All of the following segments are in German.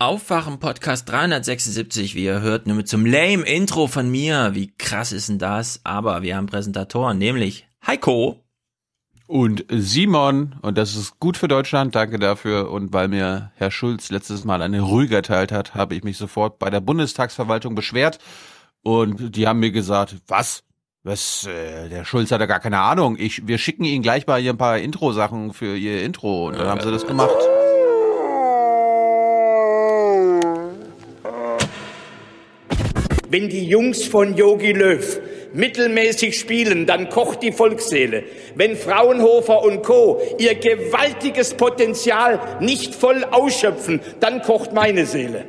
Aufwachen Podcast 376, wie ihr hört, nur mit zum lame Intro von mir. Wie krass ist denn das? Aber wir haben Präsentatoren, nämlich Heiko. Und Simon, und das ist gut für Deutschland, danke dafür. Und weil mir Herr Schulz letztes Mal eine Rüge erteilt hat, habe ich mich sofort bei der Bundestagsverwaltung beschwert. Und die haben mir gesagt, was? Was, äh, der Schulz hat ja gar keine Ahnung. Ich, wir schicken Ihnen gleich mal hier ein paar Intro-Sachen für Ihr Intro. Und dann haben sie das gemacht. Wenn die Jungs von Yogi Löw mittelmäßig spielen, dann kocht die Volksseele. Wenn Fraunhofer und Co. ihr gewaltiges Potenzial nicht voll ausschöpfen, dann kocht meine Seele.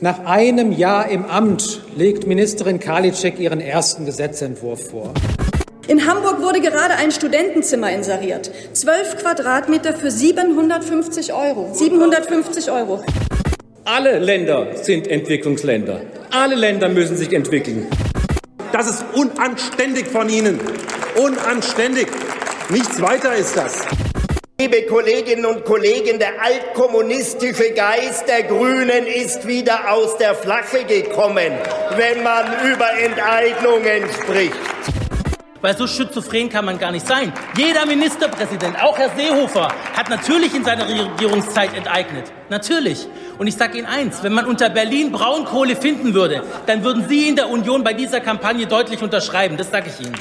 Nach einem Jahr im Amt legt Ministerin Karliczek ihren ersten Gesetzentwurf vor. In Hamburg wurde gerade ein Studentenzimmer inseriert. Zwölf Quadratmeter für 750 Euro. 750 Euro. Alle Länder sind Entwicklungsländer. Alle Länder müssen sich entwickeln. Das ist unanständig von Ihnen. Unanständig. Nichts weiter ist das. Liebe Kolleginnen und Kollegen, der altkommunistische Geist der Grünen ist wieder aus der Flasche gekommen, wenn man über Enteignungen spricht. Weil so schizophren kann man gar nicht sein. Jeder Ministerpräsident, auch Herr Seehofer, hat natürlich in seiner Regierungszeit enteignet. Natürlich. Und ich sage Ihnen eins, wenn man unter Berlin Braunkohle finden würde, dann würden Sie in der Union bei dieser Kampagne deutlich unterschreiben. Das sage ich Ihnen.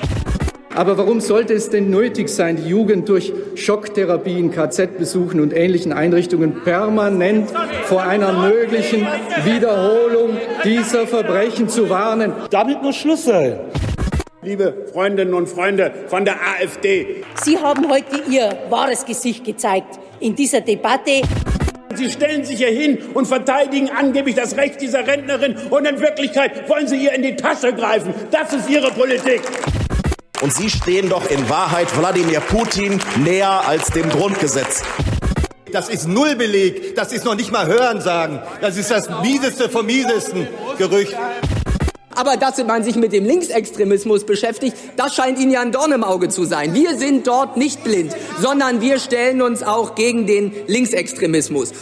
Aber warum sollte es denn nötig sein, die Jugend durch Schocktherapien, KZ-Besuchen und ähnlichen Einrichtungen permanent vor einer möglichen Wiederholung dieser Verbrechen zu warnen? Damit muss Schluss sein. Liebe Freundinnen und Freunde von der AfD. Sie haben heute Ihr wahres Gesicht gezeigt in dieser Debatte. Sie stellen sich hier hin und verteidigen angeblich das Recht dieser Rentnerin und in Wirklichkeit wollen Sie ihr in die Tasche greifen. Das ist Ihre Politik. Und Sie stehen doch in Wahrheit Wladimir Putin näher als dem Grundgesetz. Das ist Nullbeleg. Das ist noch nicht mal Hörensagen. Das ist das mieseste vom miesesten Gerücht. Aber dass man sich mit dem Linksextremismus beschäftigt, das scheint Ihnen ja ein Dorn im Auge zu sein. Wir sind dort nicht blind, sondern wir stellen uns auch gegen den Linksextremismus.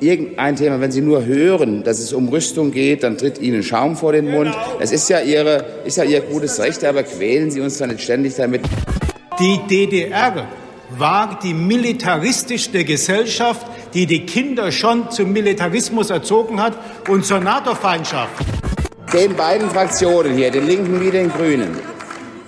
Irgendein Thema, wenn Sie nur hören, dass es um Rüstung geht, dann tritt Ihnen Schaum vor den Mund. Es ist ja, Ihre, ist ja Ihr gutes Recht, aber quälen Sie uns dann nicht ständig damit. Die DDR war die militaristischste Gesellschaft, die die Kinder schon zum Militarismus erzogen hat und zur NATO-Feindschaft. Den beiden Fraktionen hier, den Linken wie den Grünen,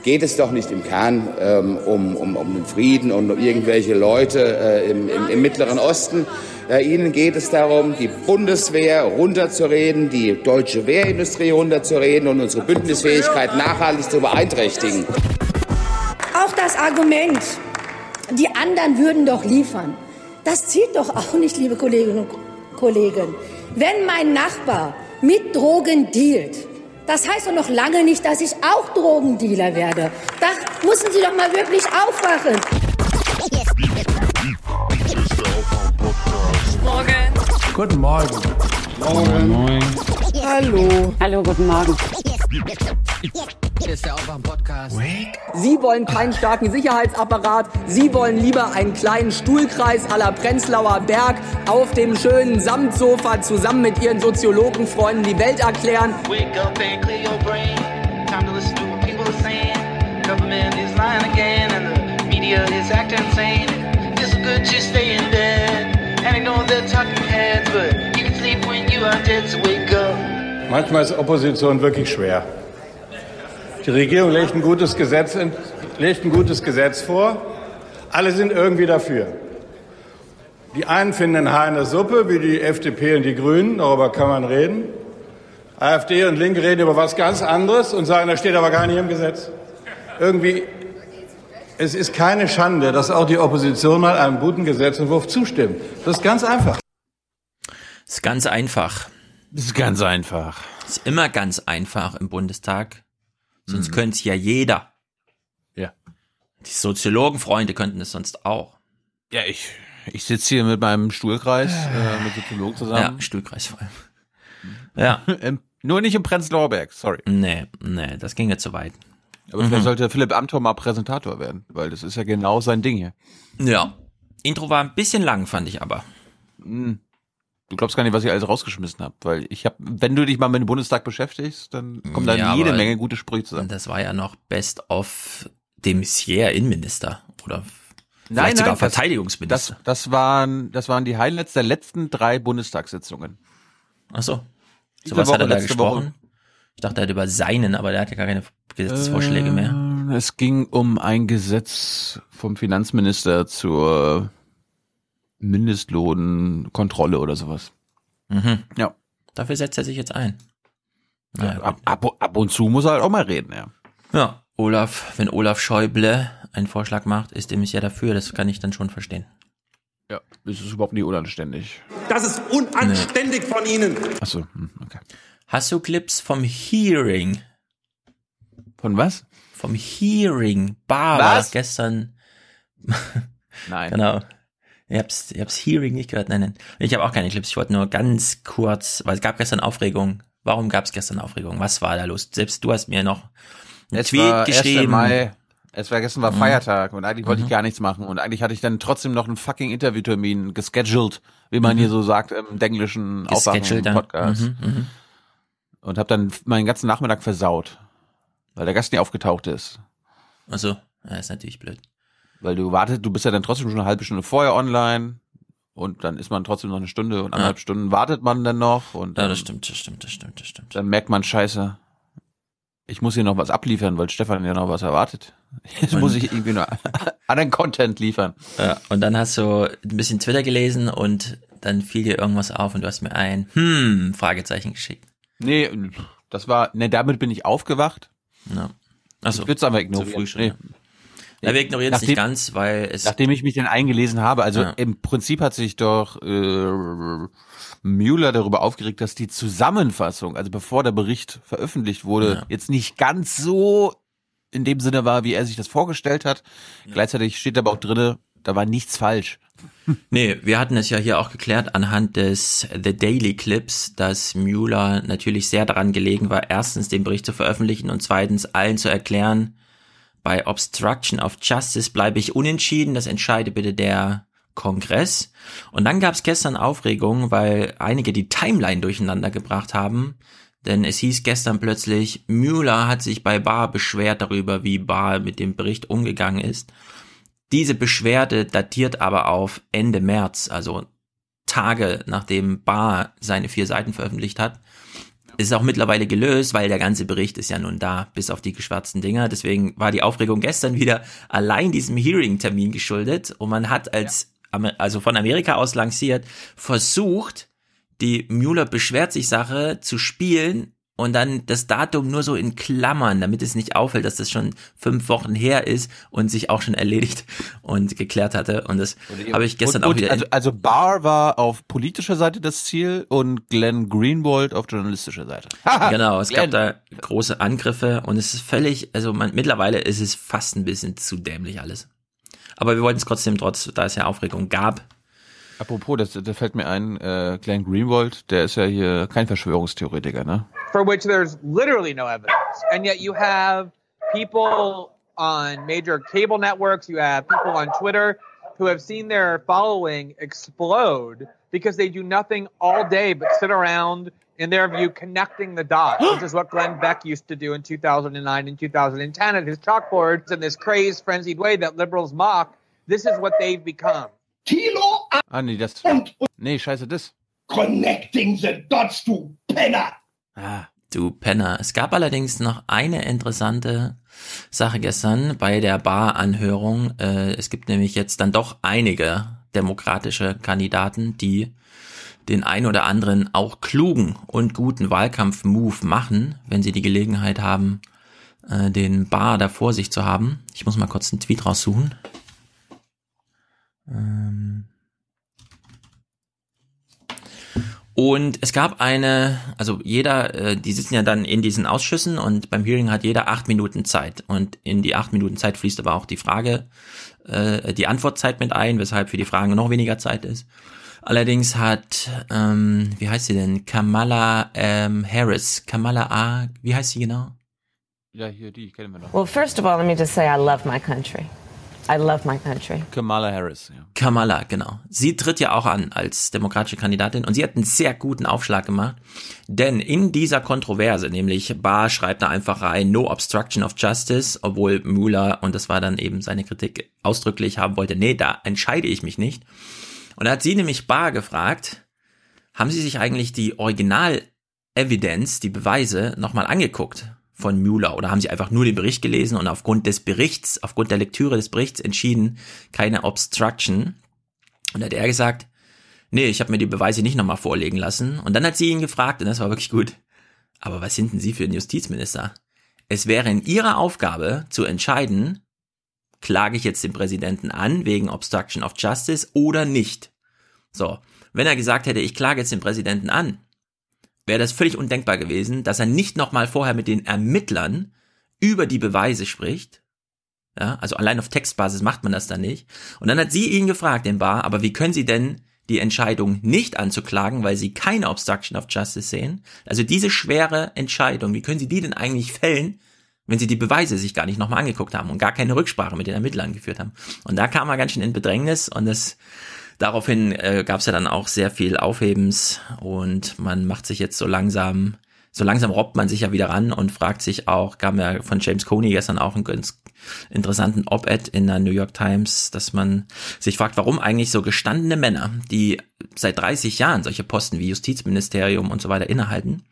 geht es doch nicht im Kern ähm, um, um, um den Frieden und um irgendwelche Leute äh, im, im, im, Mittleren Osten. Äh, Ihnen geht es darum, die Bundeswehr runterzureden, die deutsche Wehrindustrie runterzureden und unsere Bündnisfähigkeit nachhaltig zu beeinträchtigen. Auch das Argument, die anderen würden doch liefern, das zieht doch auch nicht, liebe Kolleginnen und Kollegen. Wenn mein Nachbar mit Drogen dealt. Das heißt doch noch lange nicht, dass ich auch Drogendealer werde. Da müssen Sie doch mal wirklich aufwachen. Morgen. Guten Morgen. Morgen. Hallo. Hallo, guten Morgen. Hier ist der Aufwach-Podcast. Sie wollen keinen starken Sicherheitsapparat. Sie wollen lieber einen kleinen Stuhlkreis à la Prenzlauer Berg auf dem schönen Samtsofa zusammen mit Ihren Soziologenfreunden die Welt erklären. Wake up and clear your brain. Time to listen to what people are saying. Government is lying again and the media is acting insane. It's good to stay in bed. And I know they're talking heads, but you can sleep when you are dead, so wake up. Manchmal ist Opposition wirklich schwer. Die Regierung legt ein gutes Gesetz, legt ein gutes Gesetz vor. Alle sind irgendwie dafür. Die einen finden ein Haar in der Suppe, wie die FDP und die Grünen, darüber kann man reden. AfD und Linke reden über was ganz anderes und sagen, das steht aber gar nicht im Gesetz. Irgendwie, es ist keine Schande, dass auch die Opposition mal einem guten Gesetzentwurf zustimmt. Das ist ganz einfach. Das ist ganz einfach. Das ist ganz einfach. Ist immer ganz einfach im Bundestag. Sonst mhm. könnte es ja jeder. Ja. Die Soziologenfreunde könnten es sonst auch. Ja, ich, ich sitze hier mit meinem Stuhlkreis, äh, mit Soziologen zusammen. Ja, Stuhlkreis vor allem. Ja. Nur nicht im Prenzlauer Berg, sorry. Nee, nee, das ging ja zu weit. Aber mhm. vielleicht sollte Philipp Amthor mal Präsentator werden, weil das ist ja genau sein Ding hier. Ja. Intro war ein bisschen lang, fand ich aber. Mhm. Du glaubst gar nicht, was ich alles rausgeschmissen habe, weil ich habe, wenn du dich mal mit dem Bundestag beschäftigst, dann kommen da Ja, jede Menge gute Sprüche zusammen. Das war ja noch Best of dem Messier Innenminister oder vielleicht Nein, sogar nein, das- Verteidigungsminister. Das, das waren, das waren die Highlights der letzten drei Bundestagssitzungen. Ach so. So was hat Woche, er da gesprochen? Woche. Ich dachte, er hat über seinen, aber der hat ja gar keine Gesetzesvorschläge mehr. Ähm, Es ging um ein Gesetz vom Finanzminister zur Mindestlohnkontrolle oder sowas. Mhm. Ja. Dafür setzt er sich jetzt ein. Ja, ab, ab, ab und zu muss er halt auch mal reden, ja. Ja, Olaf, wenn Olaf Schäuble einen Vorschlag macht, ist dem ja dafür, das kann ich dann schon verstehen. Ja, das ist überhaupt nicht unanständig. Das ist unanständig von Ihnen. Achso, hm, okay. Hast du Clips vom Hearing? Von was? Vom Hearing. Bar war Was? gestern. Nein. Genau. Ihr habt's, ihr habt's Hearing nicht gehört. Nein, nein. Ich habe auch keine Clips. Ich wollte nur ganz kurz, weil es gab gestern Aufregung. Warum gab es gestern Aufregung? Was war da los? Selbst du hast mir noch einen Es Tweet war 1. geschrieben. Mai. Es war gestern war Mhm. Feiertag und eigentlich wollte Mhm. ich gar nichts machen und eigentlich hatte ich dann trotzdem noch einen fucking Interviewtermin gescheduled, wie man Mhm. hier so sagt im englischen Gescheduled, ja. Podcast. Mhm, mhm. Und habe dann meinen ganzen Nachmittag versaut, weil der Gast nie aufgetaucht ist. Also, ja, ist natürlich blöd. Weil du wartet, du bist ja dann trotzdem schon eine halbe Stunde vorher online und dann ist man trotzdem noch eine Stunde und anderthalb Stunden wartet man dann noch und Ja, dann, das stimmt, das stimmt, das stimmt, das stimmt. dann merkt man Scheiße. Ich muss hier noch was abliefern, weil Stefan ja noch was erwartet. Jetzt Und- muss ich irgendwie noch anderen Content liefern. Ja, und dann hast du ein bisschen Twitter gelesen und dann fiel dir irgendwas auf und du hast mir ein hm Fragezeichen geschickt. Nee, das war, ne, damit bin ich aufgewacht. Ja. Also, ich würde es aber zu ignorieren. früh schon, Nee. ja. Ja, wir ignorieren es nicht ganz, weil es Nachdem ich mich dann eingelesen habe, also Ja. im Prinzip hat sich doch äh, Mueller darüber aufgeregt, dass die Zusammenfassung, also bevor der Bericht veröffentlicht wurde, Ja. jetzt nicht ganz so in dem Sinne war, wie er sich das vorgestellt hat. Gleichzeitig steht aber auch drinne, da war nichts falsch. Nee, wir hatten es ja hier auch geklärt anhand des The Daily Clips, dass Mueller natürlich sehr daran gelegen war, erstens den Bericht zu veröffentlichen und zweitens allen zu erklären, bei Obstruction of Justice bleibe ich unentschieden, das entscheide bitte der Kongress. Und dann gab es gestern Aufregung, weil einige die Timeline durcheinander gebracht haben. Denn es hieß gestern plötzlich, Mueller hat sich bei Barr beschwert darüber, wie Barr mit dem Bericht umgegangen ist. Diese Beschwerde datiert aber auf Ende März, also Tage nachdem Barr seine vier Seiten veröffentlicht hat. Ist auch mittlerweile gelöst, weil der ganze Bericht ist ja nun da, bis auf die geschwärzten Dinger. Deswegen war die Aufregung gestern wieder allein diesem Hearing-Termin geschuldet. Und man hat als, Amer- also von Amerika aus lanciert, versucht, die Mueller beschwert sich Sache zu spielen und dann das Datum nur so in Klammern, damit es nicht auffällt, dass das schon fünf Wochen her ist und sich auch schon erledigt und geklärt hatte. Und das habe ich gestern und, auch und, wieder. Also, also Barr war auf politischer Seite das Ziel und Glenn Greenwald auf journalistischer Seite. genau, es Glenn. gab da große Angriffe und es ist völlig, also man, mittlerweile ist es fast ein bisschen zu dämlich alles. Aber wir wollten es trotzdem, trotz, da es ja Aufregung gab, Apropos, das, das fällt mir ein, äh, Glenn Greenwald, der ist ja hier kein Verschwörungstheoretiker, ne? For which there's literally no evidence. And yet you have people on major cable networks, you have people on Twitter who have seen their following explode because they do nothing all day but sit around, in their view, connecting the dots, which is what Glenn Beck used to do in 2009 and 2010 at his chalkboards in this crazed, frenzied way that liberals mock. This is what they've become. Kilo Ah, nee, das. Nee, scheiße, das. connecting the dots, du Penner. Ah. Du Penner. Es gab allerdings noch eine interessante Sache gestern bei der Bar-Anhörung. Äh, es gibt nämlich jetzt dann doch einige demokratische Kandidaten, die den ein oder anderen auch klugen und guten Wahlkampf-Move machen, wenn sie die Gelegenheit haben, äh, den Bar da vor sich zu haben. Ich muss mal kurz einen Tweet raussuchen. Ähm Und es gab eine, also jeder, äh, die sitzen ja dann in diesen Ausschüssen und beim Hearing hat jeder acht Minuten Zeit. Und in die acht Minuten Zeit fließt aber auch die Frage, äh, die Antwortzeit mit ein, weshalb für die Fragen noch weniger Zeit ist. Allerdings hat, ähm, wie heißt sie denn? Kamala ähm, Harris. Kamala A, wie heißt sie genau? Ja, hier, die kennen wir noch. Well, first of all, let me just say I love my country. I love my country. Kamala Harris. Ja. Kamala, genau. Sie tritt ja auch an als demokratische Kandidatin und sie hat einen sehr guten Aufschlag gemacht, denn in dieser Kontroverse, nämlich Barr schreibt da einfach rein, no obstruction of justice, obwohl Mueller, und das war dann eben seine Kritik, ausdrücklich haben wollte, nee, da entscheide ich mich nicht. Und da hat sie nämlich Barr gefragt, haben Sie sich eigentlich die Original-Evidenz, die Beweise nochmal angeguckt? Von Mueller oder haben sie einfach nur den Bericht gelesen und aufgrund des Berichts, aufgrund der Lektüre des Berichts entschieden, keine Obstruction. Und hat er gesagt, nee, ich habe mir die Beweise nicht nochmal vorlegen lassen. Und dann hat sie ihn gefragt, und das war wirklich gut, aber was sind denn Sie für ein Justizminister? Es wäre in Ihrer Aufgabe zu entscheiden, klage ich jetzt den Präsidenten an wegen Obstruction of Justice oder nicht. So, wenn er gesagt hätte, ich klage jetzt den Präsidenten an, wäre das völlig undenkbar gewesen, dass er nicht nochmal vorher mit den Ermittlern über die Beweise spricht. Ja, also allein auf Textbasis macht man das dann nicht. Und dann hat sie ihn gefragt, den Bar, aber wie können Sie denn die Entscheidung nicht anzuklagen, weil Sie keine Obstruction of Justice sehen? Also diese schwere Entscheidung, wie können Sie die denn eigentlich fällen, wenn Sie die Beweise sich gar nicht nochmal angeguckt haben und gar keine Rücksprache mit den Ermittlern geführt haben? Und da kam er ganz schön in Bedrängnis und das daraufhin äh, gab es ja dann auch sehr viel Aufhebens und man macht sich jetzt so langsam, so langsam robbt man sich ja wieder ran und fragt sich auch, kam ja von James Coney gestern auch einen ganz interessanten Op-Ed in der New York Times, dass man sich fragt, warum eigentlich so gestandene Männer, die seit 30 Jahren solche Posten wie Justizministerium und so weiter innehalten,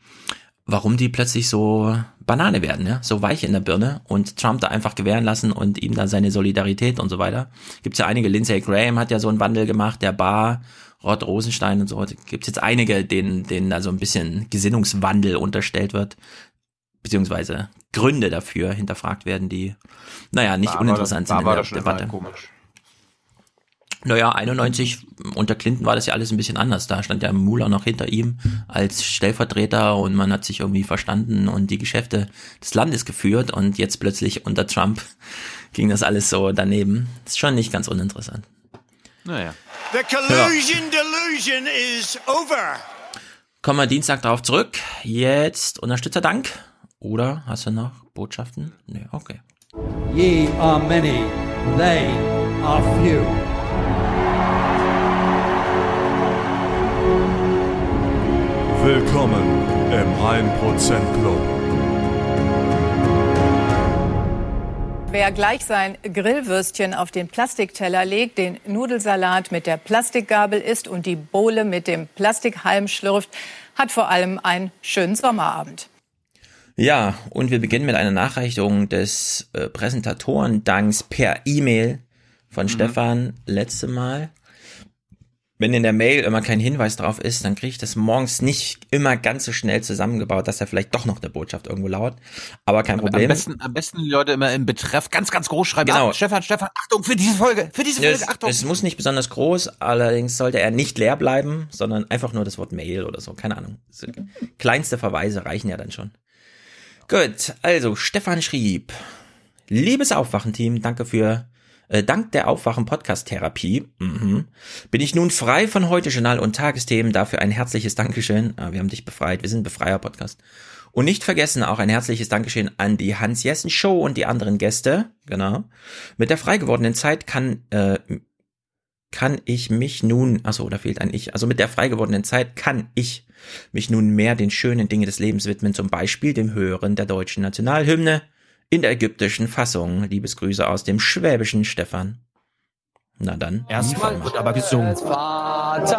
warum die plötzlich so Banane werden, ja, so weich in der Birne und Trump da einfach gewähren lassen und ihm da seine Solidarität und so weiter. Gibt's ja einige, Lindsey Graham hat ja so einen Wandel gemacht, der Bar, Rod Rosenstein und so. Gibt's jetzt einige, denen, denen da so ein bisschen Gesinnungswandel unterstellt wird, beziehungsweise Gründe dafür hinterfragt werden, die, naja, nicht Da uninteressant sind in der Debatte. komisch. Naja, 91 unter Clinton war das ja alles ein bisschen anders. Da stand ja Mueller noch hinter ihm als Stellvertreter und man hat sich irgendwie verstanden und die Geschäfte des Landes geführt und jetzt plötzlich unter Trump ging das alles so daneben. Ist schon nicht ganz uninteressant. Naja. The collusion delusion is over. Kommen wir Dienstag darauf zurück. Jetzt Unterstützerdank. Oder hast du noch Botschaften? Nee, okay. Ye are many, they are few. Willkommen im 1% Club. Wer gleich sein Grillwürstchen auf den Plastikteller legt, den Nudelsalat mit der Plastikgabel isst und die Bohle mit dem Plastikhalm schlürft, hat vor allem einen schönen Sommerabend. Ja, und wir beginnen mit einer Nachreichung des äh, Präsentatorendanks per E-Mail von Stefan letzte Mal. Wenn in der Mail immer kein Hinweis drauf ist, dann kriege ich das morgens nicht immer ganz so schnell zusammengebaut, dass da vielleicht doch noch eine Botschaft irgendwo lauert. Aber kein Am Problem. besten, am besten die Leute immer im Betreff ganz, ganz groß schreiben. Genau. Ah, Stefan, Stefan, Achtung für diese Folge, für diese Folge, Es, Achtung. es muss nicht besonders groß, allerdings sollte er nicht leer bleiben, sondern einfach nur das Wort Mail oder so, keine Ahnung. Kleinste Verweise reichen ja dann schon. Gut, also Stefan schrieb, liebes Aufwachenteam, danke für äh, dank der Aufwachen-Podcast-Therapie mhm, bin ich nun frei von heute Journal und Tagesthemen. Dafür ein herzliches Dankeschön. Ah, wir haben dich befreit. Wir sind ein Befreier-Podcast. Und nicht vergessen auch ein herzliches Dankeschön an die Hans-Jessen-Show und die anderen Gäste. Genau. Mit der frei gewordenen Zeit kann, äh, kann ich mich nun, achso, da fehlt ein Ich. Also mit der frei gewordenen Zeit kann ich mich nun mehr den schönen Dingen des Lebens widmen, zum Beispiel dem Hören der deutschen Nationalhymne in der ägyptischen Fassung. Liebesgrüße aus dem schwäbischen Stefan. Na dann. Erstmal wird aber gesungen. Vaterland.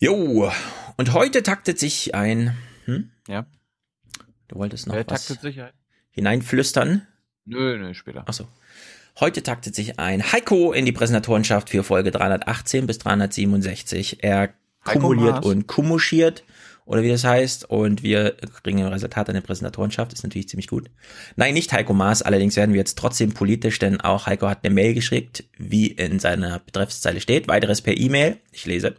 Jo, und heute taktet sich ein, hm? Ja. Du wolltest noch Wer was taktet sich ein? hineinflüstern? Nö, nö, später. Achso. Heute taktet sich ein Heiko in die Präsentatorenschaft für Folge 318 bis 367. Er kumuliert und kumuschiert, oder wie das heißt, und wir kriegen ein Resultat an der Präsentatorenschaft, ist natürlich ziemlich gut. Nein, nicht Heiko Maas, allerdings werden wir jetzt trotzdem politisch, denn auch Heiko hat eine Mail geschickt, wie in seiner Betreffszeile steht, weiteres per E-Mail, ich lese.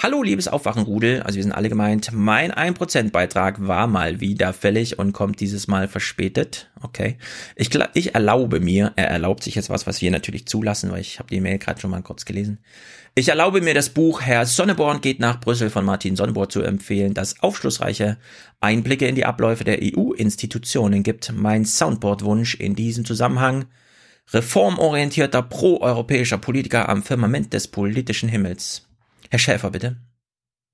Hallo, liebes Aufwachenrudel. Also wir sind alle gemeint. Mein 1% Beitrag war mal wieder fällig und kommt dieses Mal verspätet. Okay. Ich, ich erlaube mir, er erlaubt sich jetzt was, was wir natürlich zulassen, weil ich habe die Mail gerade schon mal kurz gelesen. Ich erlaube mir das Buch Herr Sonneborn geht nach Brüssel von Martin Sonneborn zu empfehlen, das aufschlussreiche Einblicke in die Abläufe der EU-Institutionen gibt. Mein Soundboard-Wunsch in diesem Zusammenhang reformorientierter proeuropäischer Politiker am Firmament des politischen Himmels. Herr Schäfer, bitte.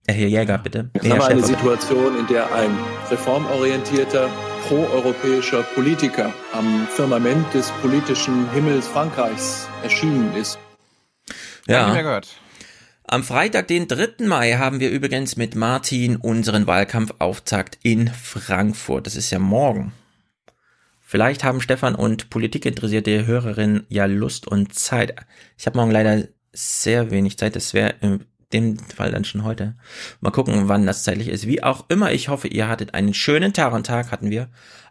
Herr Jäger, bitte. Wir haben eine Situation, in der ein reformorientierter, proeuropäischer Politiker am Firmament des politischen Himmels Frankreichs erschienen ist. Ja. Gehört. Am Freitag, den 3. Mai, haben wir übrigens mit Martin unseren Wahlkampfauftakt in Frankfurt. Das ist ja morgen. Vielleicht haben Stefan und politikinteressierte Hörerinnen ja Lust und Zeit. Ich habe morgen leider sehr wenig Zeit. Das wäre dem Fall dann schon heute. Mal gucken, wann das zeitlich ist. Wie auch immer, ich hoffe, ihr hattet einen schönen Tag hatten wir.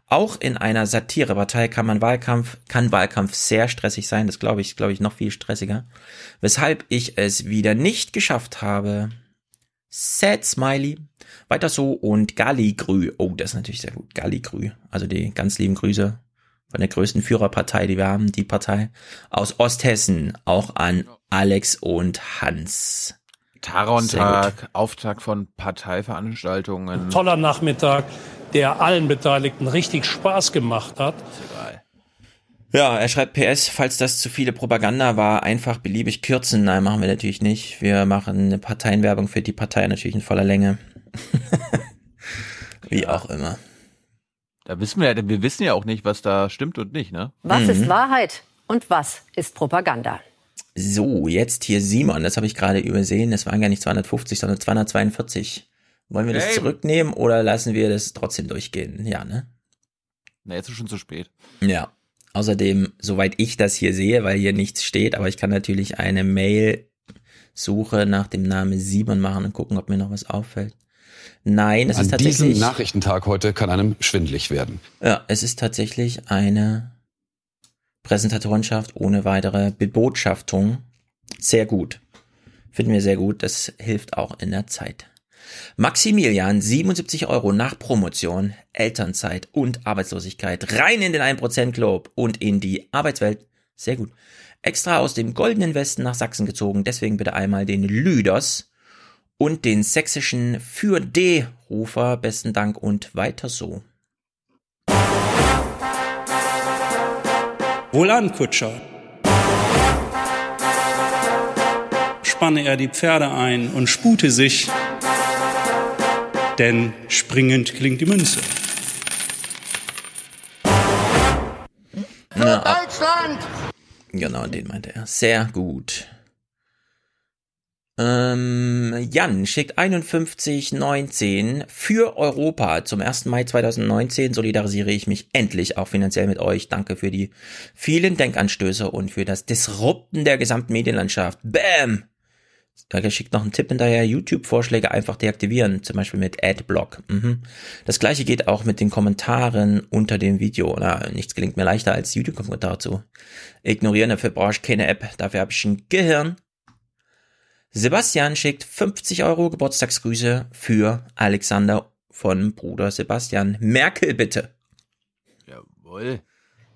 Auch in einer Satirepartei kann man Wahlkampf, kann Wahlkampf sehr stressig sein. Das glaube ich, glaube ich, noch viel stressiger. Weshalb ich es wieder nicht geschafft habe. Sad Smiley. Weiter so und Galligrü. Oh, das ist natürlich sehr gut. Galligrü. Also die ganz lieben Grüße von der größten Führerpartei, die wir haben, die Partei aus Osthessen. Auch an Alex und Hans. Tarontag, Auftakt von Parteiveranstaltungen. Toller Nachmittag, der allen Beteiligten richtig Spaß gemacht hat. Ja, er schreibt PS, falls das zu viele Propaganda war, einfach beliebig kürzen. Nein, machen wir natürlich nicht. Wir machen eine Parteienwerbung für die Partei natürlich in voller Länge. Wie ja. auch immer. Da wissen wir ja, wir wissen ja auch nicht, was da stimmt und nicht, ne? Was mhm. ist Wahrheit und was ist Propaganda? So, jetzt hier Simon, das habe ich gerade übersehen. Das waren gar nicht 250, sondern 242. Wollen wir das hey. zurücknehmen oder lassen wir das trotzdem durchgehen? Ja, ne? Na, jetzt ist schon zu spät. Ja. Außerdem, soweit ich das hier sehe, weil hier nichts steht, aber ich kann natürlich eine Mail-Suche nach dem Namen Simon machen und gucken, ob mir noch was auffällt. Nein, es An ist tatsächlich. An diesem Nachrichtentag heute kann einem schwindlig werden. Ja, es ist tatsächlich eine Präsentatorenschaft ohne weitere Bebotschaftung. Sehr gut. Finden wir sehr gut. Das hilft auch in der Zeit. Maximilian, 77 Euro nach Promotion, Elternzeit und Arbeitslosigkeit. Rein in den 1% Club und in die Arbeitswelt. Sehr gut. Extra aus dem goldenen Westen nach Sachsen gezogen. Deswegen bitte einmal den Lüders und den sächsischen Für D-Rufer. Besten Dank und weiter so. Wohlan, Kutscher. Spanne er die Pferde ein und spute sich, denn springend klingt die Münze. Für Deutschland! Genau, den meinte er. Sehr gut. Ähm, Jan schickt 5119 für Europa. Zum 1. Mai 2019 solidarisiere ich mich endlich auch finanziell mit euch. Danke für die vielen Denkanstöße und für das Disrupten der gesamten Medienlandschaft. Bam! Er schickt noch einen Tipp hinterher, YouTube-Vorschläge einfach deaktivieren, zum Beispiel mit Adblock. Mhm. Das gleiche geht auch mit den Kommentaren unter dem Video. Na, nichts gelingt mir leichter als YouTube-Kommentare zu ignorieren. Dafür brauche ich keine App, dafür habe ich ein Gehirn. Sebastian schickt 50 Euro Geburtstagsgrüße für Alexander von Bruder Sebastian. Merkel bitte. Jawohl.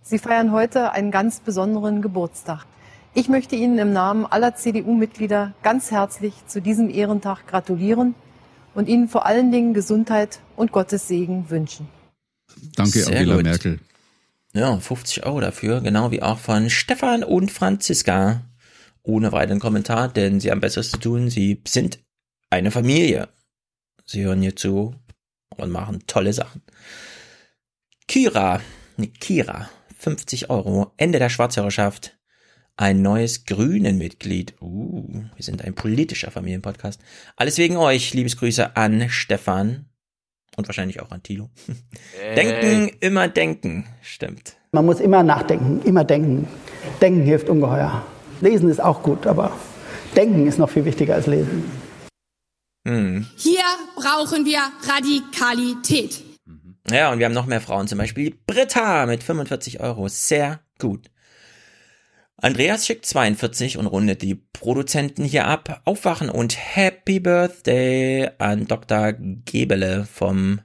Sie feiern heute einen ganz besonderen Geburtstag. Ich möchte Ihnen im Namen aller CDU-Mitglieder ganz herzlich zu diesem Ehrentag gratulieren und Ihnen vor allen Dingen Gesundheit und Gottes Segen wünschen. Danke, Sehr Angela gut. Merkel. Ja, 50 Euro dafür, genau wie auch von Stefan und Franziska ohne weiteren Kommentar, denn sie haben Besseres zu tun. Sie sind eine Familie. Sie hören hier zu und machen tolle Sachen. Kira, ne, Kira, 50 Euro, Ende der Schwarzhörerschaft. Ein neues Grünen-Mitglied. Uh, wir sind ein politischer Familienpodcast. Alles wegen euch. Liebesgrüße an Stefan und wahrscheinlich auch an Tilo. Hey. Denken, immer denken. Stimmt. Man muss immer nachdenken, immer denken. Denken hilft ungeheuer. Lesen ist auch gut, aber denken ist noch viel wichtiger als lesen. Hm. Hier brauchen wir Radikalität. Ja, und wir haben noch mehr Frauen, zum Beispiel Britta mit 45 Euro. Sehr gut. Andreas schickt 42 und rundet die Produzenten hier ab. Aufwachen und Happy Birthday an Dr. Gebele vom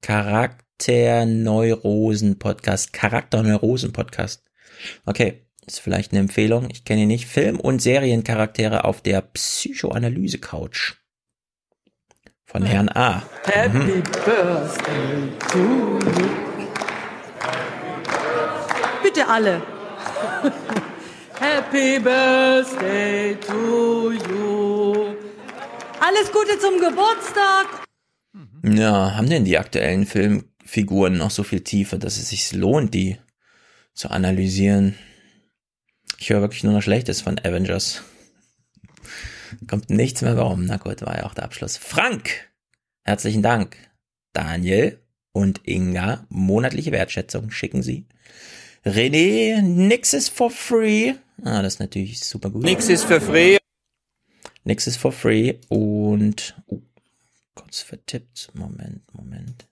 Charakterneurosen Podcast. Charakterneurosen Podcast. Okay, ist vielleicht eine Empfehlung. Ich kenne ihn nicht. Film- und Seriencharaktere auf der Psychoanalyse Couch. Von Herrn A. Happy mhm. Birthday to you. Bitte alle. Happy Birthday to you. Alles Gute zum Geburtstag. Ja, haben denn die aktuellen Filmfiguren noch so viel Tiefe, dass es sich lohnt, die zu analysieren? Ich höre wirklich nur noch Schlechtes von Avengers. Kommt nichts mehr warum. Na gut, war ja auch der Abschluss. Frank, herzlichen Dank. Daniel und Inga, monatliche Wertschätzung schicken sie. René, nix ist for free. Ah, das ist natürlich super gut. Nix ist for free. Nix ist for free und oh, kurz vertippt. Moment, Moment.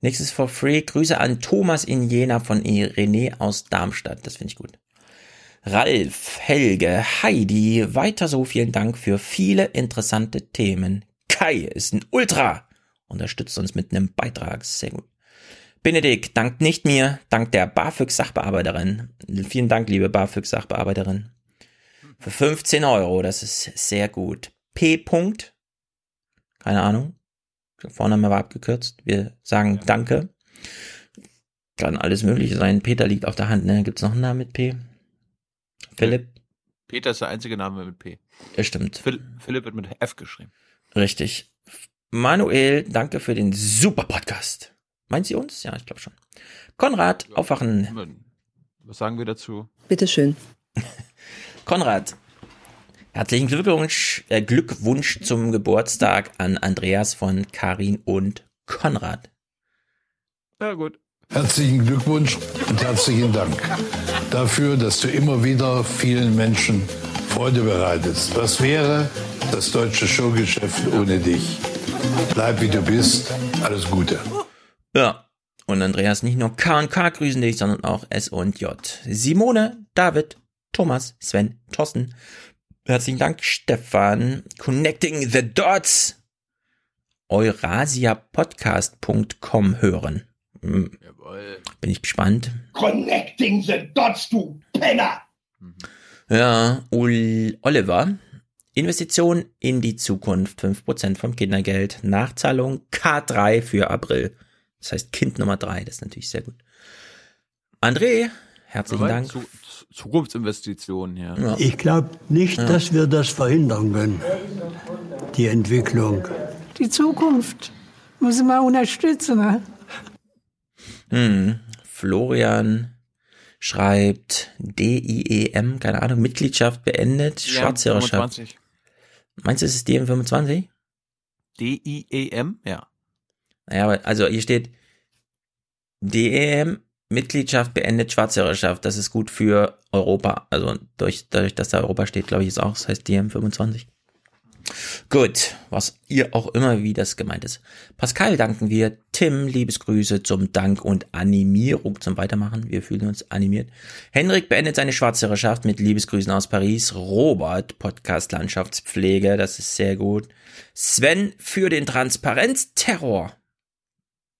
Nix ist for free. Grüße an Thomas in Jena von René aus Darmstadt. Das finde ich gut. Ralf, Helge, Heidi, weiter so vielen Dank für viele interessante Themen. Kai ist ein Ultra. Unterstützt uns mit einem Beitrag. Sehr gut. Benedikt dankt nicht mir, dank der BAföG-Sachbearbeiterin. Vielen Dank, liebe BAföG-Sachbearbeiterin. Für 15 Euro, das ist sehr gut. P. -Punkt. Keine Ahnung. Vorname war abgekürzt. Wir sagen Danke. Kann alles Mögliche sein. Peter liegt auf der Hand, ne? Gibt's noch einen Namen mit P? Philipp? Peter ist der einzige Name mit P. Ja, stimmt. Philipp wird mit F geschrieben. Richtig. Manuel, danke für den super Podcast. Meint sie uns? Ja, ich glaube schon. Konrad, aufwachen. Was sagen wir dazu? Bitteschön. Konrad, herzlichen Glückwunsch, äh, Glückwunsch zum Geburtstag an Andreas von Karin und Konrad. Ja, gut. Herzlichen Glückwunsch und herzlichen Dank dafür, dass du immer wieder vielen Menschen Freude bereitest. Was wäre das deutsche Showgeschäft ohne dich? Bleib wie du bist. Alles Gute. Ja. Und Andreas, nicht nur K und K grüßen dich, sondern auch S und J. Simone, David, Thomas, Sven, Thorsten. Herzlichen Dank, Stefan. Connecting the Dots. Eurasiapodcast.com hören. Hm. Jawohl. Bin ich gespannt. Connecting the Dots, du Penner. Ja, Ul Oliver. Investition in die Zukunft, 5% vom Kindergeld, Nachzahlung K3 für April. Das heißt Kind Nummer drei, das ist natürlich sehr gut. André, herzlichen Dank. Zu, Zukunftsinvestitionen, ja. ja. Ich glaube nicht, ja. dass wir das verhindern können, die Entwicklung. Die Zukunft muss man unterstützen. Ne? Hm. Florian schreibt DIEM, keine Ahnung, Mitgliedschaft beendet, ja, Schwarzhörerschaft. Meinst du, es ist DM25? DIEM, ja. Naja, also hier steht DEM Mitgliedschaft beendet Schwarzhörerschaft. Das ist gut für Europa. Also durch, dadurch, dass da Europa steht, glaube ich, ist auch, das heißt DM25. Gut, was ihr auch immer, wie das gemeint ist. Pascal danken wir, Tim, Liebesgrüße zum Dank und Animierung zum Weitermachen. Wir fühlen uns animiert. Henrik beendet seine Schwarzhörerschaft mit Liebesgrüßen aus Paris. Robert, Podcast Landschaftspflege, das ist sehr gut. Sven für den Transparenzterror.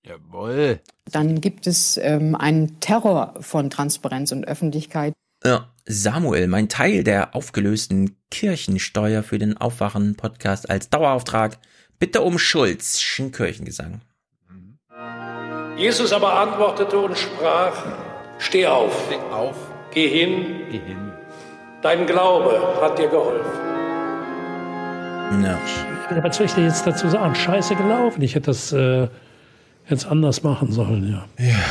Jawohl. Dann gibt es ähm, einen Terror von Transparenz und Öffentlichkeit. Ja, Samuel, mein Teil der aufgelösten Kirchensteuer für den Aufwachen-Podcast als Dauerauftrag. Bitte um Schulz, Kirchengesang. Jesus aber antwortete und sprach, steh auf. Steh auf. Geh hin. Geh hin. Dein Glaube hat dir geholfen. Ja. Was soll ich dir jetzt dazu sagen? Scheiße gelaufen. Ich hätte das äh, jetzt anders machen sollen, ja. Ja.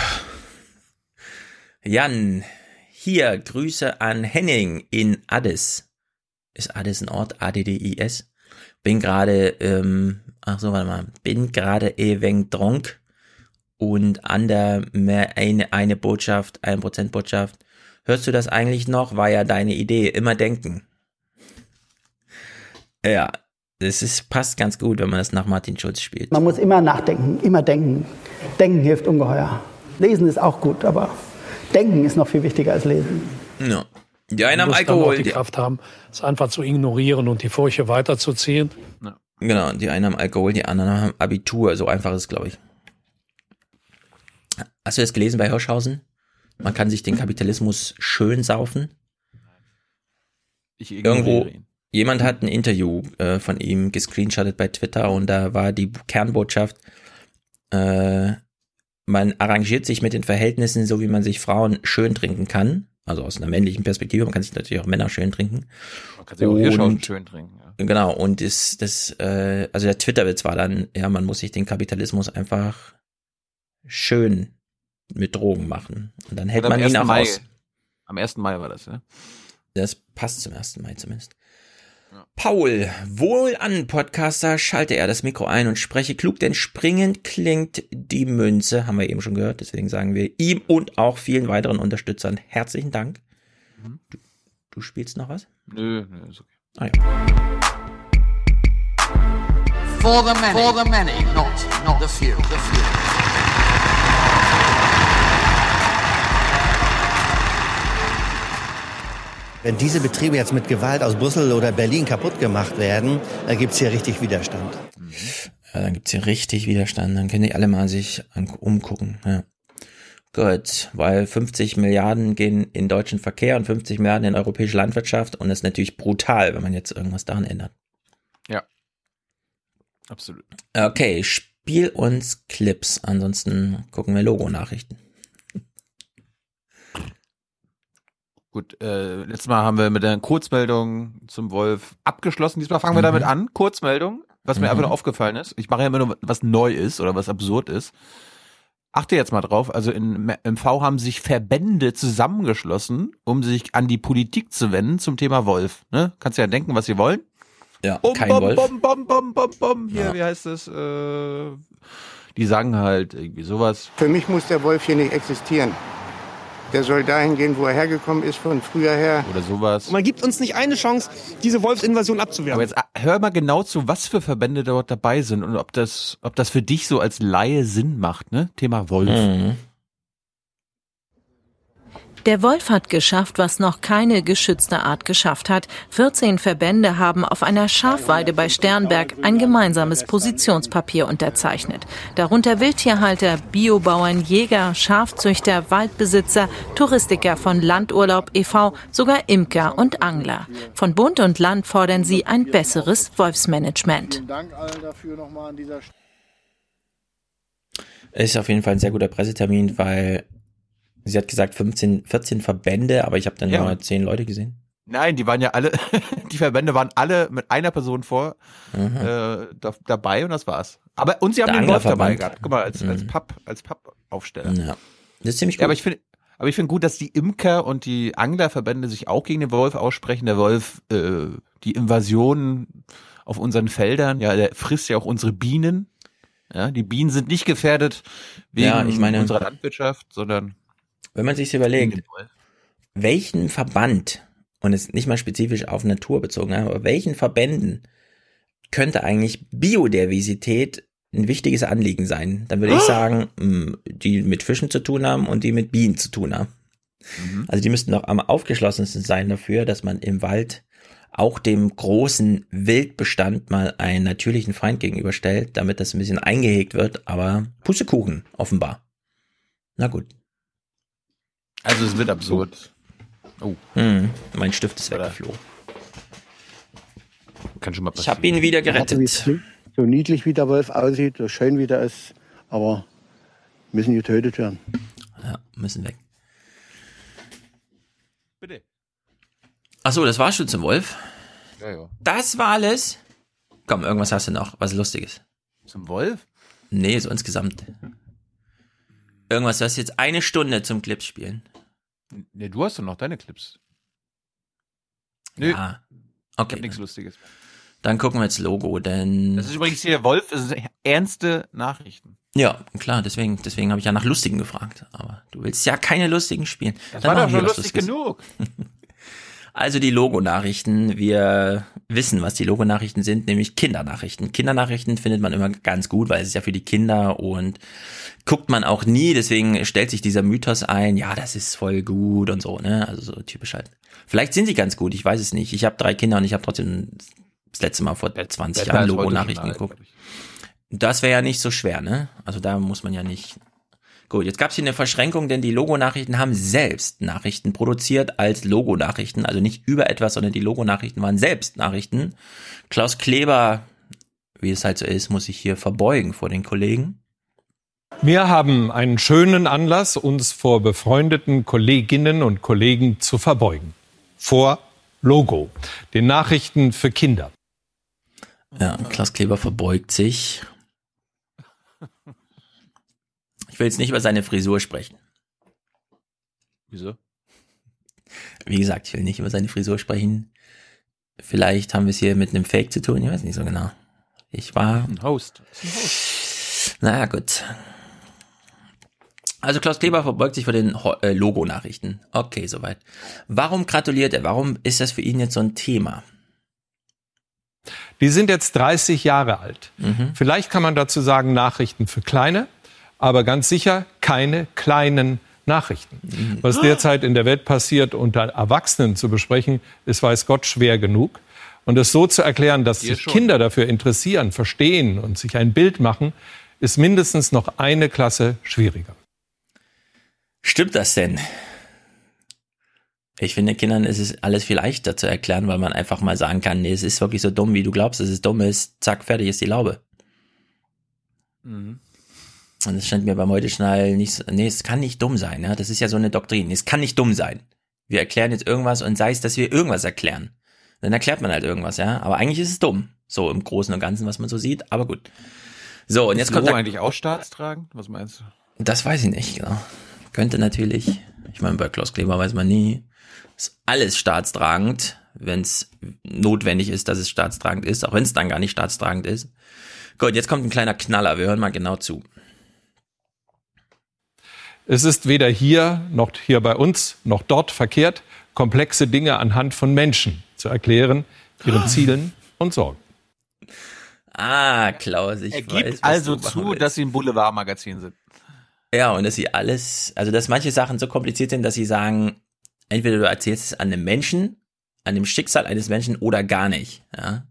Jan, hier Grüße an Henning in Addis. Ist Addis ein Ort? A-D-D-I-S? Bin gerade, ähm, ach so, warte mal, bin gerade eweng dronk und an der eine, eine Botschaft, ein Prozent Botschaft. Hörst du das eigentlich noch? War ja deine Idee. Immer denken. Ja, das ist, passt ganz gut, wenn man das nach Martin Schulz spielt. Man muss immer nachdenken, immer denken. Denken hilft ungeheuer. Lesen ist auch gut, aber denken ist noch viel wichtiger als lesen. Ja. Die einen haben Alkohol, die die- Kraft haben, es einfach zu ignorieren und die Furche weiterzuziehen. Genau, die einen haben Alkohol, die anderen haben Abitur. So einfach ist es, glaube ich. Hast du das gelesen bei Hirschhausen? Man kann sich den Kapitalismus schön saufen. Irgendwo, ihn. jemand hat ein Interview äh, von ihm gescreenshottet bei Twitter und da war die Kernbotschaft, äh, man arrangiert sich mit den Verhältnissen, so wie man sich Frauen schön trinken kann. Also aus einer männlichen Perspektive, man kann sich natürlich auch Männer schön trinken. Man kann sich auch Hirschhausen Und- schön trinken. Ja. Genau, und ist das, äh, also der Twitter-Witz war dann, ja, man muss sich den Kapitalismus einfach schön mit Drogen machen. Und dann hält Und man ihn 1. auch Mai, aus. Am 1. Mai war das, ne? Das passt zum 1. Mai zumindest. Paul, wohl an, Podcaster, schalte er das Mikro ein und spreche klug, denn springend klingt die Münze, haben wir eben schon gehört, deswegen sagen wir ihm und auch vielen weiteren Unterstützern herzlichen Dank. Du, du spielst noch was? Nö, nö, ist okay. Ah, ja. For the many. For the many, not, not the few. The few. Wenn diese Betriebe jetzt mit Gewalt aus Brüssel oder Berlin kaputt gemacht werden, dann gibt's hier richtig Widerstand. Ja, dann gibt's hier richtig Widerstand. Dann können die alle mal sich umgucken. Ja. Gut, weil 50 Milliarden gehen in deutschen Verkehr und 50 Milliarden in europäische Landwirtschaft und das ist natürlich brutal, wenn man jetzt irgendwas daran ändert. Ja. Absolut. Okay, spiel uns Clips, ansonsten gucken wir Logo-Nachrichten. Gut, äh, letztes Mal haben wir mit der Kurzmeldung zum Wolf abgeschlossen. Diesmal fangen wir Mhm. damit an. Kurzmeldung, was mir Mhm. einfach nur aufgefallen ist. Ich mache ja immer nur, was neu ist oder was absurd ist. Achte jetzt mal drauf. Also in MV haben sich Verbände zusammengeschlossen, um sich an die Politik zu wenden zum Thema Wolf. Ne? Kannst du ja denken, was sie wollen. Ja, Bum, kein bum, Wolf. bum, bum, bum, bum, bum. Hier, Ja. wie heißt das? Äh, die sagen halt irgendwie sowas. Für mich muss der Wolf hier nicht existieren. Der soll dahin gehen, wo er hergekommen ist, von früher her. Oder sowas. Man gibt uns nicht eine Chance, diese Wolfsinvasion abzuwehren. Aber jetzt ah, hör mal genau zu, was für Verbände dort dabei sind und ob das, ob das für dich so als Laie Sinn macht, ne? Thema Wolf. Mhm. Der Wolf hat geschafft, was noch keine geschützte Art geschafft hat. 14 Verbände haben auf einer Schafweide bei Sternberg ein gemeinsames Positionspapier unterzeichnet. Darunter Wildtierhalter, Biobauern, Jäger, Schafzüchter, Waldbesitzer, Touristiker von Landurlaub e.V., sogar Imker und Angler. Von Bund und Land fordern sie ein besseres Wolfsmanagement. Dieser Ist auf jeden Fall ein sehr guter Pressetermin, weil sie hat gesagt 15, 14 Verbände, aber ich habe dann Ja. nur 10 Leute gesehen. Nein, die waren ja alle, die Verbände waren alle mit einer Person vor Mhm. äh, da, dabei und das war's. Aber und sie haben Der den Wolf dabei gehabt. Guck mal, als, als Mhm. Papp, als Pappaufsteller. Ja. Das ist ziemlich Ja, gut. aber ich finde, aber ich finde gut, dass die Imker und die Anglerverbände sich auch gegen den Wolf aussprechen. Der Wolf, äh, die Invasion auf unseren Feldern, ja, der frisst ja auch unsere Bienen. Ja, die Bienen sind nicht gefährdet wegen Ja, ich meine- unserer Landwirtschaft, sondern Wenn man sich überlegt, welchen Verband, und es nicht mal spezifisch auf Natur bezogen, aber welchen Verbänden könnte eigentlich Biodiversität ein wichtiges Anliegen sein? Dann würde ich sagen, mh, die mit Fischen zu tun haben und die mit Bienen zu tun haben. Mhm. Also die müssten doch am aufgeschlossensten sein dafür, dass man im Wald auch dem großen Wildbestand mal einen natürlichen Feind gegenüberstellt, damit das ein bisschen eingehegt wird, aber Pussekuchen, offenbar. Na gut. Also es wird absurd. Oh. Hm, mein Stift ist weggeflogen. Kann schon mal Ich habe ihn wieder gerettet. So niedlich wie der Wolf aussieht, so schön wie der ist, aber müssen getötet werden. Ja, müssen weg. Bitte. Ach so, das war schon zum Wolf. Ja, ja. Das war alles. Komm, irgendwas hast du noch, was Lustiges. Zum Wolf? Nee, so insgesamt. Irgendwas, du hast jetzt eine Stunde zum Clips spielen. Ne, du hast doch noch deine Clips. Nö. Ja. Ich Okay. hab nichts Lustiges. Dann gucken wir jetzt Logo, denn. Das ist übrigens hier Wolf, das sind ernste Nachrichten. Ja, klar, deswegen, deswegen habe ich ja nach Lustigen gefragt. Aber du willst ja keine Lustigen spielen. Das Dann war doch schon lustig Lustiges. genug. Also die Logonachrichten. Wir wissen, was die Logonachrichten sind, nämlich Kindernachrichten. Kindernachrichten findet man immer ganz gut, weil es ist ja für die Kinder und guckt man auch nie. Deswegen stellt sich dieser Mythos ein, ja, das ist voll gut und so, ne? Also so typisch halt. Vielleicht sind sie ganz gut, ich weiß es nicht. Ich habe drei Kinder und ich habe trotzdem das letzte Mal vor 20 Jahren Logonachrichten geguckt. Das wäre ja nicht so schwer, ne? Also da muss man ja nicht Gut, jetzt gab es hier eine Verschränkung, denn die Logonachrichten haben selbst Nachrichten produziert als Logonachrichten, also nicht über etwas, sondern die Logonachrichten waren selbst Nachrichten. Klaus Kleber, wie es halt so ist, muss sich hier verbeugen vor den Kollegen. Wir haben einen schönen Anlass, uns vor befreundeten Kolleginnen und Kollegen zu verbeugen. Vor Logo, den Nachrichten für Kinder. Ja, Klaus Kleber verbeugt sich ich will jetzt nicht über seine Frisur sprechen. Wieso? Wie gesagt, ich will nicht über seine Frisur sprechen. Vielleicht haben wir es hier mit einem Fake zu tun, ich weiß nicht so genau. Ich war. Ein Host. Ein Host. Naja, gut. Also Klaus Kleber verbeugt sich vor den äh, Logo-Nachrichten. Okay, soweit. Warum gratuliert er? Warum ist das für ihn jetzt so ein Thema? Die sind jetzt 30 Jahre alt. Mhm. Vielleicht kann man dazu sagen, Nachrichten für Kleine aber ganz sicher keine kleinen Nachrichten. Was derzeit in der Welt passiert, unter Erwachsenen zu besprechen, ist, weiß Gott, schwer genug. Und es so zu erklären, dass sich Kinder dafür interessieren, verstehen und sich ein Bild machen, ist mindestens noch eine Klasse schwieriger. Stimmt das denn? Ich finde, Kindern ist es alles viel leichter zu erklären, weil man einfach mal sagen kann, nee, es ist wirklich so dumm, wie du glaubst, dass es dumm ist. Zack, fertig ist die Laube. Mhm. Und es scheint mir beim Heute-Schnall nicht, nee, es kann nicht dumm sein, ja. Das ist ja so eine Doktrin. Es kann nicht dumm sein. Wir erklären jetzt irgendwas und sei es, dass wir irgendwas erklären. Dann erklärt man halt irgendwas, ja. Aber eigentlich ist es dumm. So im Großen und Ganzen, was man so sieht. Aber gut. So, und jetzt ist kommt. Logo eigentlich auch staatstragend? Was meinst du? Das weiß ich nicht, genau. Könnte natürlich. Ich meine, bei Klaus Kleber weiß man nie. Ist alles staatstragend, wenn es notwendig ist, dass es staatstragend ist, auch wenn es dann gar nicht staatstragend ist. Gut, jetzt kommt ein kleiner Knaller. Wir hören mal genau zu. Es ist weder hier noch hier bei uns noch dort verkehrt, komplexe Dinge anhand von Menschen zu erklären, ihren Zielen und Sorgen. Ah, Klaus, ich er gibt weiß, also zu, dass sie ein Boulevardmagazin sind. Ja, und dass sie alles, also dass manche Sachen so kompliziert sind, dass sie sagen, entweder du erzählst es an einem Menschen, an dem Schicksal eines Menschen oder gar nicht. Ja.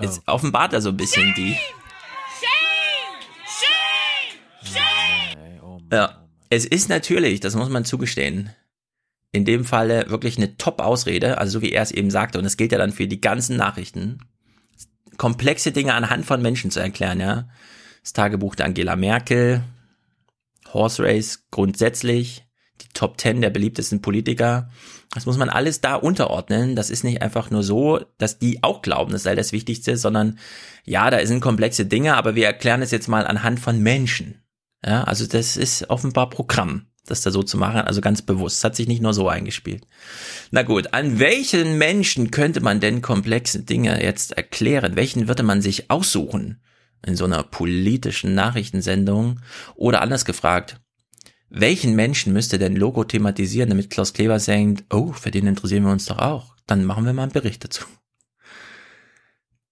Jetzt oh. offenbart er so ein bisschen die. Ja. Es ist natürlich, das muss man zugestehen, in dem Falle wirklich eine Top-Ausrede, also so wie er es eben sagte, und das gilt ja dann für die ganzen Nachrichten, komplexe Dinge anhand von Menschen zu erklären, ja. Das Tagebuch der Angela Merkel, Horse Race grundsätzlich, die Top Ten der beliebtesten Politiker. Das muss man alles da unterordnen. Das ist nicht einfach nur so, dass die auch glauben, das sei das Wichtigste, sondern ja, da sind komplexe Dinge, aber wir erklären es jetzt mal anhand von Menschen. Ja, also das ist offenbar Programm, das da so zu machen, also ganz bewusst. Das hat sich nicht nur so eingespielt. Na gut, an welchen Menschen könnte man denn komplexe Dinge jetzt erklären? Welchen würde man sich aussuchen in so einer politischen Nachrichtensendung? Oder anders gefragt, welchen Menschen müsste denn Logo thematisieren, damit Klaus Kleber sagt, oh, für den interessieren wir uns doch auch. Dann machen wir mal einen Bericht dazu.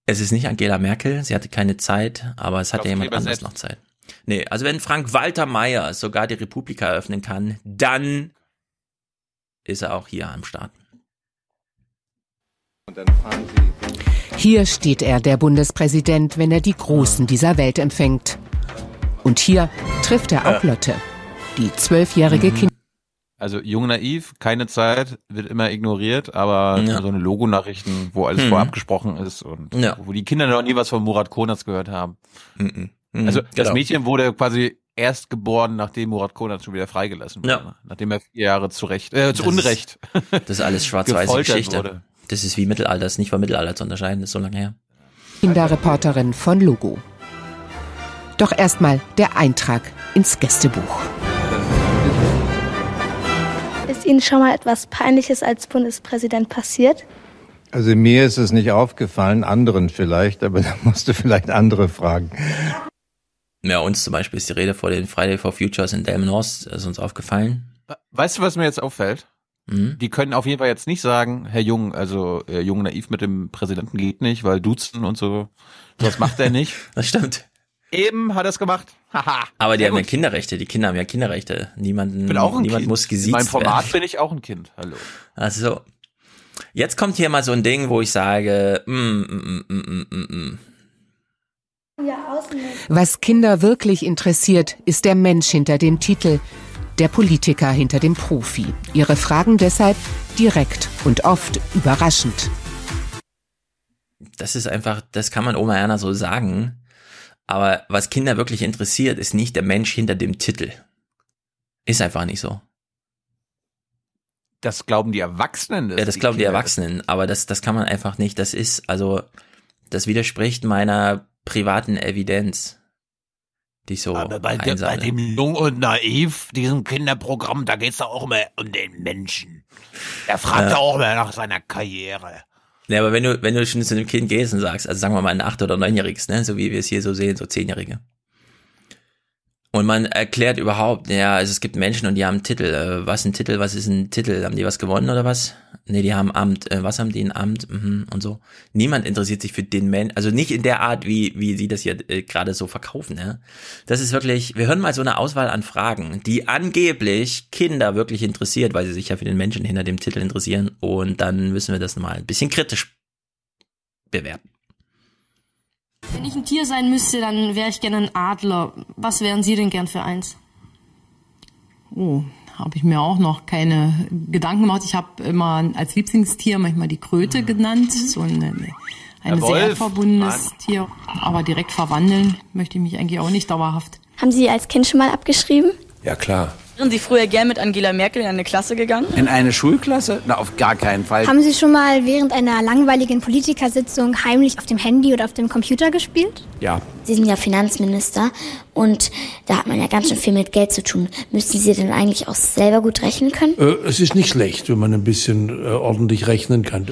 Es ist nicht Angela Merkel, sie hatte keine Zeit, aber es hatte jemand anderes noch Zeit. Nee, also wenn Frank Walter Meyer sogar die Republika eröffnen kann, dann ist er auch hier am Start. Hier steht er, der Bundespräsident, wenn er die Großen dieser Welt empfängt. Und hier trifft er auch Lotte, die zwölfjährige mhm. Kind. Also jung naiv, keine Zeit, wird immer ignoriert, aber ja. so eine Logonachrichten, wo alles mhm. vorab gesprochen ist und ja. wo die Kinder noch nie was von Murat Konas gehört haben. Mhm. Mhm, also das genau. Mädchen wurde quasi erst geboren, nachdem Murat Konat schon wieder freigelassen wurde. Ja. Nachdem er vier Jahre zu Recht, äh, zu das Unrecht. Ist, das ist alles schwarz-weiße Geschichte. Wurde. Das ist wie Mittelalter, das ist nicht vom Mittelalter zu unterscheiden, das ist so lange her. Kinderreporterin von Logo. Doch erstmal der Eintrag ins Gästebuch. Ist Ihnen schon mal etwas Peinliches als Bundespräsident passiert? Also mir ist es nicht aufgefallen, anderen vielleicht, aber da musst du vielleicht andere fragen. Ja, uns zum Beispiel ist die Rede vor den Friday for Futures in Delmenhorst, ist uns aufgefallen. Weißt du, was mir jetzt auffällt? Mhm. Die können auf jeden Fall jetzt nicht sagen, Herr Jung, also äh, Jung naiv mit dem Präsidenten geht nicht, weil duzen und so. Das macht er nicht. Das stimmt. Eben hat er es gemacht. Haha. Aber die haben ja. Kinderrechte, die Kinder haben ja Kinderrechte. Niemanden, bin auch ein niemand kind. muss In gesiezt meinem Format werden. bin ich auch ein Kind. Hallo. Also, jetzt kommt hier mal so ein Ding, wo ich sage, mm, mm, mm, mm, mm, mm. Was Kinder wirklich interessiert, ist der Mensch hinter dem Titel, der Politiker hinter dem Profi. Ihre Fragen deshalb direkt und oft überraschend. das ist einfach, das kann man Oma Erna so sagen. Aber was Kinder wirklich interessiert, ist nicht der Mensch hinter dem Titel. Ist einfach nicht so. Das glauben die Erwachsenen. Ja, das glauben die Kinder- Erwachsenen, aber das, das kann man einfach nicht. Das ist, also, das widerspricht meiner privaten Evidenz, die ich so Aber bei, de, bei dem Jung und Naiv, diesem Kinderprogramm, da geht's doch auch immer um den Menschen. Er fragt Ja. auch immer nach seiner Karriere. Ja, aber wenn du, wenn du schon zu einem Kind gehst und sagst, also sagen wir mal ein acht- oder neunjähriges, ne, so wie wir es hier so sehen, so zehnjährige. Und man erklärt überhaupt, ja, also es gibt Menschen und die haben einen Titel. Äh, was ist ein Titel? Was ist ein Titel? Haben die was gewonnen oder was? Nee, die haben Amt. Äh, was haben die? Ein Amt? Mhm, und so. Niemand interessiert sich für den Menschen. Also nicht in der Art, wie, wie sie das hier äh, gerade so verkaufen. Ja? Das ist wirklich, wir hören mal so eine Auswahl an Fragen, die angeblich Kinder wirklich interessiert, weil sie sich ja für den Menschen hinter dem Titel interessieren. Und dann müssen wir das mal ein bisschen kritisch bewerten. Wenn ich ein Tier sein müsste, dann wäre ich gerne ein Adler. Was wären Sie denn gern für eins? Oh, habe ich mir auch noch keine Gedanken gemacht. Ich habe immer als Lieblingstier manchmal die Kröte genannt, so eine, ein sehr verbundenes Tier. Aber direkt verwandeln möchte ich mich eigentlich auch nicht dauerhaft. Haben Sie als Kind schon mal abgeschrieben? Ja, klar. Wären Sie früher gern mit Angela Merkel in eine Klasse gegangen? In eine Schulklasse? Na, auf gar keinen Fall. Haben Sie schon mal während einer langweiligen Politikersitzung heimlich auf dem Handy oder auf dem Computer gespielt? Ja. Sie sind ja Finanzminister und da hat man ja ganz schön viel mit Geld zu tun. Müssten Sie denn eigentlich auch selber gut rechnen können? Äh, es ist nicht schlecht, wenn man ein bisschen äh, ordentlich rechnen kann.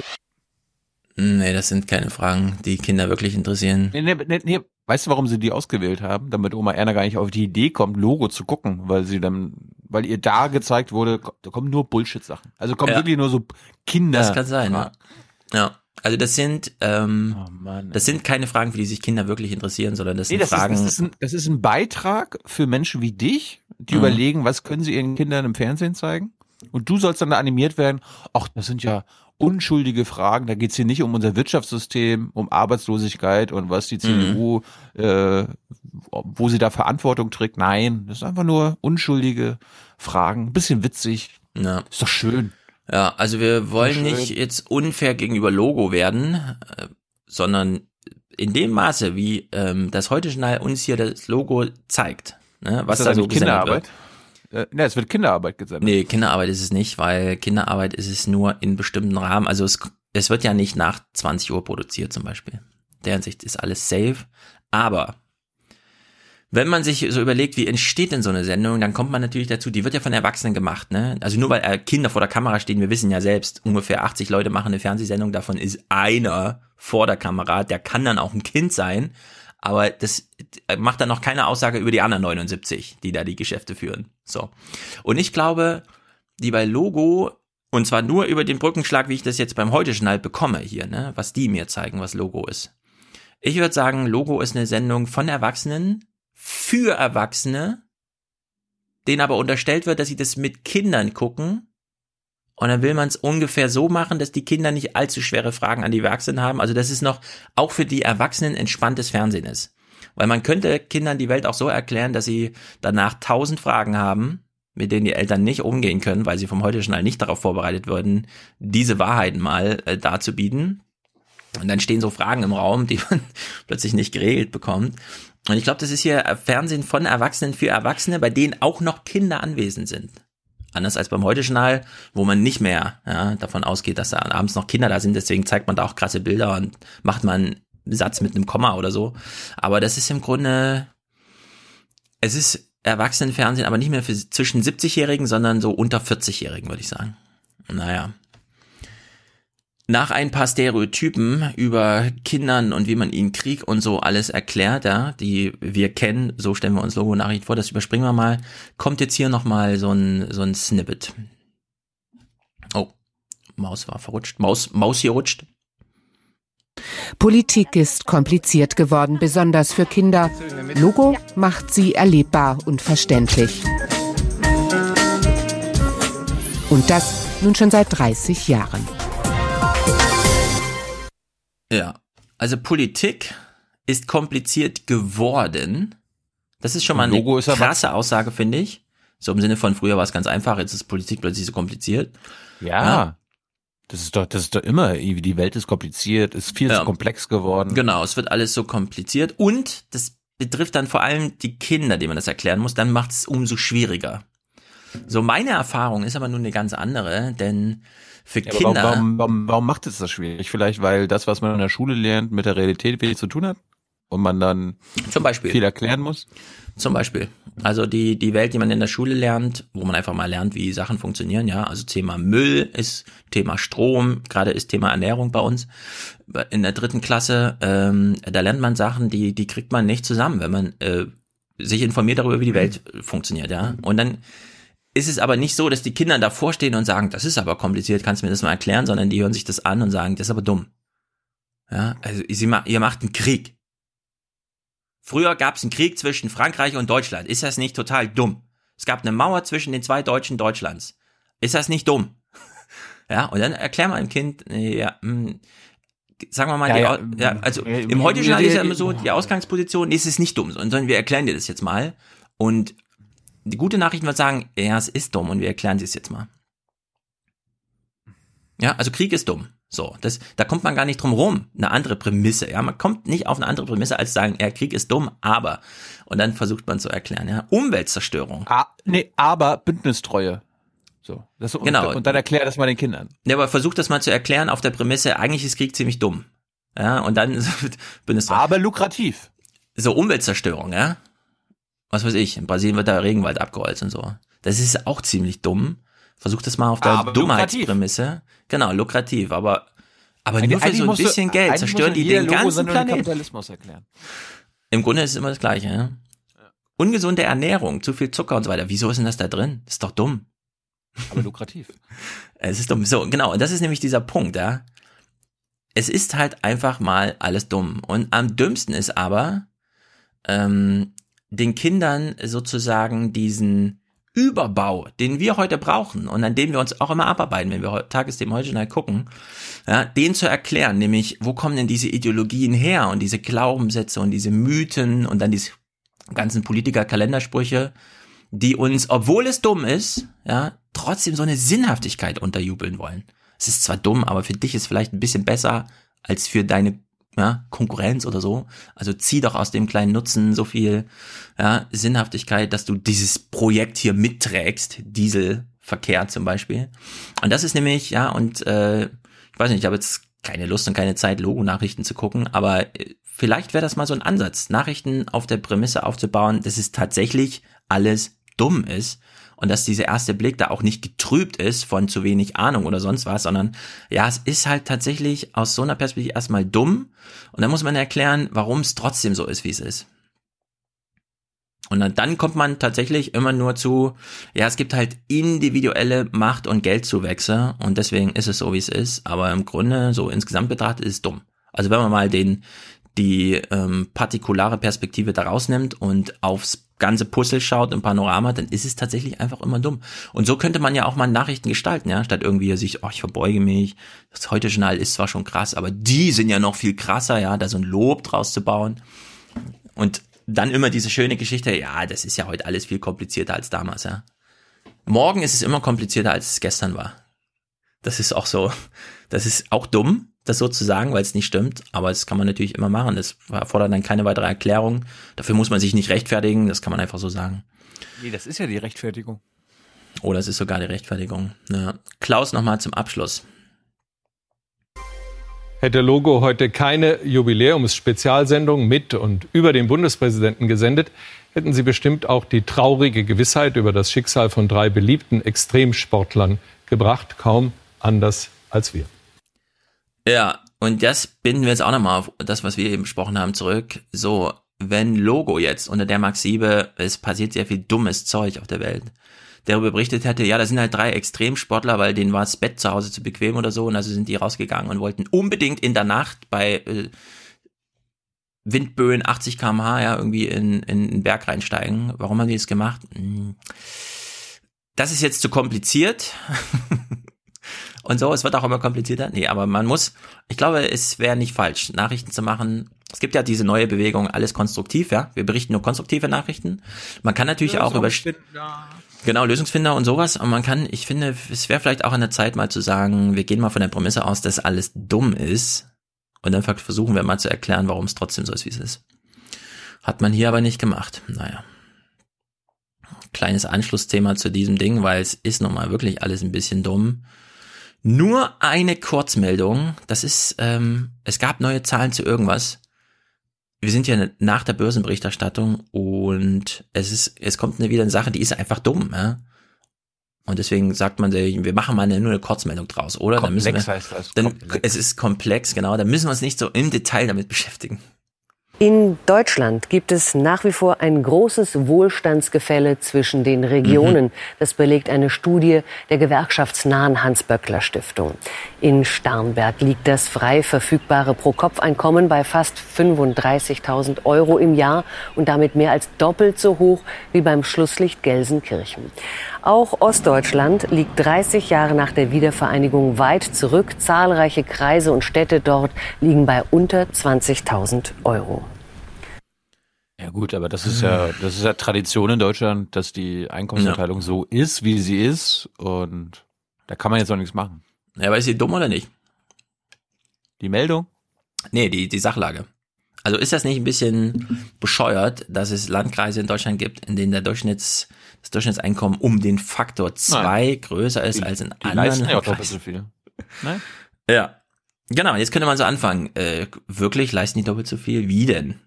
Nee, das sind keine Fragen, die Kinder wirklich interessieren. Nee, nee, nee, nee. Weißt du, warum sie die ausgewählt haben? Damit Oma Erna gar nicht auf die Idee kommt, Logo zu gucken, weil sie dann, weil ihr da gezeigt wurde, da kommen nur Bullshit-Sachen. Also kommen Ja. wirklich nur so Kinder. Das kann sein, ja. Ja. Also das sind, ähm, Oh das sind keine Fragen, für die sich Kinder wirklich interessieren, sondern das Nee, sind das, Fragen. ist, das, ist ein, das ist ein Beitrag für Menschen wie dich, die Mhm. überlegen, was können sie ihren Kindern im Fernsehen zeigen? Und du sollst dann da animiert werden, ach, das sind ja unschuldige Fragen, da geht's hier nicht um unser Wirtschaftssystem, um Arbeitslosigkeit und was die CDU, äh, wo sie da Verantwortung trägt. Nein, das ist einfach nur unschuldige Fragen, ein bisschen witzig. Ja. Ist doch schön. Ja, also wir wollen nicht jetzt unfair gegenüber Logo werden, äh, sondern in dem Maße, wie ähm, das Heute-Journal uns hier das Logo zeigt, ne, was ist da das so eigentlich gesendet Kinderarbeit? wird. Äh, ne, es wird Kinderarbeit gesendet. Nee, Kinderarbeit ist es nicht, weil Kinderarbeit ist es nur in bestimmten Rahmen. Also es, es wird ja nicht nach 20 Uhr produziert zum Beispiel. Der Hinsicht ist alles safe. Aber wenn man sich so überlegt, wie entsteht denn so eine Sendung, dann kommt man natürlich dazu, die wird ja von Erwachsenen gemacht, ne? Also nur weil äh, Kinder vor der Kamera stehen, wir wissen ja selbst, ungefähr 80 Leute machen eine Fernsehsendung, davon ist einer vor der Kamera, der kann dann auch ein Kind sein, aber das macht dann noch keine Aussage über die anderen 79, die da die Geschäfte führen. So. Und ich glaube, die bei Logo, und zwar nur über den Brückenschlag, wie ich das jetzt beim Heute-Journal bekomme hier, ne, was die mir zeigen, was Logo ist. Ich würde sagen, Logo ist eine Sendung von Erwachsenen für Erwachsene, denen aber unterstellt wird, dass sie das mit Kindern gucken. Und dann will man es ungefähr so machen, dass die Kinder nicht allzu schwere Fragen an die Erwachsenen haben. Also dass es noch auch für die Erwachsenen entspanntes Fernsehen ist. Weil man könnte Kindern die Welt auch so erklären, dass sie danach tausend Fragen haben, mit denen die Eltern nicht umgehen können, weil sie vom Heute-Journal nicht darauf vorbereitet wurden, diese Wahrheiten mal äh, darzubieten. Und dann stehen so Fragen im Raum, die man plötzlich nicht geregelt bekommt. Und ich glaube, das ist hier Fernsehen von Erwachsenen für Erwachsene, bei denen auch noch Kinder anwesend sind. Anders als beim Heute-Journal, wo man nicht mehr ja, davon ausgeht, dass da abends noch Kinder da sind. Deswegen zeigt man da auch krasse Bilder und macht man einen Satz mit einem Komma oder so. Aber das ist im Grunde, es ist Erwachsenenfernsehen, aber nicht mehr für zwischen 70-Jährigen, sondern so unter 40-Jährigen, würde ich sagen. Naja. Nach ein paar Stereotypen über Kindern und wie man ihnen Krieg und so alles erklärt, ja, die wir kennen, so stellen wir uns Logo-Nachricht vor, das überspringen wir mal, kommt jetzt hier nochmal so ein, so ein Snippet. Maus war verrutscht. Maus, Maus hier rutscht. Politik ist kompliziert geworden, besonders für Kinder. Logo macht sie erlebbar und verständlich. Und das nun schon seit 30 Jahren. Ja, also Politik ist kompliziert geworden. Das ist schon mal eine krasse Aussage, finde ich. So im Sinne von früher war es ganz einfach, jetzt ist Politik plötzlich so kompliziert. Ja. Das ist doch, das ist doch immer, die Welt ist kompliziert, ist viel zu komplex geworden. Genau, es wird alles so kompliziert und das betrifft dann vor allem die Kinder, denen man das erklären muss, dann macht es umso schwieriger. So meine Erfahrung ist aber nun eine ganz andere, denn für Ja, Kinder warum, warum, warum macht es das schwierig? Vielleicht, weil das, was man in der Schule lernt, mit der Realität wenig zu tun hat und man dann Zum Beispiel. viel erklären muss? Zum Beispiel. Also die, die Welt, die man in der Schule lernt, wo man einfach mal lernt, wie Sachen funktionieren, ja. Also Thema Müll ist Thema Strom, gerade ist Thema Ernährung bei uns. In der dritten Klasse, ähm, da lernt man Sachen, die, die kriegt man nicht zusammen, wenn man äh, sich informiert darüber, wie die Welt funktioniert, ja. Und dann ist es aber nicht so, dass die Kinder davor stehen und sagen, das ist aber kompliziert, kannst du mir das mal erklären, sondern die hören sich das an und sagen, das ist aber dumm. Ja, also sie ma ihr macht einen Krieg. Früher gab es einen Krieg zwischen Frankreich und Deutschland. Ist das nicht total dumm? Es gab eine Mauer zwischen den zwei Deutschen Deutschlands. Ist das nicht dumm? Ja, und dann erklär mal dem Kind, äh, ja, mh, sagen wir mal, Ja, die, ja, ja, also ja, im heutigen ja, Journal ist ja ja, immer so, die Ausgangsposition, nee, es ist nicht dumm, sondern wir erklären dir das jetzt mal. Und die gute Nachricht wird sagen, ja, es ist dumm und wir erklären dir es jetzt mal. Ja, also Krieg ist dumm. So, das, da kommt man gar nicht drum rum. Eine andere Prämisse, ja. Man kommt nicht auf eine andere Prämisse, als zu sagen, ja, Krieg ist dumm, aber. Und dann versucht man zu erklären, ja. Umweltzerstörung. Ah, nee, aber Bündnistreue. So. Das, und, Genau. Und dann erklär das mal den Kindern. Ja, aber versucht das mal zu erklären auf der Prämisse, eigentlich ist Krieg ziemlich dumm. Ja, und dann es Aber lukrativ. So Umweltzerstörung, ja. Was weiß ich, in Brasilien wird der Regenwald abgeholzt und so. Das ist auch ziemlich dumm. Versucht das mal auf der Aber Dummheitsprämisse. Genau, lukrativ, aber aber nur für so ein musst du- bisschen Geld zerstören die den ganzen Planeten. Kapitalismus erklären. Im Grunde ist es immer das Gleiche, ja. Ungesunde Ernährung, zu viel Zucker und so weiter. Wieso ist denn das da drin? Das ist doch dumm. Aber lukrativ. Es ist dumm. So, genau. Und das ist nämlich dieser Punkt, ja. Es ist halt einfach mal alles dumm. Und am dümmsten ist aber, ähm, den Kindern sozusagen diesen Überbau, den wir heute brauchen und an dem wir uns auch immer abarbeiten, wenn wir Tagesthemen heute schnell gucken, ja, den zu erklären, nämlich, wo kommen denn diese Ideologien her und diese Glaubenssätze und diese Mythen und dann diese ganzen Politiker-Kalendersprüche, die uns, obwohl es dumm ist, ja, trotzdem so eine Sinnhaftigkeit unterjubeln wollen. Es ist zwar dumm, aber für dich ist vielleicht ein bisschen besser als für deine ja, Konkurrenz oder so. Also zieh doch aus dem kleinen Nutzen so viel ja, Sinnhaftigkeit, dass du dieses Projekt hier mitträgst, Dieselverkehr zum Beispiel. Und das ist nämlich, ja, und äh, ich weiß nicht, ich habe jetzt keine Lust und keine Zeit, Logo-Nachrichten zu gucken, aber äh, vielleicht wäre das mal so ein Ansatz, Nachrichten auf der Prämisse aufzubauen, dass es tatsächlich alles dumm ist und dass dieser erste Blick da auch nicht getrübt ist von zu wenig Ahnung oder sonst was, sondern ja, es ist halt tatsächlich aus so einer Perspektive erstmal dumm und dann muss man erklären, warum es trotzdem so ist, wie es ist. Und dann, dann kommt man tatsächlich immer nur zu, ja, es gibt halt individuelle Macht- und Geldzuwächse und deswegen ist es so, wie es ist. Aber im Grunde, so insgesamt betrachtet, ist es dumm. Also wenn man mal den, die ähm, partikulare Perspektive da rausnimmt und aufs ganze Puzzle schaut im Panorama, dann ist es tatsächlich einfach immer dumm. Und so könnte man ja auch mal Nachrichten gestalten, ja, statt irgendwie sich, oh, ich verbeuge mich, das heute Journal ist zwar schon krass, aber die sind ja noch viel krasser, ja, da so ein Lob draus zu bauen. Und dann immer diese schöne Geschichte, ja, das ist ja heute alles viel komplizierter als damals, ja. Morgen ist es immer komplizierter, als es gestern war. Das ist auch so, das ist auch dumm, das so zu sagen, weil es nicht stimmt, aber das kann man natürlich immer machen. Das erfordert dann keine weitere Erklärung. Dafür muss man sich nicht rechtfertigen, das kann man einfach so sagen. Nee, das ist ja die Rechtfertigung. Oder es ist sogar die Rechtfertigung. Ja. Klaus nochmal zum Abschluss. Hätte Logo heute keine Jubiläumsspezialsendung mit und über den Bundespräsidenten gesendet, hätten sie bestimmt auch die traurige Gewissheit über das Schicksal von drei beliebten Extremsportlern gebracht, kaum anders als wir. Ja, und das binden wir jetzt auch nochmal auf das, was wir eben besprochen haben, zurück. So, wenn Logo jetzt unter der Max Siebe, es passiert sehr viel dummes Zeug auf der Welt, darüber berichtet hätte, ja, da sind halt drei Extremsportler, weil denen war das Bett zu Hause zu bequem oder so und also sind die rausgegangen und wollten unbedingt in der Nacht bei äh, Windböen 80 km/h ja irgendwie in, in einen Berg reinsteigen. Warum haben die das gemacht? Hm. Das ist jetzt zu kompliziert. und so, es wird auch immer komplizierter. Nee, aber man muss, ich glaube, es wäre nicht falsch, Nachrichten zu machen. Es gibt ja diese neue Bewegung, alles konstruktiv, ja. Wir berichten nur konstruktive Nachrichten. Man kann natürlich auch über Genau, Lösungsfinder und sowas. Und man kann, ich finde, es wäre vielleicht auch an der Zeit mal zu sagen, wir gehen mal von der Prämisse aus, dass alles dumm ist. Und dann versuchen wir mal zu erklären, warum es trotzdem so ist, wie es ist. Hat man hier aber nicht gemacht. Naja. Kleines Anschlussthema zu diesem Ding, weil es ist nun mal wirklich alles ein bisschen dumm. Nur eine Kurzmeldung. Das ist, ähm, es gab neue Zahlen zu irgendwas wir sind ja nach der Börsenberichterstattung und es ist, es kommt eine, wieder eine Sache, die ist einfach dumm, ja. Und deswegen sagt man, wir machen mal eine, nur eine Kurzmeldung draus, oder? Komplex dann müssen wir, heißt das. Dann, Komplex. es ist komplex, genau. Da müssen wir uns nicht so im Detail damit beschäftigen. In Deutschland gibt es nach wie vor ein großes Wohlstandsgefälle zwischen den Regionen. Das belegt eine Studie der gewerkschaftsnahen Hans-Böckler-Stiftung. In Starnberg liegt das frei verfügbare Pro-Kopf-Einkommen bei fast 35.000 Euro im Jahr und damit mehr als doppelt so hoch wie beim Schlusslicht Gelsenkirchen. Auch Ostdeutschland liegt 30 Jahre nach der Wiedervereinigung weit zurück. Zahlreiche Kreise und Städte dort liegen bei unter 20.000 Euro. Ja gut, aber das ist ja, das ist ja Tradition in Deutschland, dass die Einkommensverteilung so ist, wie sie ist und da kann man jetzt auch nichts machen. Ja, aber ist sie dumm oder nicht? Die Meldung? Nee, die, die Sachlage. Also ist das nicht ein bisschen bescheuert, dass es Landkreise in Deutschland gibt, in denen der Durchschnitts, das Durchschnittseinkommen um den Faktor zwei Nein. größer ist Die- als in die anderen ja auch so viel. Nein? Ja. Genau, jetzt könnte man so anfangen. Äh, wirklich leisten die doppelt so viel? Wie denn?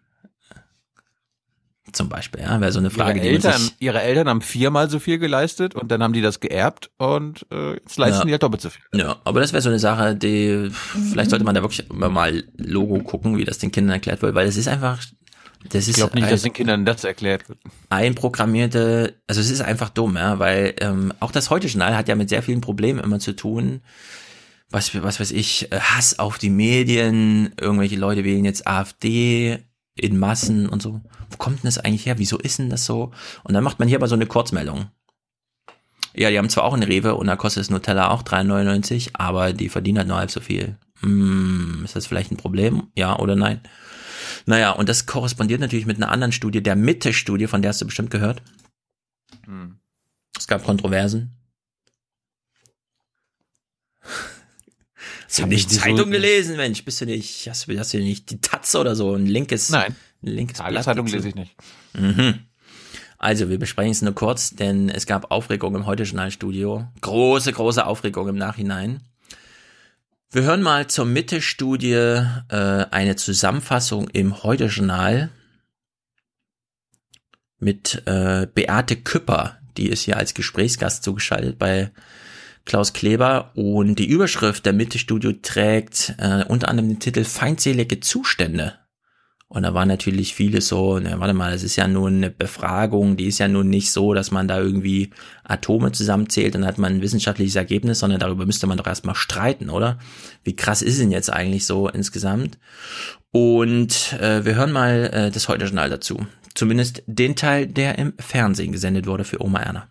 Zum Beispiel, ja, wäre so eine Frage, ihre, Eltern, sich, ihre Eltern haben viermal so viel geleistet und dann haben die das geerbt und äh, jetzt leisten Ja. die halt doppelt so viel. Ja, aber das wäre so eine Sache, die vielleicht sollte man da wirklich mal Logo gucken, wie das den Kindern erklärt wird, weil es ist einfach, das ist Ich glaube nicht, ein, dass den Kindern das erklärt wird. einprogrammierte, also es ist einfach dumm, ja, weil ähm, auch das heute Journal hat ja mit sehr vielen Problemen immer zu tun. Was, was weiß ich, äh, Hass auf die Medien, irgendwelche Leute wählen jetzt AfD in Massen und so. Wo kommt denn das eigentlich her? Wieso ist denn das so? Und dann macht man hier aber so eine Kurzmeldung. Ja, die haben zwar auch einen Rewe und da kostet das Nutella auch 3,99, aber die verdienen halt nur halb so viel. Hm, ist das vielleicht ein Problem? Ja oder nein? Naja, und das korrespondiert natürlich mit einer anderen Studie, der Mitte-Studie, von der hast du bestimmt gehört. Hm. Es gab Kontroversen. Hast du nicht wieso- Zeitung gelesen, Mensch? Bist du nicht, hast du, hast du nicht die Taz oder so? Ein linkes, Nein. ein linkes Tageszeitung dazu? lese ich nicht. Mhm. Also, wir besprechen es nur kurz, denn es gab Aufregung im Heute-Journal-Studio. Große, große Aufregung im Nachhinein. Wir hören mal zur Mitte-Studie äh, eine Zusammenfassung im Heute-Journal mit äh, Beate Küpper. Die ist hier als Gesprächsgast zugeschaltet bei Klaus Kleber. Und die Überschrift der Mitte-Studio trägt äh, unter anderem den Titel Feindselige Zustände. Und da war natürlich vieles so, na, warte mal, das ist ja nur eine Befragung, die ist ja nun nicht so, dass man da irgendwie Atome zusammenzählt und dann hat man ein wissenschaftliches Ergebnis, sondern darüber müsste man doch erstmal streiten, oder? Wie krass ist denn jetzt eigentlich so insgesamt? Und äh, wir hören mal äh, das Heute-Journal dazu. Zumindest den Teil, der im Fernsehen gesendet wurde für Oma Erna.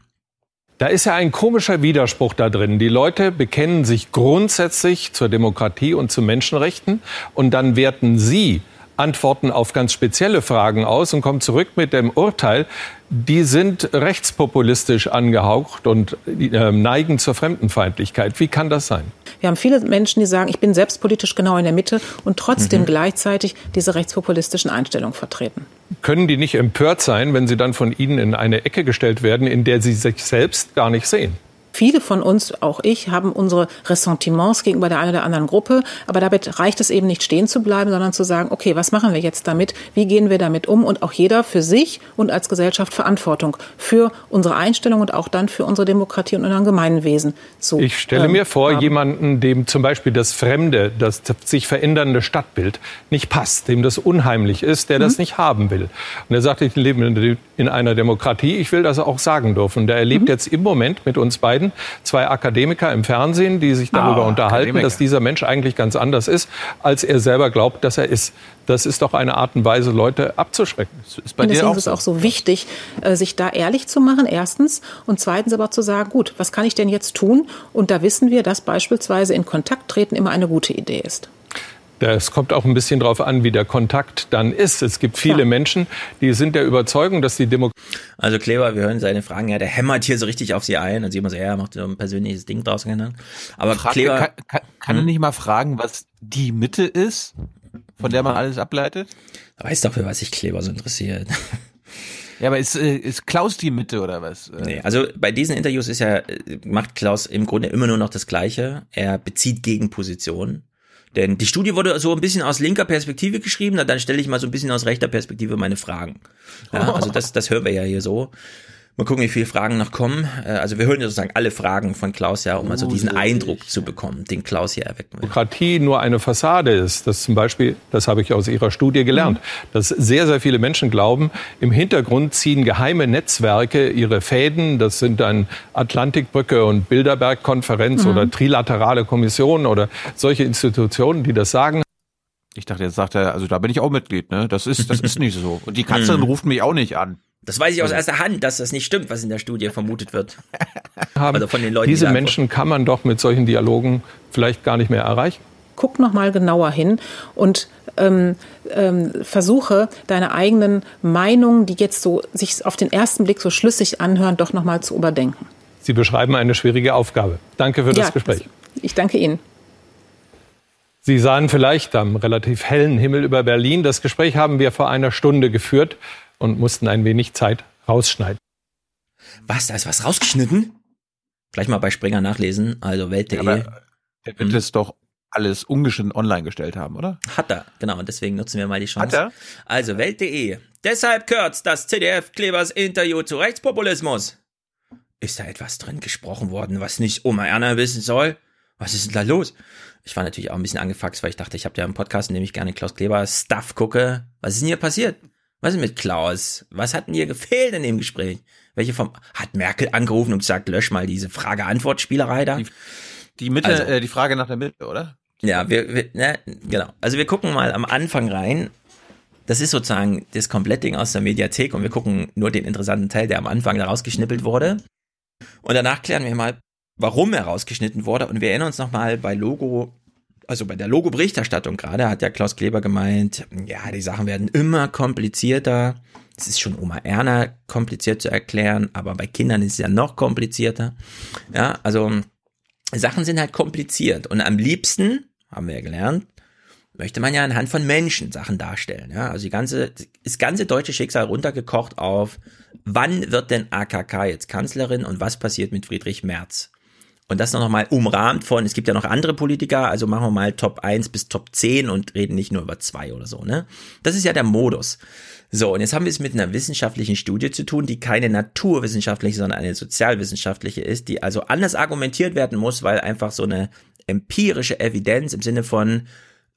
Da ist ja ein komischer Widerspruch da drin. Die Leute bekennen sich grundsätzlich zur Demokratie und zu Menschenrechten und dann werten sie Antworten auf ganz spezielle Fragen aus und kommen zurück mit dem Urteil, die sind rechtspopulistisch angehaucht und äh, neigen zur Fremdenfeindlichkeit. Wie kann das sein? Wir haben viele Menschen, die sagen, ich bin selbstpolitisch genau in der Mitte und trotzdem Mhm. gleichzeitig diese rechtspopulistischen Einstellungen vertreten. Können die nicht empört sein, wenn sie dann von ihnen in eine Ecke gestellt werden, in der sie sich selbst gar nicht sehen? Viele von uns, auch ich, haben unsere Ressentiments gegenüber der einen oder anderen Gruppe, aber damit reicht es eben nicht stehen zu bleiben, sondern zu sagen, okay, was machen wir jetzt damit? Wie gehen wir damit um? Und auch jeder für sich und als Gesellschaft Verantwortung für unsere Einstellung und auch dann für unsere Demokratie und unser Gemeinwesen zu Ich stelle ähm, mir vor, haben. jemanden, dem zum Beispiel das Fremde, das sich verändernde Stadtbild nicht passt, dem das unheimlich ist, der das nicht haben will. Und er sagt, ich lebe in- in einer Demokratie, ich will das auch sagen dürfen. Und er erlebt jetzt im Moment mit uns beiden zwei Akademiker im Fernsehen, die sich darüber Ah, unterhalten, Akademiker. dass dieser Mensch eigentlich ganz anders ist, als er selber glaubt, dass er ist. Das ist doch eine Art und Weise, Leute abzuschrecken. Ist Und deswegen ist es auch so wichtig, äh, sich da ehrlich zu machen, erstens. Und zweitens aber zu sagen, gut, was kann ich denn jetzt tun? Und da wissen wir, dass beispielsweise in Kontakt treten immer eine gute Idee ist. Es kommt auch ein bisschen darauf an, wie der Kontakt dann ist. Es gibt viele Menschen, die sind der Überzeugung, dass die Demokratie Also Kleber, wir hören seine Fragen, ja, der hämmert hier so richtig auf sie ein und sie immer so, ja, er macht so ein persönliches Ding draus. Aber Frag, Kleber, kann, kann, kann er Hm? nicht mal fragen, was die Mitte ist, von der man alles ableitet? weiß doch, für was sich Kleber so interessiert. Ja, aber ist, äh, ist Klaus die Mitte oder was? Äh, Nee, also bei diesen Interviews ist ja, äh, macht Klaus im Grunde immer nur noch das Gleiche. Er bezieht Gegenpositionen. Denn die Studie wurde so ein bisschen aus linker Perspektive geschrieben, na, dann stelle ich mal so ein bisschen aus rechter Perspektive meine Fragen. Ja, also das, das hören wir ja hier so. Mal gucken, wie viele Fragen noch kommen. Äh, Also wir hören ja sozusagen alle Fragen von Klaus ja, um also diesen Eindruck zu bekommen, den Klaus hier erwecken will. Demokratie nur eine Fassade ist. Das zum Beispiel, das habe ich aus Ihrer Studie gelernt, dass sehr, sehr viele Menschen glauben, im Hintergrund ziehen geheime Netzwerke ihre Fäden. Das sind dann Atlantikbrücke und Bilderberg-Konferenz Mhm. oder Trilaterale Kommission oder solche Institutionen, die das sagen. Ich dachte, jetzt sagt er, also da bin ich auch Mitglied, ne? Das ist, das ist nicht so. Und die Kanzlerin Mhm. ruft mich auch nicht an. Das weiß ich aus erster Hand, dass das nicht stimmt, was in der Studie vermutet wird. Also von den Leuten, die Diese da Menschen kann man doch mit solchen Dialogen vielleicht gar nicht mehr erreichen. Guck noch mal genauer hin und ähm, ähm, versuche deine eigenen Meinungen, die jetzt so sich auf den ersten Blick so schlüssig anhören, doch noch mal zu überdenken. Sie beschreiben eine schwierige Aufgabe. Danke für das Ja, Gespräch. Ich danke Ihnen. Sie sahen vielleicht am relativ hellen Himmel über Berlin. Das Gespräch haben wir vor einer Stunde geführt und mussten ein wenig Zeit rausschneiden. Was, da ist was rausgeschnitten? Gleich mal bei Springer nachlesen, also Welt.de. Aber er wird es doch alles ungeschnitten online gestellt haben, oder? Hat er, genau, und deswegen nutzen wir mal die Chance. Hat er? Also Welt.de. Deshalb kürzt das CDF-Klebers Interview zu Rechtspopulismus. Ist da etwas drin gesprochen worden, was nicht Oma Erna wissen soll? Was ist denn da los? Ich war natürlich auch ein bisschen angefaxt, weil ich dachte, ich habe ja einen Podcast, in dem ich gerne Klaus Kleber Stuff gucke. Was ist denn hier passiert? Was ist mit Klaus? Was hat denn hier gefehlt in dem Gespräch? Welche vom hat Merkel angerufen und gesagt, lösch mal diese Frage-Antwort-Spielerei da? Die Mitte, Also- äh, die Frage nach der Mitte, oder? Ja, wir, wir ne, genau. Also wir gucken mal am Anfang rein. Das ist sozusagen das Komplettding aus der Mediathek und wir gucken nur den interessanten Teil, der am Anfang da rausgeschnippelt wurde. Und danach klären wir mal, warum er rausgeschnitten wurde. Und wir erinnern uns nochmal bei Logo, also bei der Logo-Berichterstattung gerade, hat ja Klaus Kleber gemeint, ja, die Sachen werden immer komplizierter. Es ist schon Oma Erna kompliziert zu erklären, aber bei Kindern ist es ja noch komplizierter. Ja, also Sachen sind halt kompliziert und am liebsten, haben wir ja gelernt, möchte man ja anhand von Menschen Sachen darstellen. Ja? Also die ganze, das ganze deutsche Schicksal runtergekocht auf, wann wird denn AKK jetzt Kanzlerin und was passiert mit Friedrich Merz? Und das noch mal umrahmt von, es gibt ja noch andere Politiker, also machen wir mal Top 1 bis Top 10 und reden nicht nur über zwei oder so, ne? Das ist ja der Modus. So, und jetzt haben wir es mit einer wissenschaftlichen Studie zu tun, die keine naturwissenschaftliche, sondern eine sozialwissenschaftliche ist, die also anders argumentiert werden muss, weil einfach so eine empirische Evidenz im Sinne von,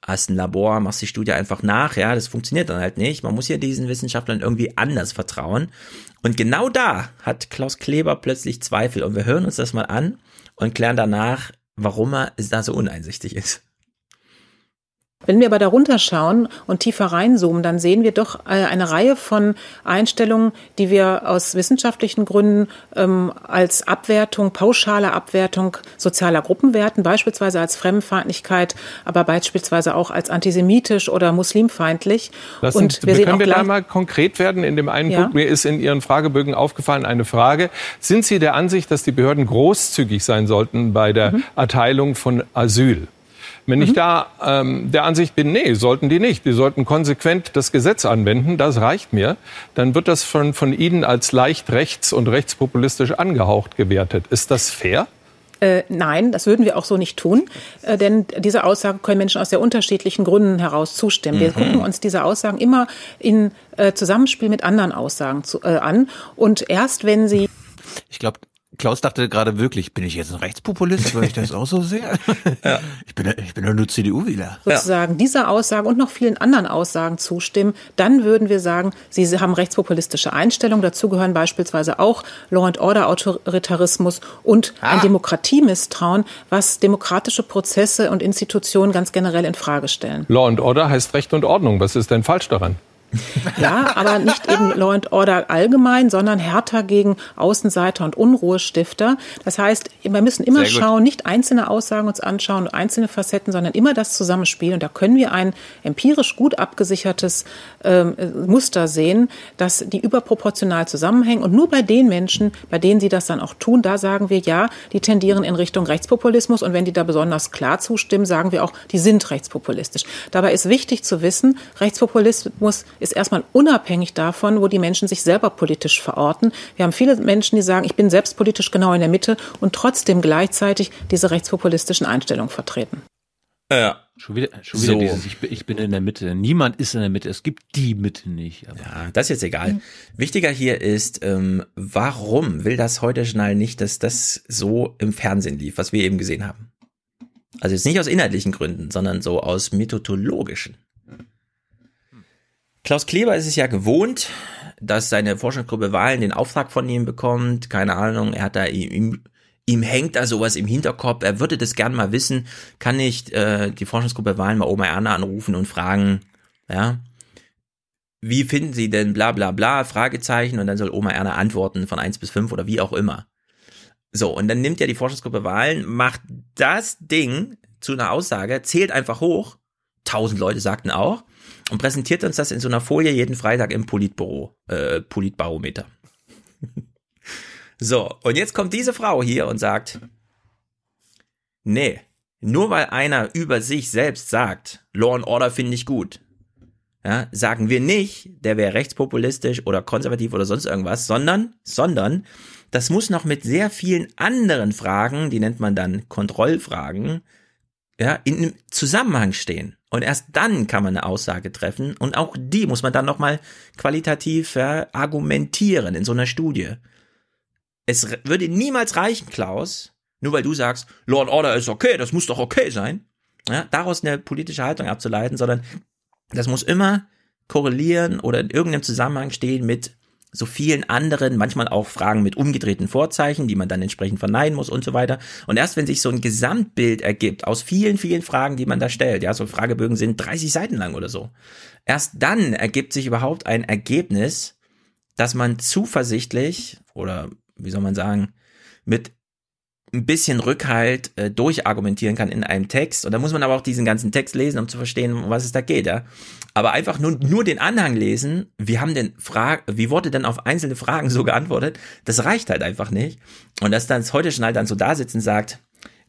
hast ein Labor, machst die Studie einfach nach, ja, das funktioniert dann halt nicht. Man muss hier diesen Wissenschaftlern irgendwie anders vertrauen. Und genau da hat Klaus Kleber plötzlich Zweifel. Und wir hören uns das mal an und klären danach, warum er da so uneinsichtig ist. Wenn wir aber darunter schauen und tiefer reinzoomen, dann sehen wir doch äh, eine Reihe von Einstellungen, die wir aus wissenschaftlichen Gründen ähm, als Abwertung, pauschale Abwertung sozialer Gruppen werten, beispielsweise als Fremdenfeindlichkeit, aber beispielsweise auch als antisemitisch oder muslimfeindlich. Lassen, und wir können wir da mal konkret werden in dem einen Ja. Punkt? Mir ist in Ihren Fragebögen aufgefallen eine Frage. Sind Sie der Ansicht, dass die Behörden großzügig sein sollten bei der Mhm. Erteilung von Asyl? Wenn ich da ähm, der Ansicht bin, nee, sollten die nicht. Die sollten konsequent das Gesetz anwenden, das reicht mir. Dann wird das von, von Ihnen als leicht rechts und rechtspopulistisch angehaucht gewertet. Ist das fair? Äh, nein, das würden wir auch so nicht tun, äh, denn diese Aussagen können Menschen aus sehr unterschiedlichen Gründen heraus zustimmen. Wir Mhm. gucken uns diese Aussagen immer in äh, Zusammenspiel mit anderen Aussagen zu, äh, an und erst wenn sie Ich glaube, Klaus dachte gerade wirklich, bin ich jetzt ein Rechtspopulist, weil ich das auch so sehe? Ich bin, ich bin nur CDU-Wähler. sozusagen dieser Aussage und noch vielen anderen Aussagen zustimmen, dann würden wir sagen, sie haben rechtspopulistische Einstellungen. Dazu gehören beispielsweise auch Law and Order Autoritarismus und ein Demokratiemisstrauen, was demokratische Prozesse und Institutionen ganz generell in Frage stellen. Law and Order heißt Recht und Ordnung. Was ist denn falsch daran? Ja, aber nicht eben Law and Order allgemein, sondern härter gegen Außenseiter und Unruhestifter. Das heißt, wir müssen immer schauen, nicht einzelne Aussagen uns anschauen und einzelne Facetten, sondern immer das Zusammenspiel. Und da können wir ein empirisch gut abgesichertes ähm, äh, Muster sehen, dass die überproportional zusammenhängen. Und nur bei den Menschen, bei denen sie das dann auch tun, da sagen wir ja, die tendieren in Richtung Rechtspopulismus. Und wenn die da besonders klar zustimmen, sagen wir auch, die sind rechtspopulistisch. Dabei ist wichtig zu wissen, Rechtspopulismus ist erstmal unabhängig davon, wo die Menschen sich selber politisch verorten. Wir haben viele Menschen, die sagen, ich bin selbst politisch genau in der Mitte und trotzdem gleichzeitig diese rechtspopulistischen Einstellungen vertreten. Ja. Schon wieder, schon wieder So. dieses, ich, bin- ich bin in der Mitte. Niemand ist in der Mitte. Es gibt die Mitte nicht. Aber Ja, das ist jetzt egal. Wichtiger hier ist, ähm, warum will das heute Journal nicht, dass das so im Fernsehen lief, was wir eben gesehen haben? Also jetzt nicht aus inhaltlichen Gründen, sondern so aus methodologischen. Klaus Kleber ist es ja gewohnt, dass seine Forschungsgruppe Wahlen den Auftrag von ihm bekommt. Keine Ahnung, er hat da ihm, ihm, hängt da sowas im Hinterkopf. Er würde das gern mal wissen. Kann nicht äh, die Forschungsgruppe Wahlen mal Oma Erna anrufen und fragen, ja, wie finden Sie denn bla bla bla, Fragezeichen, und dann soll Oma Erna antworten von 1 bis 5 oder wie auch immer. So, und dann nimmt ja die Forschungsgruppe Wahlen, macht das Ding zu einer Aussage, zählt einfach hoch, tausend Leute sagten auch, und präsentiert uns das in so einer Folie jeden Freitag im Politbüro, äh, Politbarometer. so, und jetzt kommt diese Frau hier und sagt, nee, nur weil einer über sich selbst sagt, Law and Order finde ich gut, ja, sagen wir nicht, der wäre rechtspopulistisch oder konservativ oder sonst irgendwas, sondern, sondern, das muss noch mit sehr vielen anderen Fragen, die nennt man dann Kontrollfragen, ja, in einem Zusammenhang stehen. Und erst dann kann man eine Aussage treffen und auch die muss man dann nochmal qualitativ argumentieren in so einer Studie. Es würde niemals reichen, Klaus, nur weil du sagst, Law and Order ist okay, das muss doch okay sein, ja, daraus eine politische Haltung abzuleiten, sondern das muss immer korrelieren oder in irgendeinem Zusammenhang stehen mit so vielen anderen, manchmal auch Fragen mit umgedrehten Vorzeichen, die man dann entsprechend verneinen muss und so weiter. Und erst wenn sich so ein Gesamtbild ergibt aus vielen, vielen Fragen, die man da stellt, ja, so Fragebögen sind 30 Seiten lang oder so, erst dann ergibt sich überhaupt ein Ergebnis, dass man zuversichtlich oder wie soll man sagen, mit ein bisschen Rückhalt äh, durchargumentieren kann in einem Text. Und da muss man aber auch diesen ganzen Text lesen, um zu verstehen, um was es da geht. Ja? Aber einfach nur, nur den Anhang lesen, wie haben denn Fra wie wurde denn auf einzelne Fragen so geantwortet, das reicht halt einfach nicht. Und dass dann heute schon halt dann so da sitzt und sagt,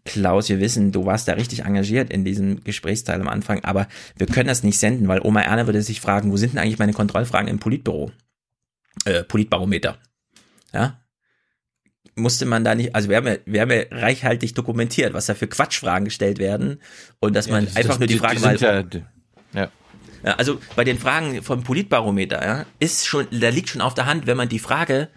Klaus, wir wissen, du warst da richtig engagiert in diesem Gesprächsteil am Anfang, aber wir können das nicht senden, weil Oma Erna würde sich fragen, wo sind denn eigentlich meine Kontrollfragen im Politbüro? Äh, Politbarometer. Ja, musste man da nicht, also wir haben ja, wir haben ja reichhaltig dokumentiert, was da für Quatschfragen gestellt werden und dass man das- einfach das- nur die die- Frage die mal, ja- ja. ja, also bei den Fragen vom Politbarometer, ja, ist schon, da liegt schon auf der Hand, wenn man die Frage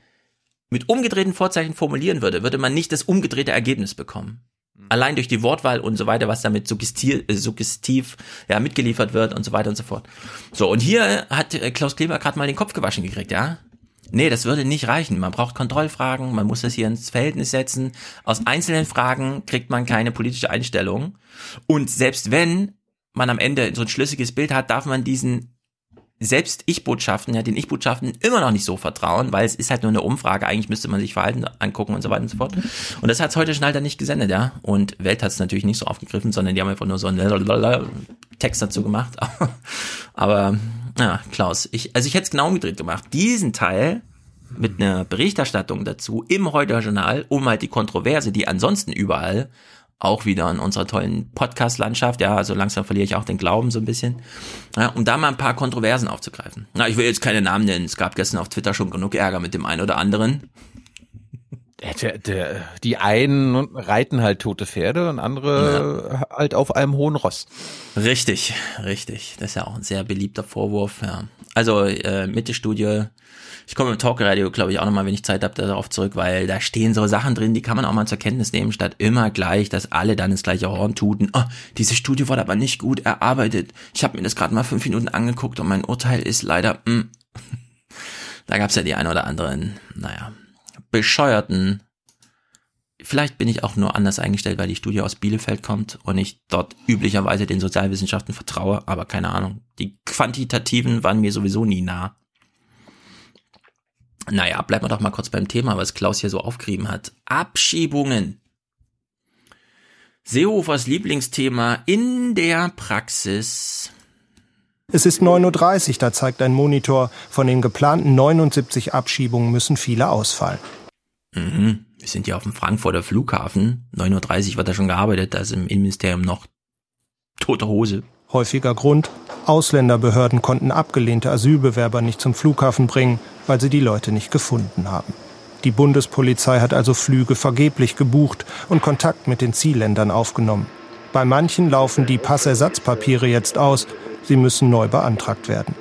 mit umgedrehten Vorzeichen formulieren würde, würde man nicht das umgedrehte Ergebnis bekommen. Allein durch die Wortwahl und so weiter, was damit suggestiv, äh, suggestiv ja, mitgeliefert wird und so weiter und so fort. So, und hier hat äh, Klaus Kleber gerade mal den Kopf gewaschen gekriegt, ja? Nee, das würde nicht reichen. Man braucht Kontrollfragen, man muss das hier ins Verhältnis setzen. Aus einzelnen Fragen kriegt man keine politische Einstellung. Und selbst wenn man am Ende so ein schlüssiges Bild hat, darf man diesen selbst Ich-Botschaften, ja, den Ich-Botschaften immer noch nicht so vertrauen, weil es ist halt nur eine Umfrage. Eigentlich müsste man sich Verhalten angucken und so weiter und so fort. Und das hat's heute Schneider nicht gesendet, ja. Und Welt hat's natürlich nicht so aufgegriffen, sondern die haben einfach nur so einen Text dazu gemacht. Aber, ja, Klaus, ich, also ich hätte es genau umgedreht gemacht. Diesen Teil mit einer Berichterstattung dazu im Heute Journal, um halt die Kontroverse, die ansonsten überall auch wieder in unserer tollen Podcast-Landschaft. Ja, also langsam verliere ich auch den Glauben so ein bisschen. Ja, um da mal ein paar Kontroversen aufzugreifen. Na, ich will jetzt keine Namen nennen. Es gab gestern auf Twitter schon genug Ärger mit dem einen oder anderen. Der, der, die einen reiten halt tote Pferde und andere ja. halt auf einem hohen Ross. Richtig, richtig. Das ist ja auch ein sehr beliebter Vorwurf. Ja. Also äh, Mitte-Studie ich komme im Talkradio, glaube ich, auch nochmal, wenn ich Zeit habe, darauf zurück, weil da stehen so Sachen drin, die kann man auch mal zur Kenntnis nehmen, statt immer gleich, dass alle dann das gleiche Horn tuten. Oh, diese Studie wurde aber nicht gut erarbeitet. Ich habe mir das gerade mal fünf Minuten angeguckt und mein Urteil ist leider, mh. Hm. da gab's ja die ein oder anderen, naja, bescheuerten Vielleicht bin ich auch nur anders eingestellt, weil die Studie aus Bielefeld kommt und ich dort üblicherweise den Sozialwissenschaften vertraue, aber keine Ahnung. Die quantitativen waren mir sowieso nie nah. Naja, bleiben wir doch mal kurz beim Thema, was Klaus hier so aufgerieben hat. Abschiebungen. Seehofers Lieblingsthema in der Praxis. Es ist 9.30 Uhr, da zeigt ein Monitor, von den geplanten 79 Abschiebungen müssen viele ausfallen. Mhm. Wir sind ja auf dem Frankfurter Flughafen. 9.30 Uhr wird da schon gearbeitet, da ist im Innenministerium noch tote Hose. Häufiger Grund, Ausländerbehörden konnten abgelehnte Asylbewerber nicht zum Flughafen bringen, weil sie die Leute nicht gefunden haben. Die Bundespolizei hat also Flüge vergeblich gebucht und Kontakt mit den Zielländern aufgenommen. Bei manchen laufen die Passersatzpapiere jetzt aus, sie müssen neu beantragt werden.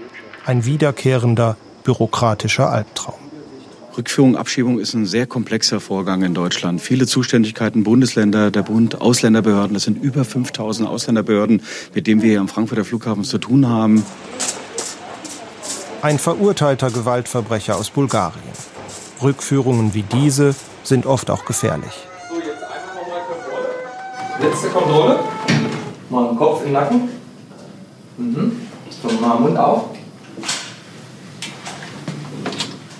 Ein wiederkehrender bürokratischer Albtraum. Rückführung, Abschiebung ist ein sehr komplexer Vorgang in Deutschland. Viele Zuständigkeiten, Bundesländer, der Bund, Ausländerbehörden. Das sind über 5000 Ausländerbehörden, mit denen wir hier am Frankfurter Flughafen zu tun haben. Ein verurteilter Gewaltverbrecher aus Bulgarien. Rückführungen wie diese sind oft auch gefährlich. So, jetzt einfach nochmal Kontrolle. Letzte Kontrolle. Mal den Kopf im Nacken. Mhm. So, mal Mund auf.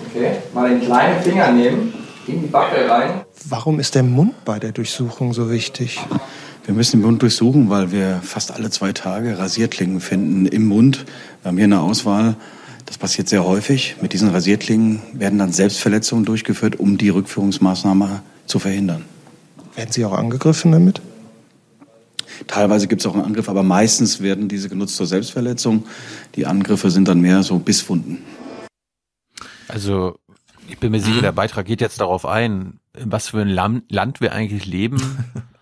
Okay, mal den kleinen Finger nehmen, in die Backe rein. Warum ist der Mund bei der Durchsuchung so wichtig? Wir müssen den Mund durchsuchen, weil wir fast alle zwei Tage Rasierklingen finden im Mund. Wir haben hier eine Auswahl. Das passiert sehr häufig. Mit diesen Rasierklingen werden dann Selbstverletzungen durchgeführt, um die Rückführungsmaßnahme zu verhindern. Werden Sie auch angegriffen damit? Teilweise gibt es auch einen Angriff, aber meistens werden diese genutzt zur Selbstverletzung. Die Angriffe sind dann mehr so Bisswunden. Also ich bin mir sicher, mhm. der Beitrag geht jetzt darauf ein, in was für ein Land wir eigentlich leben,